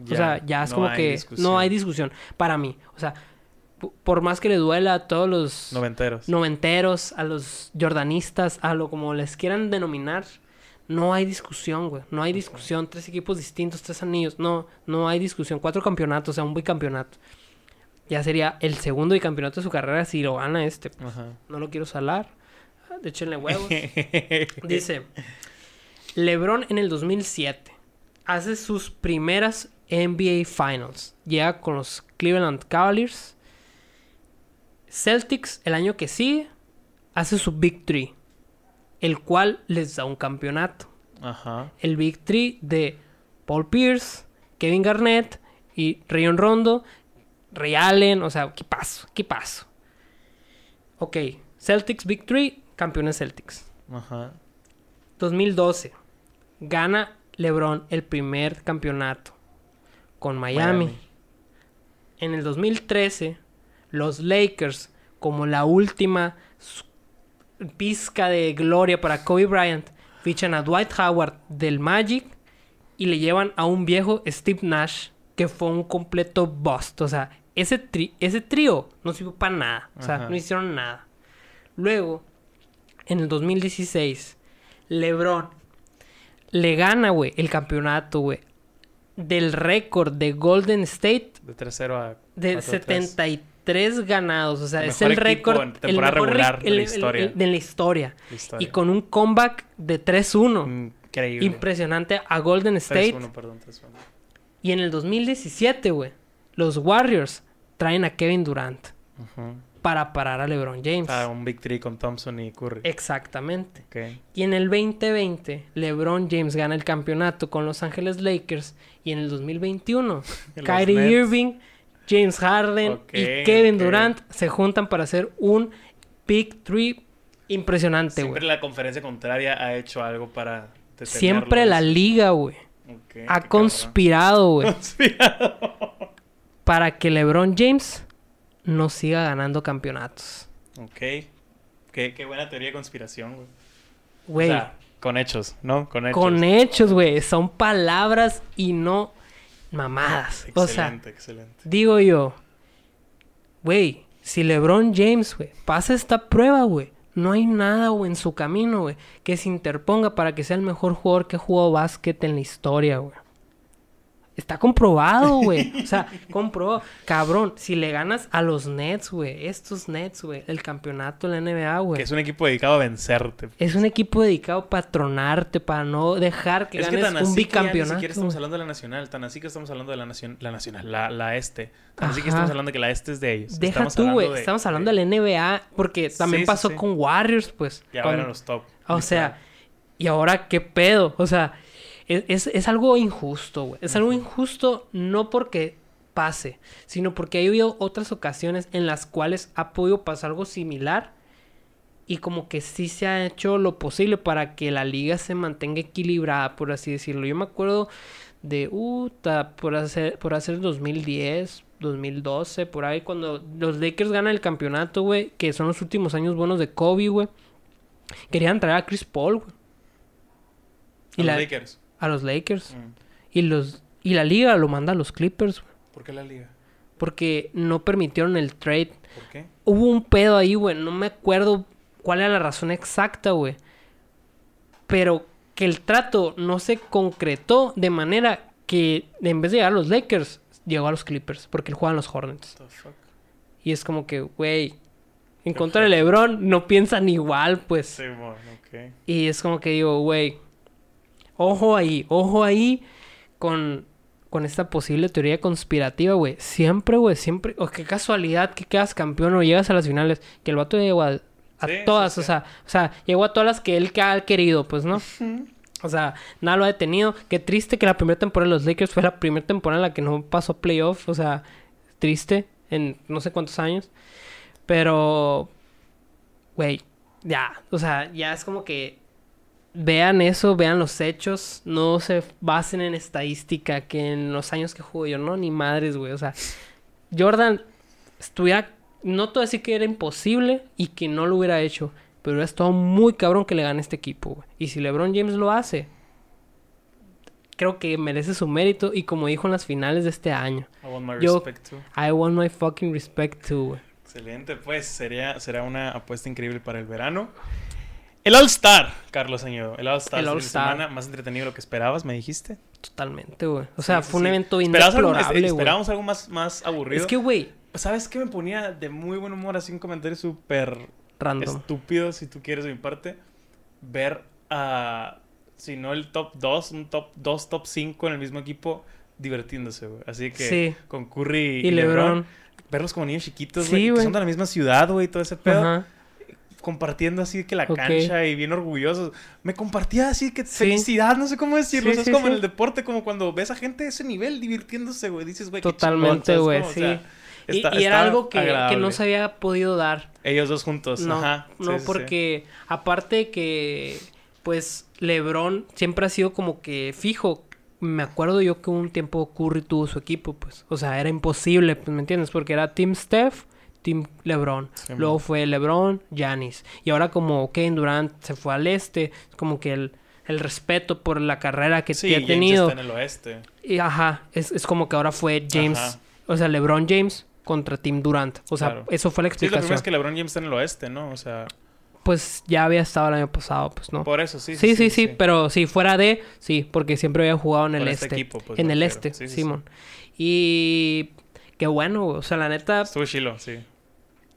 o sea, ya es no como que discusión. no hay discusión. Para mí. O sea, por más que le duela a todos los Noventeros. noventeros, a los jordanistas, a lo como les quieran denominar, no hay discusión, güey. No hay discusión. Tres equipos distintos, tres anillos. No, no hay discusión. Cuatro campeonatos, o sea, un bicampeonato. Ya sería el segundo bicampeonato de su carrera si lo gana este. Ajá. No lo quiero salar. Ah, De échenle huevos. Dice, LeBron en el 2007 hace sus primeras NBA Finals. Llega con los Cleveland Cavaliers. Celtics el año que sigue hace su Big Three, el cual les da un campeonato. Ajá. El Big Three de Paul Pierce, Kevin Garnett y Rayon Rondo, Ray Allen, o sea, ¿qué paso? ¿Qué paso? Ok, Celtics Big Three, campeones Celtics. Ajá. 2012. Gana LeBron el primer campeonato con Miami. Miami. En el 2013, los Lakers, como la última pizca de gloria para Kobe Bryant, fichan a Dwight Howard del Magic y le llevan a un viejo Steve Nash que fue un completo bust. O sea, ese, tri- ese trío no sirvió para nada. O sea, Ajá. no hicieron nada. Luego, en el 2016, LeBron le gana, güey, el campeonato, güey, del récord de Golden State De 3-0 a de 4-3. 73 ganados. O sea, El es el récord. en el temporada mejor regular rec- de la el- el- historia. el- de la historia. La historia. Y con un comeback de 3-1. Increíble. Impresionante a Golden State. 3-1, perdón, 3-1. Y en el 2017, güey, los Warriors traen a Kevin Durant Ujú. Para parar a LeBron James. Ah, un Big Three con Thompson y Curry. Exactamente. Y en el 2020, LeBron James gana el campeonato con Los Ángeles Lakers. Y en el 2021, Los Kyrie Nets. Irving, James Harden y Kevin. Durant se juntan para hacer un Big Three impresionante, Siempre güey. la conferencia contraria ha hecho algo para. Siempre la liga, güey, ha conspirado, güey, Conspirado. para que LeBron James no siga ganando campeonatos. Ok. Qué, qué buena teoría de conspiración, güey. Güey, O sea, con hechos, ¿no? Con hechos. con hechos, güey. Son palabras y no mamadas. O sea, Excelente, excelente. Digo yo, güey, si LeBron James, güey, pasa esta prueba, güey, no hay nada, güey, en su camino, güey, que se interponga para que sea el mejor jugador que ha jugado básquet en la historia, güey. Está comprobado, güey. O sea, comprobado. Cabrón, si le ganas a los Nets, güey, estos Nets, güey, el campeonato de la NBA, Que güey. es un equipo dedicado a vencerte. Es un equipo dedicado a patronarte, para no dejar que es que ganes un así que ya ni bicampeonato. siquiera estamos hablando de la nacional, tan así que estamos hablando de la, nacion- la nacional, la, la este. Tan así que estamos hablando de que la este es de ellos. Deja Estamos tú, güey. de- Estamos hablando de- la NBA porque también Sí, pasó sí. con Warriors, pues. Ya con- eran los top. O sea, y ahora qué pedo. O sea, es, es- es algo injusto, güey. Es algo injusto no porque pase, sino porque ha habido otras ocasiones en las cuales ha podido pasar algo similar y como que sí se ha hecho lo posible para que la liga se mantenga equilibrada, por así decirlo. Yo me acuerdo de, ta- por hacer, por hacer 2010, 2012, por ahí, cuando los Lakers ganan el campeonato, güey, que son los últimos años buenos de Kobe, güey. Querían traer a Chris Paul, güey. Y los la- Lakers. A los Lakers. Mm. Y los y la liga lo manda a los Clippers, ¿Por qué la liga? porque no permitieron el trade. ¿Por qué? Hubo un pedo ahí, güey, no me acuerdo cuál era la razón exacta, güey. Pero que el trato no se concretó de manera que en vez de llegar a los Lakers, llegó a los Clippers, porque él juega en los Hornets. What the fuck? Y es como que, güey, en contra de LeBron no piensan igual, pues. Sí, bueno, ok. Y es como que digo, güey, ojo ahí, ojo ahí con, con esta posible teoría conspirativa, güey. Siempre, güey, siempre, o qué casualidad que quedas campeón o llegas a las finales, que el vato llegó a, a Sí, todas, sí, o sea, o sea, llegó a todas las que él ha querido, pues, ¿no? O sea, nada lo ha detenido. Qué triste que la primera temporada de los Lakers fue la primera temporada en la que no pasó playoff. O sea, triste en no sé cuántos años. Pero, güey, ya. O sea, ya es como que vean eso, vean los hechos. No se basen en estadística que en los años que jugó yo, no, ni madres, güey. O sea, Jordan estuviera... No te voy a decir que era imposible y que no lo hubiera hecho. Pero hubiera estado muy cabrón que le gane este equipo, güey. Y si LeBron James lo hace, creo que merece su mérito. Y como dijo en las finales de este año, I want my Yo- respect too. I want my fucking respect too, güey. Excelente, pues sería, será una apuesta increíble para el verano. El All-Star, Carlos Añedo. El All-Star. El All-Star. semana, Más entretenido de lo que esperabas, me dijiste. Totalmente, güey. O sea, Sí, sí, fue un sí. evento bien ¿Esperabas algo- deplorable, güey. Esperábamos algo más, más aburrido. Es que, güey, ¿Sabes qué me ponía de muy buen humor así un comentario súper Random. estúpido, si tú quieres de mi parte? Ver a, si no el top 2, un top 2, top 5 en el mismo equipo divirtiéndose, güey. Así que Sí. con Curry y, Y LeBron, LeBron. verlos como niños chiquitos, Sí, güey, que güey. son de la misma ciudad, güey, todo ese pedo. Ajá. Compartiendo así que la cancha y bien orgullosos. Me compartía así que Sí. felicidad, no sé cómo decirlo. Sí, o sea, sí, es como sí. en el deporte, como cuando ves a gente de ese nivel divirtiéndose, güey. Dices, güey, Totalmente, ¿sabes güey, cómo? O sí. sea, Y- está- y, era está algo que, que no se había podido dar. Ellos dos juntos, No, ajá. Sí, no sí, sí. porque aparte que, pues, LeBron siempre ha sido como que fijo. Me acuerdo yo que un tiempo Curry tuvo su equipo, pues. O sea, era imposible, pues, ¿me entiendes? Porque era Team Steph, Team LeBron. Sí, Luego man. fue LeBron, Giannis. Y ahora como Kevin Durant se fue al este, es como que el, el respeto por la carrera que, Sí, que ha James tenido. está en el oeste. Y ajá, es, es como que ahora fue James, Ajá. o sea, LeBron James contra Team Durant. O sea, Claro. eso fue la Sí, lo primero explicación. es que LeBron James está en el oeste, ¿no? O sea, Pues ya había estado el año pasado, pues no. por eso, sí. Sí, sí, sí, pero sí, fuera de, sí, porque siempre había jugado en el este. este equipo, pues, en el este, Sí, sí, Simón. Y qué bueno. O sea, la neta, Estuvo chilo, sí.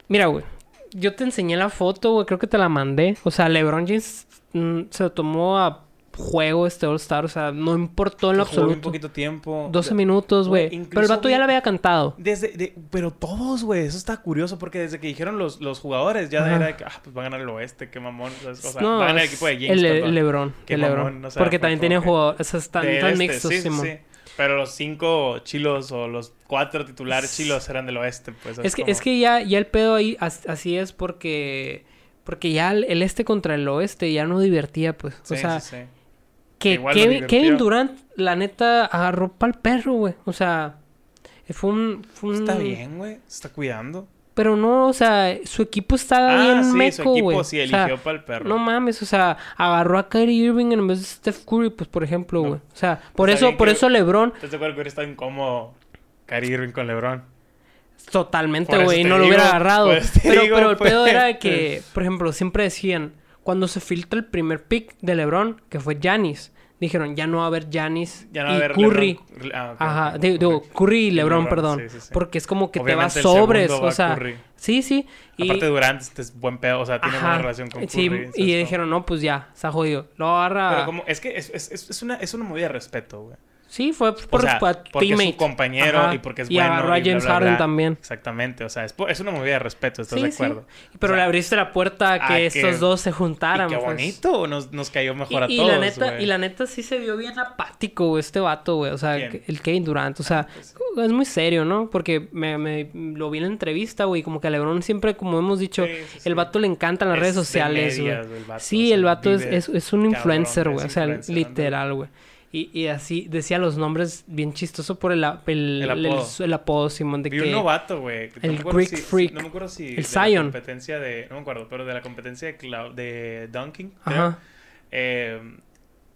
Mira, güey. Yo te enseñé la foto, güey, creo que te la mandé. O sea, LeBron James mm, se lo tomó a juego este All-Star, o sea, no importó en lo Jugó absoluto. poquito tiempo. 12 minutos, Güey, Pero el vato ya le había cantado. Desde, de- pero todos, güey, eso está curioso porque desde que dijeron los, los jugadores ya Ajá. era de que, ah, pues va a ganar el oeste, qué mamón. O sea, no, va a ganar el equipo de James. el, perdón. LeBron. Qué el LeBron. mamón, o sea, porque fue también como tenía que jugadores. O sea, están, Del están este, mixtos, sí, sí, Simón. sí. Pero los cinco chilos o los cuatro titulares chilos eran del oeste, pues. Es que, como- es que ya, ya el pedo ahí as- así es porque. Porque ya el, el este contra el oeste ya no divertía, pues. Sí, o sea, sí, sí. que. Kevin Durant, la neta, agarró pa'l perro, güey. O sea, fue un. Fue un- Está bien, güey. Se está cuidando. Pero no, o sea, su equipo está Ah, bien sí, meco, su equipo güey. sí O sea, eligió para el perro. No mames, o sea, agarró a Kyrie Irving en vez de Steph Curry, pues por ejemplo, No. güey. O sea, por eso, por que- eso LeBron, ¿Estás de acuerdo que hubiera estado incómodo Kyrie Irving con LeBron? totalmente, güey, y te no lo hubiera agarrado. te Pero, digo, pero el pues. pedo era que, por ejemplo, siempre decían, cuando se filtra el primer pick de LeBron, que fue Giannis, dijeron, ya no va a haber a haber Curry. LeBron. Ah, Ajá, digo. Curry y LeBron, LeBron, perdón. sí, sí, sí. Porque es como que Obviamente te el va sobres, va o sea, Curry. sí, sí. Y, Aparte Durant este es buen pedo, o sea, tiene Ajá. buena relación con Curry. Sí, ¿sabes y dijeron, no, pues ya, se ha jodido. Lo agarra. Pero como, es que es, es, es, es una, es una movida de respeto, güey. Sí, fue por O sea, porque es su compañero Ajá. y porque es Y bueno. agarró a y bla, James bla, Harden bla. también. Exactamente, o sea, es, es una movida de respeto, ¿estás Sí, de sí. acuerdo? Pero O sea, le abriste la puerta a que a que- estos dos se juntaran. y qué pues. bonito, nos, nos cayó mejor a Y, todos, la neta, y la neta sí se vio bien apático, güey, este vato, güey. O sea, el Kevin Durant. O sea, Pues es muy serio, ¿no? Porque me, me- lo vi en la entrevista, güey. Como que a LeBron siempre, como hemos dicho, Sí, sí, sí. el vato le encantan las Es redes de sociales, güey. Sí, el vato es, es, es un influencer, güey. O sea, literal, güey. Y, y así decía los nombres bien chistoso por el, el, apodo. el apodo, Simón, de Vi que... un novato, güey. no el Greek si- Freak. No me acuerdo si... El de Zion. La competencia de... No me acuerdo, pero de la competencia de, clau- de Dunking, Ajá. eh,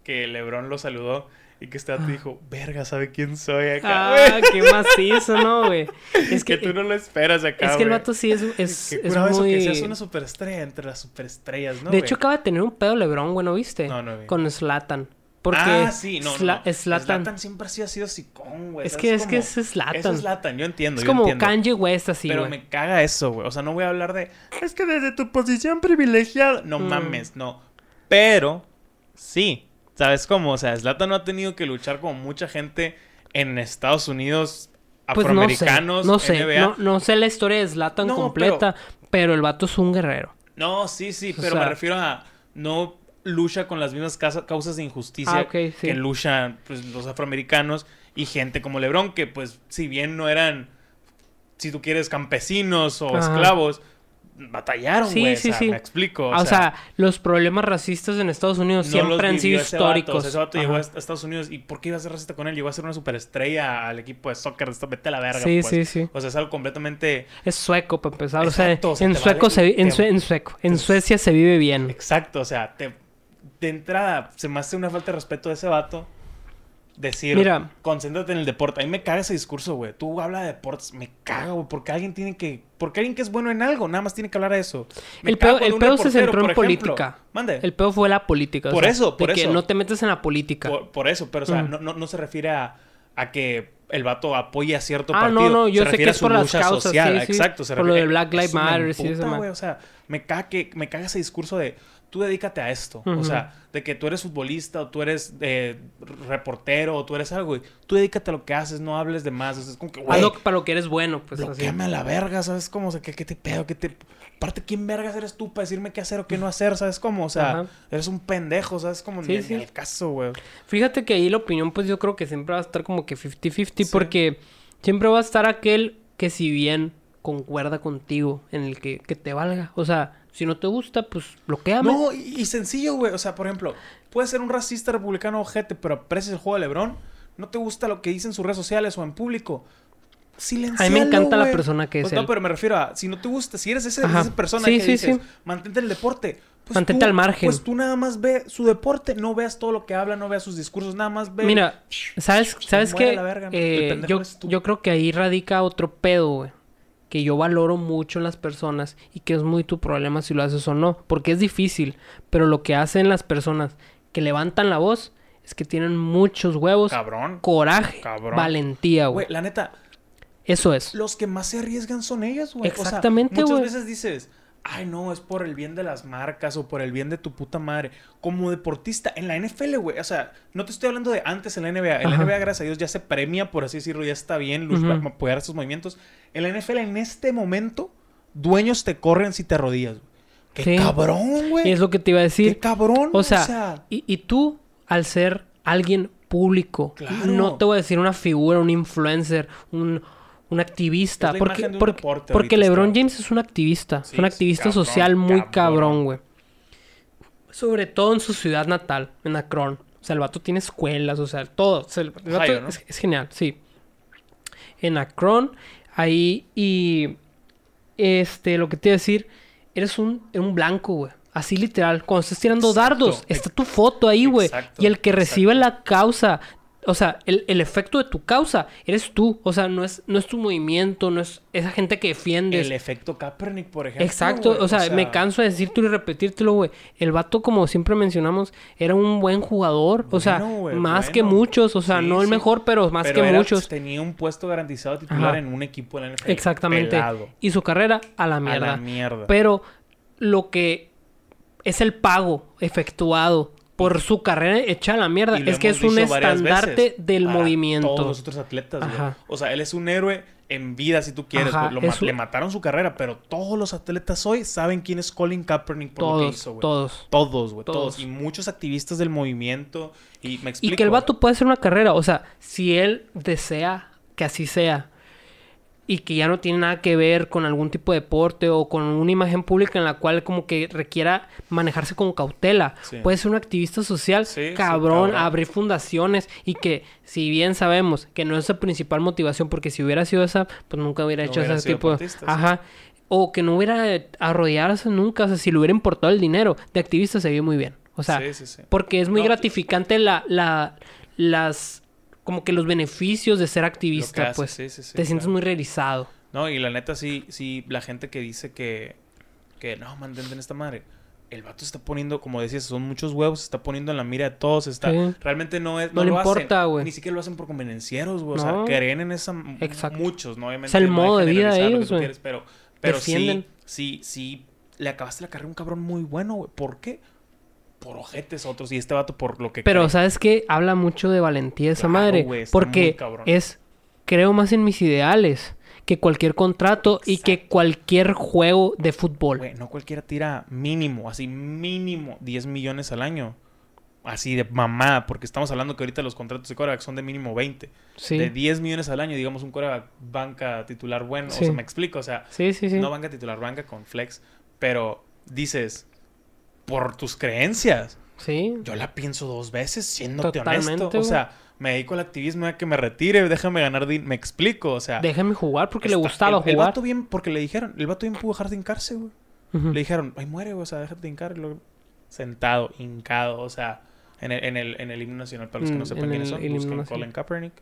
que LeBron lo saludó y que este vato Ah. dijo, verga, ¿sabe quién soy acá? Ah, qué macizo, ¿no, güey? Es que, que, tú no lo esperas acá, es que el vato sí es, es, es curado eso muy... que seas una superestrella entre las superestrellas, ¿no, de hecho, acaba de tener un pedo LeBron, güey, ¿no viste? No, no vi. Con Zlatan. Porque ah, sí, no. Zlatan. Zlatan siempre sí ha sido sicón, güey. Es ¿sabes que, es que es Zlatan. Eso es Zlatan, yo entiendo, Es yo como entiendo. Kanye West así, Pero me caga eso, güey. O sea, no voy a hablar de. Es que desde tu posición privilegiada. No Mm. mames, no. Pero, sí. ¿Sabes cómo? O sea, Zlatan no ha tenido que luchar como mucha gente en Estados Unidos, Pues no sé, afroamericanos, no sé, NBA. no, no sé la historia de Zlatan No, completa, pero... el vato es un guerrero. No, sí, sí, O pero sea- me refiero a. No lucha con las mismas causas de injusticia Ah, sí. que luchan pues, los afroamericanos y gente como LeBron, que pues, si bien no eran, si tú quieres, campesinos o Ajá. esclavos, batallaron, Sí, güey. sí, o sea, sí. me explico. o, sea, los problemas racistas en Estados Unidos no siempre han sido ese vato. O históricos. sea, ese vato llegó a. Estados Unidos y ¿por qué iba a ser racista con él? Llegó a ser una superestrella al equipo de soccer. Vete a la verga, Sí, pues. sí, sí. O sea, es algo completamente... Es sueco para empezar. Exacto, o sea, en sueco vale- se vi- te- en sueco. En Suecia se vive bien. Exacto, o sea, te, de entrada se me hace una falta de respeto de ese vato. Decir, Mira. concéntrate en el deporte. A mí me caga ese discurso, güey. Tú habla de deportes, me caga, güey. Porque alguien tiene que. Porque alguien que es bueno en algo, nada más tiene que hablar de eso. Me El pedo, el pedo se centró en política. Mande. El pedo fue la política. o Por sea, eso, por de que eso. no te metes en la política. Por, por eso, pero o sea, Mm. no, no, no se refiere a, a que el vato apoya a cierto Ah, partido. no, no, yo se sé que es por las causas, social. sí, sí. Exacto. se Por lo de Black Lives eso Matter, sí, madre. O sea, me caga, que, me caga ese discurso de tú dedícate a esto. O sea, de que tú eres futbolista o tú eres eh, reportero o tú eres algo, güey. Tú dedícate a lo que haces, no hables de más. O sea, es como que, güey, para lo que eres bueno, pues así. bloqueame a la verga, ¿sabes cómo? O sea, ¿qué, qué te pedo? ¿Qué te... Aparte, ¿quién vergas eres tú para decirme qué hacer o qué no hacer? ¿Sabes cómo? O sea, Ajá. eres un pendejo, ¿sabes? Como Sí, ni al caso, güey. Fíjate que ahí la opinión, pues yo creo que siempre va a estar como que 50-50, Sí. porque siempre va a estar aquel que si bien concuerda contigo en el que, que te valga. O sea, si no te gusta, pues bloqueame. No, y, y sencillo, güey. O sea, por ejemplo, puedes ser un racista republicano ojete, pero aprecias el juego de LeBron. No te gusta lo que dice en sus redes sociales o en público. Silencialo, A mí me encanta la persona que es Pues no, él. pero me refiero a, si no te gusta, si eres ese, esa persona Sí, que sí, dices, sí. mantente en el deporte. Pues Mantente tú- al margen. Pues tú nada más ve su deporte, no veas todo lo que habla, no veas sus discursos, nada más ve. Mira, ¿sabes, sabes verga, ¿no? Eh, yo, yo creo que ahí radica otro pedo, güey. Que yo valoro mucho en las personas y que es muy tu problema si lo haces o no. Porque es difícil. Pero lo que hacen las personas que levantan la voz es que tienen muchos huevos, Cabrón. coraje, Cabrón. valentía, güey. Güey, la neta, Eso es. los que más se arriesgan son ellas, güey. Exactamente, o sea, muchas güey. veces dices, ay, no, es por el bien de las marcas o por el bien de tu puta madre. Como deportista, en la NFL, güey, o sea, no te estoy hablando de antes en la NBA. En la. NBA, gracias a Dios, ya se premia, por así decirlo, ya está bien luchar- Ujú. apoyar estos movimientos. En la NFL, en este momento, dueños te corren si te arrodillas, güey. Qué Sí. cabrón, güey. Y es lo que te iba a Qué decir. cabrón. O sea, Y, y tú, al ser alguien público, Claro. no te voy a decir una figura, un influencer, un, un activista. Porque porque, deporte porque ahorita, LeBron está. James es un activista. Sí, es un activista cabrón, social muy cabrón. güey. Sobre todo en su ciudad natal, en Akron. O sea, el vato tiene escuelas, o sea, todo. O sea, el vato Ohio, ¿no? es, es genial, sí. En Akron, ahí y... Este, lo que te iba a decir, eres un, un blanco, güey. Así literal. Cuando estás tirando Exacto. dardos, está tu foto ahí, güey. Y el que recibe exacto. la causa, o sea, el, el efecto de tu causa, eres tú. O sea, no es, no es tu movimiento, no es esa gente que defiendes. el efecto Kaepernick, por ejemplo. Exacto, o, sea, me canso de decírtelo y repetírtelo, güey. El vato, como siempre mencionamos, era un buen jugador. o sea, más que muchos. O sea, Sí, no el sí. mejor, pero más Pero que era- muchos. Tenía un puesto garantizado titular Ajá. en un equipo de la NFL. Exactamente. Pelado. Y su carrera a la A mierda. la mierda. Pero lo que es el pago efectuado por su carrera hecha a la mierda es que es un estandarte del movimiento. Todos los otros atletas, güey. O sea, él es un héroe en vida, si tú quieres. Ajá. Lo ma- es un- Le mataron su carrera, pero todos los atletas hoy saben quién es Colin Kaepernick por lo que Todos, hizo, güey. todos. Todos, güey. Todos. Todos. Y muchos activistas del movimiento. Y me explico. Y que el vato puede hacer una carrera. O sea, si él desea que así sea y que ya no tiene nada que ver con algún tipo de deporte o con una imagen pública en la cual como que requiera manejarse con cautela. Sí. Puede ser un activista social Sí, sí, cabrón, abrir fundaciones y que si bien sabemos que no es la principal motivación porque si hubiera sido esa, pues nunca hubiera No hecho hubiera ese tipo de... Ajá. O que no hubiera arrodillarse nunca, o sea, si le hubiera importado el dinero, de activista se ve muy bien. O sea, porque es muy No, gratificante la, la, las, como que los beneficios de ser activista, pues. sí, sí, sí, te sientes muy realizado. No, y la neta sí, sí, la gente que dice que, que no, mantente esta madre. El vato está poniendo, como decías, son muchos huevos, se está poniendo en la mira de todos, está, realmente no es, No le lo importa, güey. Ni siquiera lo hacen por convenencieros, güey, o No. sea, creen en esa, Exacto. muchos, ¿no? Obviamente Es el no modo de vida de ellos, quieres, pero, pero sí, sí, sí, le acabaste la carrera a un cabrón muy bueno, güey, ¿por qué? Por ojetes otros, y este vato por lo que Pero, cree. ¿sabes qué? Habla mucho de valentía esa Claro, madre. porque es, creo más en mis ideales que cualquier contrato y que cualquier juego de fútbol. Güey, no cualquiera tira mínimo, así mínimo 10 millones al año. Así de mamá, porque estamos hablando que ahorita los contratos de coreback son de mínimo 20. sí. De 10 millones al año, digamos, un coreback banca titular bueno. Sí. O sea, me explico, o sea, sí. no banca titular, banca con flex. Pero dices, por tus creencias, Sí. yo la pienso dos veces, siéndote Totalmente, honesto. O sea, me dedico al activismo a que me retire, déjame ganar din- Me explico, o sea. Déjame jugar porque le gustaba el, el jugar. vato bien, porque le dijeron, el vato bien pudo dejar de hincarse, güey. Le dijeron, ay, muere, güey, o sea, déjate de hincar. Luego, sentado, hincado, o sea, en el, en el, en el himno nacional, para los que Mm, no sepan quiénes el- son, el busquen. Colin Kaepernick.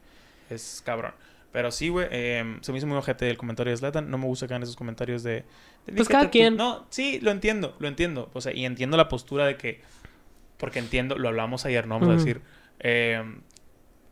Es cabrón. Pero sí, güey, eh, se me hizo muy ojete el comentario de Zlatan. No me gusta que hagan esos comentarios de... de Pues "Dedícate cada tú". quien. No, sí, lo entiendo, lo entiendo. O sea, y entiendo la postura de que... Porque entiendo, lo hablamos ayer, no vamos a decir... eh,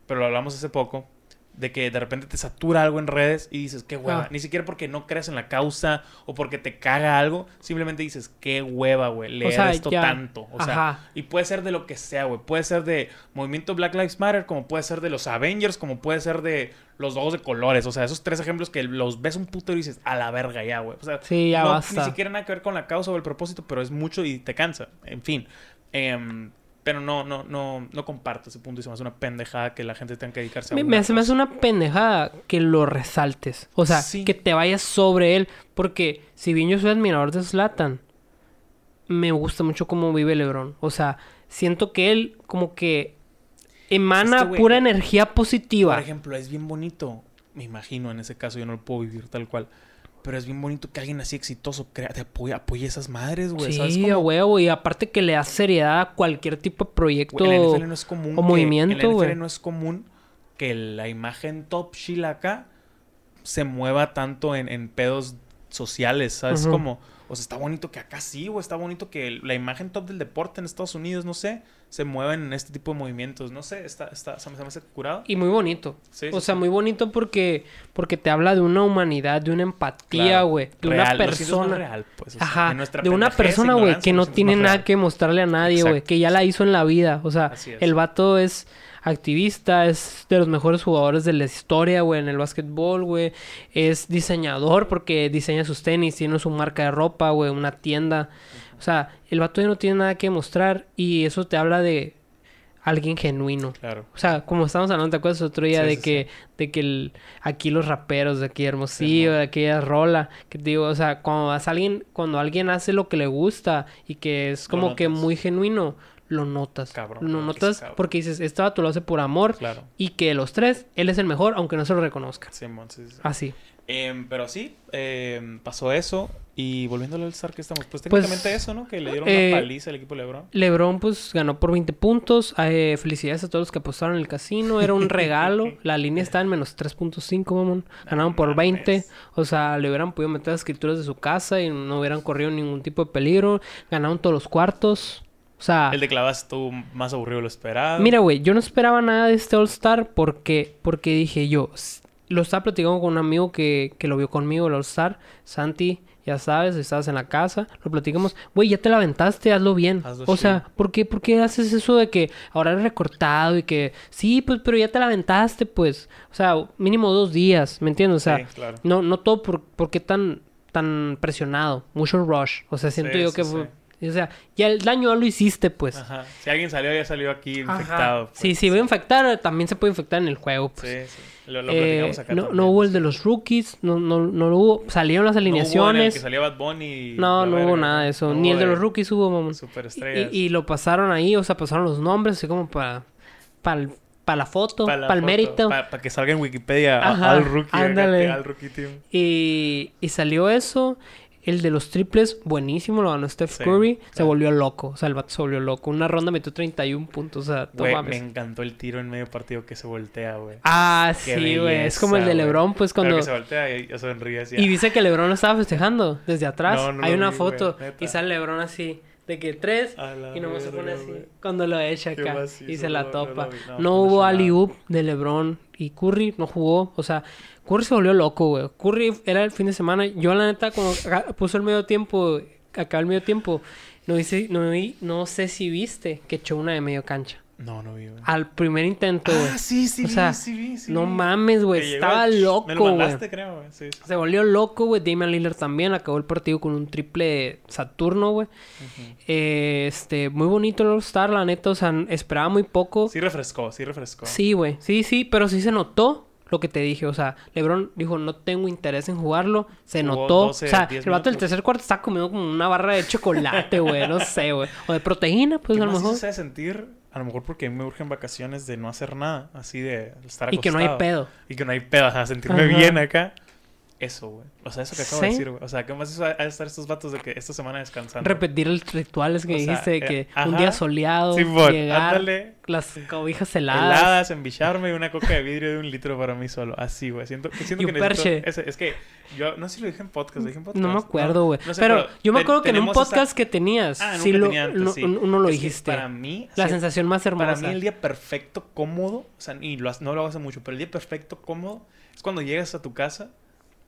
pero lo hablamos hace poco. De que de repente te satura algo en redes y dices, qué hueva. Ah. Ni siquiera porque no creas en la causa o porque te caga algo, simplemente dices, qué hueva, güey, leer sea, esto ya. tanto. O sea, y puede ser de lo que sea, güey. Puede ser de movimiento Black Lives Matter, como puede ser de los Avengers, como puede ser de los dogos de colores. O sea, esos tres ejemplos que los ves un puto y dices, a la verga ya, güey. O sea, Sí, ya no, basta. Ni siquiera nada que ver con la causa o el propósito, pero es mucho y te cansa. En fin. Em, pero no, no, no, no comparto ese punto y se me hace una pendejada que la gente tenga que dedicarse a Me, me hace, me hace una pendejada que lo resaltes. O sea, Sí. que te vayas sobre él. Porque si bien yo soy admirador de Zlatan, me gusta mucho cómo vive LeBron. O sea, siento que él como que emana pura energía positiva. Por ejemplo, es bien bonito, me imagino en ese caso, yo no lo puedo vivir tal cual. Pero es bien bonito que alguien así exitoso crea, te apoye, apoye esas madres, güey. ¿sabes Sí, a huevo. Y aparte que le da seriedad a cualquier tipo de proyecto. Güey, en la NFL no es común. o que- movimiento, En la NFL güey. no es común que la imagen top acá se mueva tanto en, en pedos sociales, ¿sabes? Como, o sea, está bonito que acá sí, güey. Está bonito que la imagen top del deporte en Estados Unidos, no sé, se mueva en este tipo de movimientos. No sé, está, está, se me, se me hace curado. Y muy bonito. Sí, o sí, sea, sí. muy bonito porque, porque te habla de una humanidad, de una empatía, Claro. güey. De Real, una persona. real, pues, o sea, Ajá, de una persona, güey, ignorancia, que no sientes tiene nada real. que mostrarle a nadie, güey, que ya la hizo en la vida. O sea, el vato es activista, es de los mejores jugadores de la historia, güey, en el básquetbol, güey. Es diseñador porque diseña sus tenis, tiene su marca de ropa, güey, una tienda. O sea, el vato ya no tiene nada que mostrar y eso te habla de alguien genuino. Claro. O sea, como estábamos hablando, ¿te acuerdas otro día Sí, de sí, que, de que el, aquí los raperos de aquí Hermosillo, de aquella rola, que te digo, o sea, cuando vas a alguien, cuando alguien hace lo que le gusta y que es como que muy genuino, lo notas. Cabrón, lo notas cabrón. porque dices, este vato lo hace por amor Claro. y que de los tres, él es el mejor, aunque no se lo reconozca. Simón, sí, sí. Así. Em, pero sí, em, pasó eso. Y volviendo al All-Star que estamos, pues Pues, técnicamente eso, ¿no? Que le dieron eh, una paliza al equipo LeBron. LeBron pues ganó por 20 puntos. Eh, felicidades a todos los que apostaron en el casino. Era un regalo. La línea está en menos 3.5, mamón. Ganaron por 20. mames. O sea, le hubieran podido meter las escrituras de su casa y no hubieran corrido ningún tipo de peligro. Ganaron todos los cuartos. O sea, El de clavas estuvo más aburrido de lo esperado. mira, güey, yo no esperaba nada de este All-Star porque, porque dije yo, lo estaba platicando con un amigo que, que lo vio conmigo, el All-Star, Santi, ya sabes, estabas en la casa, lo platicamos, güey, ya te la aventaste, hazlo bien. Hazlo o sea. ¿por qué, ¿por qué haces eso de que ahora es recortado y que, sí, pues, pero ya te la aventaste, pues, o sea, mínimo dos días, ¿me entiendes? O sea, Sí, claro. no, no todo por, por qué tan, tan presionado, mucho rush, o sea, siento Sí, yo que, sí. fue- o sea, ya el daño ya lo hiciste, pues. Ajá. Si alguien salió, ya salió aquí infectado. pues. Sí, si voy a infectar, también se puede infectar en el juego. Pues. Sí, sí. Lo, lo Eh, platicamos acá no, también. no hubo el de los rookies, no, no, no lo hubo. Salieron las No hubo en el alineaciones. que salía Bad Bunny No, no hubo nada de eso. No Ni el de los rookies hubo, mamón. Y, y lo pasaron ahí, o sea, pasaron los nombres, así como para para la foto, Pa' para la el foto, mérito. Para que salga en Wikipedia Ajá, al rookie. ándale. Al rookie team. Y, y salió eso. El de los triples, buenísimo, lo ganó Steph Sí, Curry. Se volvió loco. O sea, el vato se volvió loco. Una ronda metió 31 puntos. O sea, Güey, me encantó el tiro en medio partido que se voltea, güey. Ah, Qué sí, güey. Es como el de LeBron, pues cuando. que se voltea y sonríe así. Y dice que LeBron lo estaba festejando desde atrás. No, no Hay una vi, foto y sale LeBron así, de que tres, y nomás se pone así güey. cuando lo echa acá y se la no, topa. No, hubo una alley chulada. oop de LeBron y Curry no jugó. O sea, Curry se volvió loco, güey. Curry era el fin de semana. Yo, la neta, aga- puso el medio tiempo, acá el medio tiempo, no, hice, no, vi- no sé si viste que echó una de medio cancha. No, no vi, güey. Al primer intento, güey. Ah, sí, sí, O vi, sea, sí, vi, sí no vi. mames, güey. Estaba el- loco, Me lo güey. creo, güey. Sí, sí. Se volvió loco, güey. Damian Lillard también acabó el partido con un triple Saturno, güey. Eh, este, muy bonito el All-Star, la neta. O sea, esperaba muy poco. Sí refrescó, sí refrescó. Sí, güey. Sí, sí, pero sí se notó lo que te dije. O sea, LeBron dijo, no tengo interés en jugarlo. Se Jugó notó. 12, o sea, 10 el vato del tercer cuarto está comiendo como una barra de chocolate, güey. No sé, güey. O de proteína, pues ¿Qué a lo mejor. se hace sentir? A lo mejor porque a mí me urgen vacaciones de no hacer nada. Así de estar acostado. Y que no hay pedo. Y que no hay pedo. A sentirme Ajá. bien acá. Eso, güey. O sea, eso que acabo de Sí. decir, güey. O sea, ¿qué más eso a estar estos vatos de que esta semana descansando? Repetir los rituales que O dijiste de eh, que ajá. un día soleado, llegar, ándale. las cobijas heladas. Heladas, embicharme y una coca de vidrio de un litro para mí solo. Así, güey. Siento, siento Y que un perche. ese- es que yo no sé si lo dije en podcast. ¿Lo dije en podcast? No me acuerdo, güey. no sé, pero, yo me acuerdo que en un podcast que tenías, Ah, sí lo, tenía antes, no- sí. uno lo Es dijiste. Para mí... La sí, sensación más hermosa. Para mí el día perfecto, cómodo, o sea, y lo, no lo hago hace mucho, pero el día perfecto, cómodo, es cuando llegas a tu casa,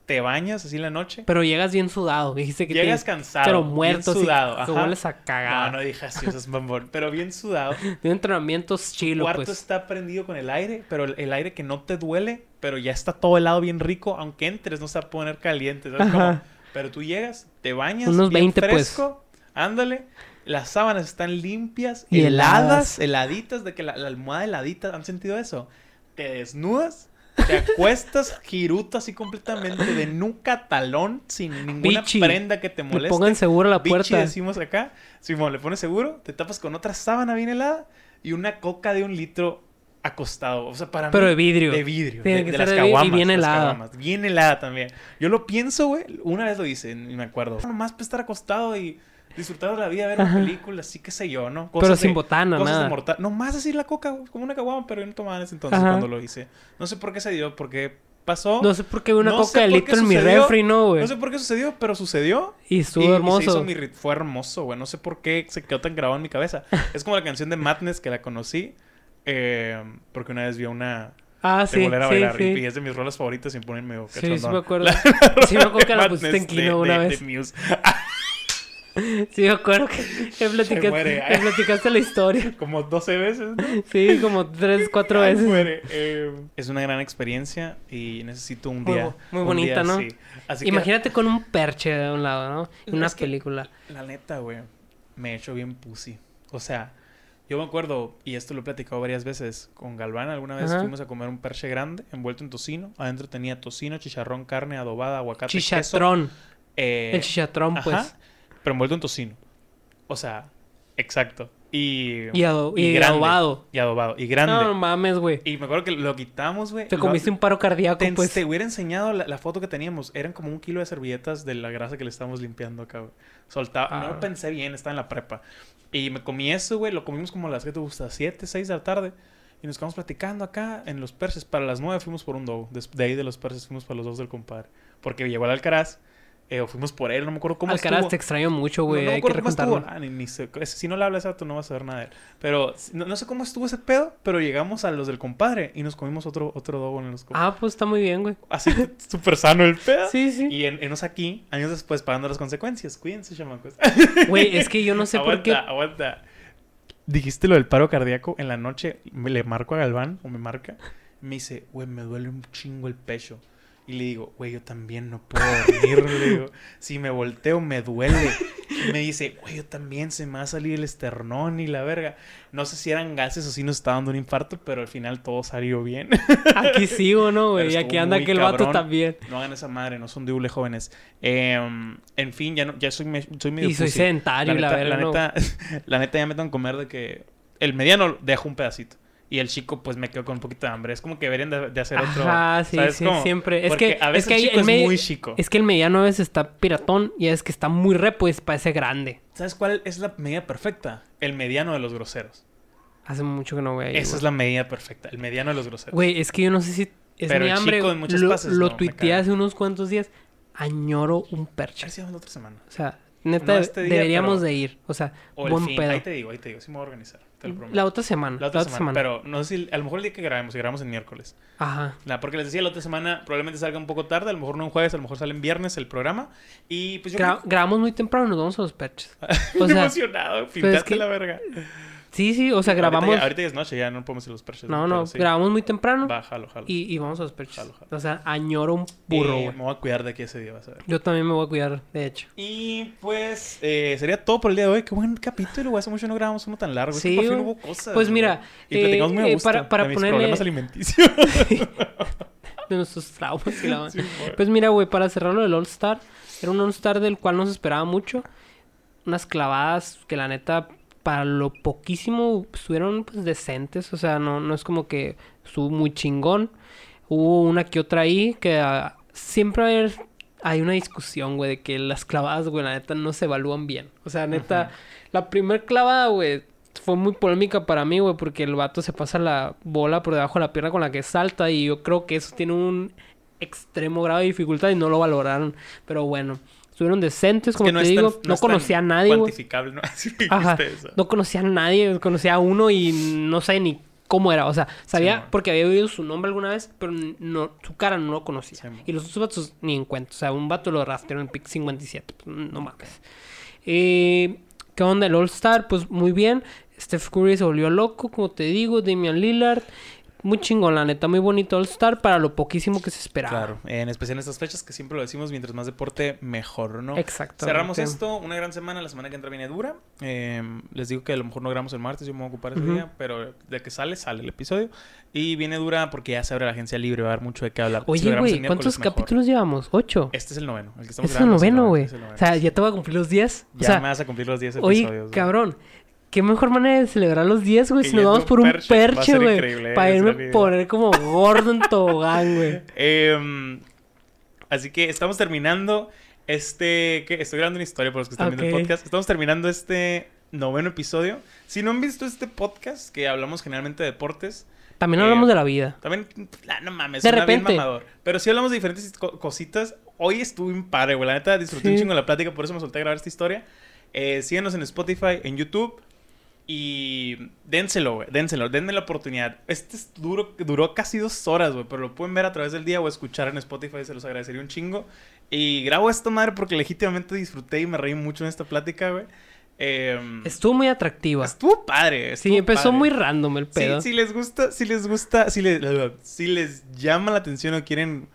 te bañas así en la noche, Pero llegas bien sudado. Dijiste que llegas te- cansado, pero bien muerto, así, sudado, hueles a cagada. No, no dije así, eso es bombón, pero bien sudado. De entrenamientos chilo, cuarto pues. está prendido con el aire, pero el, el aire que no te duele, pero ya está todo helado bien rico, aunque entres no se va a poner caliente, ¿sabes cómo? Ajá. Pero tú llegas, te bañas, Unos bien 20, pues. fresco, ándale, las sábanas están limpias, Y heladas, heladitas, de que la, la almohada heladita, ¿han sentido eso? Te desnudas, te acuestas, giruto así completamente de nuca a talón, sin ninguna Bichi. prenda que te Le moleste. pongan seguro la Bichi puerta. decimos acá. Simón, le pones seguro, te tapas con otra sábana bien helada y una coca de un litro acostado. O sea, para Pero mí- de vidrio. De vidrio. Tiene de, que de ser las y caguamas. bien helada. caguamas. Bien helada también. Yo lo pienso, güey. Una vez lo hice, me acuerdo. Nomás para estar acostado y disfrutar de la vida, ver una película, así que sé yo, ¿no? Pero sin de- botana, cosas nada. de mortal. Nomás así la coca, como una caguama, pero yo no tomaba en ese entonces Ajá. cuando lo hice. No sé por qué se dio, porque pasó. No sé por qué una No coca de litro en mi refri, ¿no, güey? No sé por qué sucedió, pero sucedió. Y Y- estuvo y se hermoso. hizo mi rit- fue hermoso, güey. No sé por qué se quedó tan grabado en mi cabeza. es como la canción de Madness que la conocí. eh, porque una vez vi una Ah, de sí, sí, bailar. y- sí. Y es de mis rolas favoritas sin ponerme medio Sí, sí me acuerdo. Sí me acuerdo que la pusiste en de- Kino una de- vez. de Muse. Sí me acuerdo que, platicaste, platicaste la historia. Como 12 veces, ¿no? Sí, como tres, cuatro Ay, veces. muere. Eh, es una gran experiencia y necesito un día. muy un bonita, día ¿no? así. Que, Imagínate con un perche de un lado, ¿no? Y una Es que- película. La neta, güey, me he hecho bien pussy. O sea, yo me acuerdo, y esto lo he platicado varias veces, con Galván alguna vez Ajá. fuimos a comer un perche grande envuelto en tocino. Adentro tenía tocino, chicharrón, carne adobada, aguacate, queso. Chichatrón. eh, El chichatrón, pues. ajá, pero envuelto en tocino. O sea, exacto. Y, Y, ado- y grande, adobado. Y adobado. Y grande. No, no mames, güey. Y me acuerdo que lo quitamos, güey. Te lo- comiste un paro cardíaco, te, pues. te hubiera enseñado la, la foto que teníamos. Eran como un kilo de servilletas de la grasa que le estábamos limpiando acá, güey. Soltaba. No Ah. lo pensé bien, estaba en la prepa. Y me comí eso, güey. Lo comimos como a las que te gusta, 7, 6 de la tarde. Y nos quedamos platicando acá en los perses. Para las 9 fuimos por un dogo. De ahí de los perses fuimos para los dos del compadre. Porque llegó al Alcaraz. Eh, o fuimos por él, no me acuerdo cómo Alcaraz estuvo. te extraño mucho, güey. no, me Hay que acuerdo cómo estuvo. Ah, ni- ese- si no le hablas a tú no vas a saber nada de él. Pero no, no sé cómo estuvo ese pedo, pero llegamos a los del compadre y nos comimos otro, otro dogo en los compadres. Ah, pues está muy bien, güey. Así súper sano el pedo. Sí, sí. Y en, enos aquí, años después, pagando las consecuencias. Cuídense, chamacos. Güey, es que yo no sé por aguanta, qué. aguanta. Dijiste lo del paro cardíaco. En la noche me le marco a Galván, o me marca. Me dice, güey, me duele un chingo el pecho. Y le digo, güey, yo también no puedo dormir. le digo, si me volteo, me duele. Y me dice, güey, yo también se me va a salir el esternón y la verga. No sé si eran gases o si nos estaba dando un infarto, pero al final todo salió bien. Aquí sigo, ¿no, güey? Y aquí anda muy aquel vato también. No hagan esa madre, no son diule jóvenes. Eh, en fin, ya, no, ya soy, me- soy medio Y soy sedentario la neta, verga, la, ¿no? neta, la neta ya me tengo que comer de que el mediano deja un pedacito. Y el chico, pues me quedo con un poquito de hambre. Es como que deberían de, de hacer otro. Ajá, sí, ¿sabes sí, cómo? siempre. Es que, a veces es que el es muy chico. Es que el mediano a veces está piratón y es que está muy re, pues parece grande. ¿Sabes cuál es la medida perfecta? El mediano de los groseros. Hace mucho que no voy a ir. Esa güey. es la medida perfecta. El mediano de los groseros. Güey, es que yo no sé si es Pero mi el hambre. chico en muchas lo fases lo no, tuiteé hace unos cuantos días. Añoro un A perche. ver si vamos la otra semana. O sea, neta, No este día, deberíamos pero- de ir. O sea, O el buen fin. pedo. Ahí te digo, ahí te digo. Sí me voy a organizar. Te lo prometo. La otra semana. La otra, semana, Pero no sé si... A lo mejor el día que grabemos. Si grabamos en miércoles. Ajá. Nah, porque les decía, la otra semana probablemente salga un poco tarde, a lo mejor no un jueves, a lo mejor sale en viernes el programa. Y pues yo Gra- creo grabamos muy temprano nos vamos a los perches. o sea, emocionado, es pintaste que- la verga. Sí, sí, o sea, grabamos. Ahorita ya, ahorita ya es noche, ya no podemos ir a los perches. No, no, sí. grabamos muy temprano Va, jalo, jalo. y, y vamos a los perches. Jalo, jalo. O sea, añoro un burro, Eh, me voy a cuidar de aquí ese día, vas a ver. Yo también me voy a cuidar, de hecho. Y pues eh, sería todo por el día de hoy. Qué buen capítulo, güey. Hace mucho no grabamos uno tan largo. Es que Sí, por fin güey. hubo cosas. Pues güey. mira, Y platicamos muy a eh, gusto para- para de mis ponerle- problemas alimenticios. de nuestros traumas y la. Sí. Pues mira, güey, para cerrarlo del All Star, era un All Star del cual no se esperaba mucho. Unas clavadas que la neta, para lo poquísimo, estuvieron pues decentes. O sea, no, no es como que estuvo muy chingón. Hubo una que otra ahí que ah, siempre va a haber- hay una discusión, güey, de que las clavadas, güey, la neta no se evalúan bien. O sea, neta, la primer clavada, güey, fue muy polémica para mí, güey, porque el vato se pasa la bola por debajo de la pierna con la que salta y yo creo que eso tiene un extremo grado de dificultad y no lo valoraron. Pero bueno, estuvieron decentes, como que no te tan- digo. No, conocía a nadie, güey. ¿no? Así dijiste Ajá. eso. No conocía a nadie, conocía a uno y no sabía ni cómo era. O sea, sabía Sí, porque había oído su nombre alguna vez, pero no, su cara no lo conocía. Sí, y los otros vatos ni en cuenta. O sea, un vato lo rastreó en pick 57. pues, no mames. Eh, ¿Qué onda el All-Star? Pues muy bien. Steph Curry se volvió loco, como te digo. Damian Lillard. Muy chingón, la neta. Muy bonito All-Star para lo poquísimo que se esperaba. Claro, en especial en estas fechas que siempre lo decimos, mientras más deporte, mejor, ¿no? Exacto. Cerramos esto, una gran semana, la semana que entra viene dura. Eh, les digo que a lo mejor no grabamos el martes, yo me voy a ocupar ese Ujú. día, pero de que sale, sale el episodio. Y viene dura porque ya se abre la agencia libre, va a haber mucho de qué hablar. Si Oye, güey, el ¿cuántos capítulos llevamos? ¿Ocho? Este es el noveno, el que estamos Este es el grabando noveno, güey. O sea, ya te voy a cumplir los 10. O ya sea, me vas a cumplir los 10 Oye, episodios. güey. cabrón, qué mejor manera de celebrar los 10, güey, si nos vamos por un perche. Güey. Para irme a poner como gordo en tobogán, güey. Em, así que estamos terminando este... Estoy grabando una historia por los que están viendo el podcast. Estamos terminando este noveno episodio. Si no han visto este podcast, que hablamos generalmente de deportes, También Eh, hablamos de la vida. también, ah, no mames, De suena bien repente. mamador. Pero sí hablamos de diferentes co- cositas. Hoy estuve un padre, güey. La neta disfruté un chingo la plática, por eso me solté a grabar esta historia. Eh, síganos en Spotify, en YouTube. Y dénselo, güey. Dénselo, denme la oportunidad. Este es duro, duró casi dos horas, güey. Pero lo pueden ver a través del día o escuchar en Spotify. Se los agradecería un chingo. Y grabo esto, madre, porque legítimamente disfruté y me reí mucho en esta plática, güey. Eh, Estuvo muy atractiva. estuvo padre. Sí, empezó padre. muy random el pedo. Sí, si les gusta, si les gusta, si les, si les llama la atención o quieren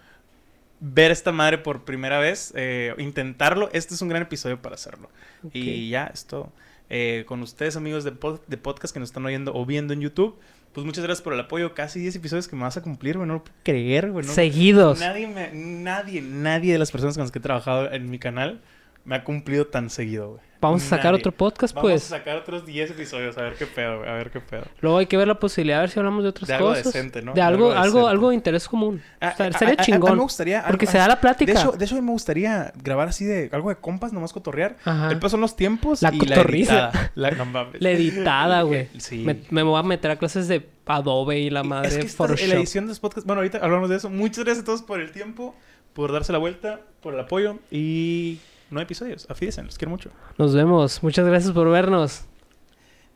ver esta madre por primera vez, eh, intentarlo, este es un gran episodio para hacerlo. Y ya, es todo. Eh, con ustedes, amigos de, pod- de podcast que nos están oyendo o viendo en YouTube, pues muchas gracias por el apoyo. Casi 10 episodios que me vas a cumplir, güey. No lo puedo creer, güey. no- Seguidos. Nadie, me- nadie, nadie de las personas con las que he trabajado en mi canal me ha cumplido tan seguido, güey. Vamos a sacar Nadie. otro podcast, Vamos pues. a sacar otros 10 episodios, a ver qué pedo, güey. A ver qué pedo. Luego hay que ver la posibilidad, a ver si hablamos de otras De algo cosas. decente, ¿no? De De algo, algo algo, decente. algo de interés común. Ah, O sea, ah, sería ah, ah, chingón. Me gustaría. porque se da la plática. De hecho, de hecho, a mí me gustaría grabar así de algo de compas, nomás cotorrear. Ajá. El peso son los tiempos La y cotorriza. la editada. La, no mames. La editada, güey. Sí. Me, me voy a meter a clases de Adobe y la madre es que de esta- la edición de los podcasts... Bueno, ahorita hablamos de eso. Muchas gracias a todos por el tiempo, por darse la vuelta, por el apoyo. Y no episodios. Afídense, los quiero mucho. Nos vemos. Muchas gracias por vernos.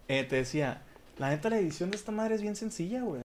Eh, te decía, la neta, la edición de esta madre es bien sencilla, güey.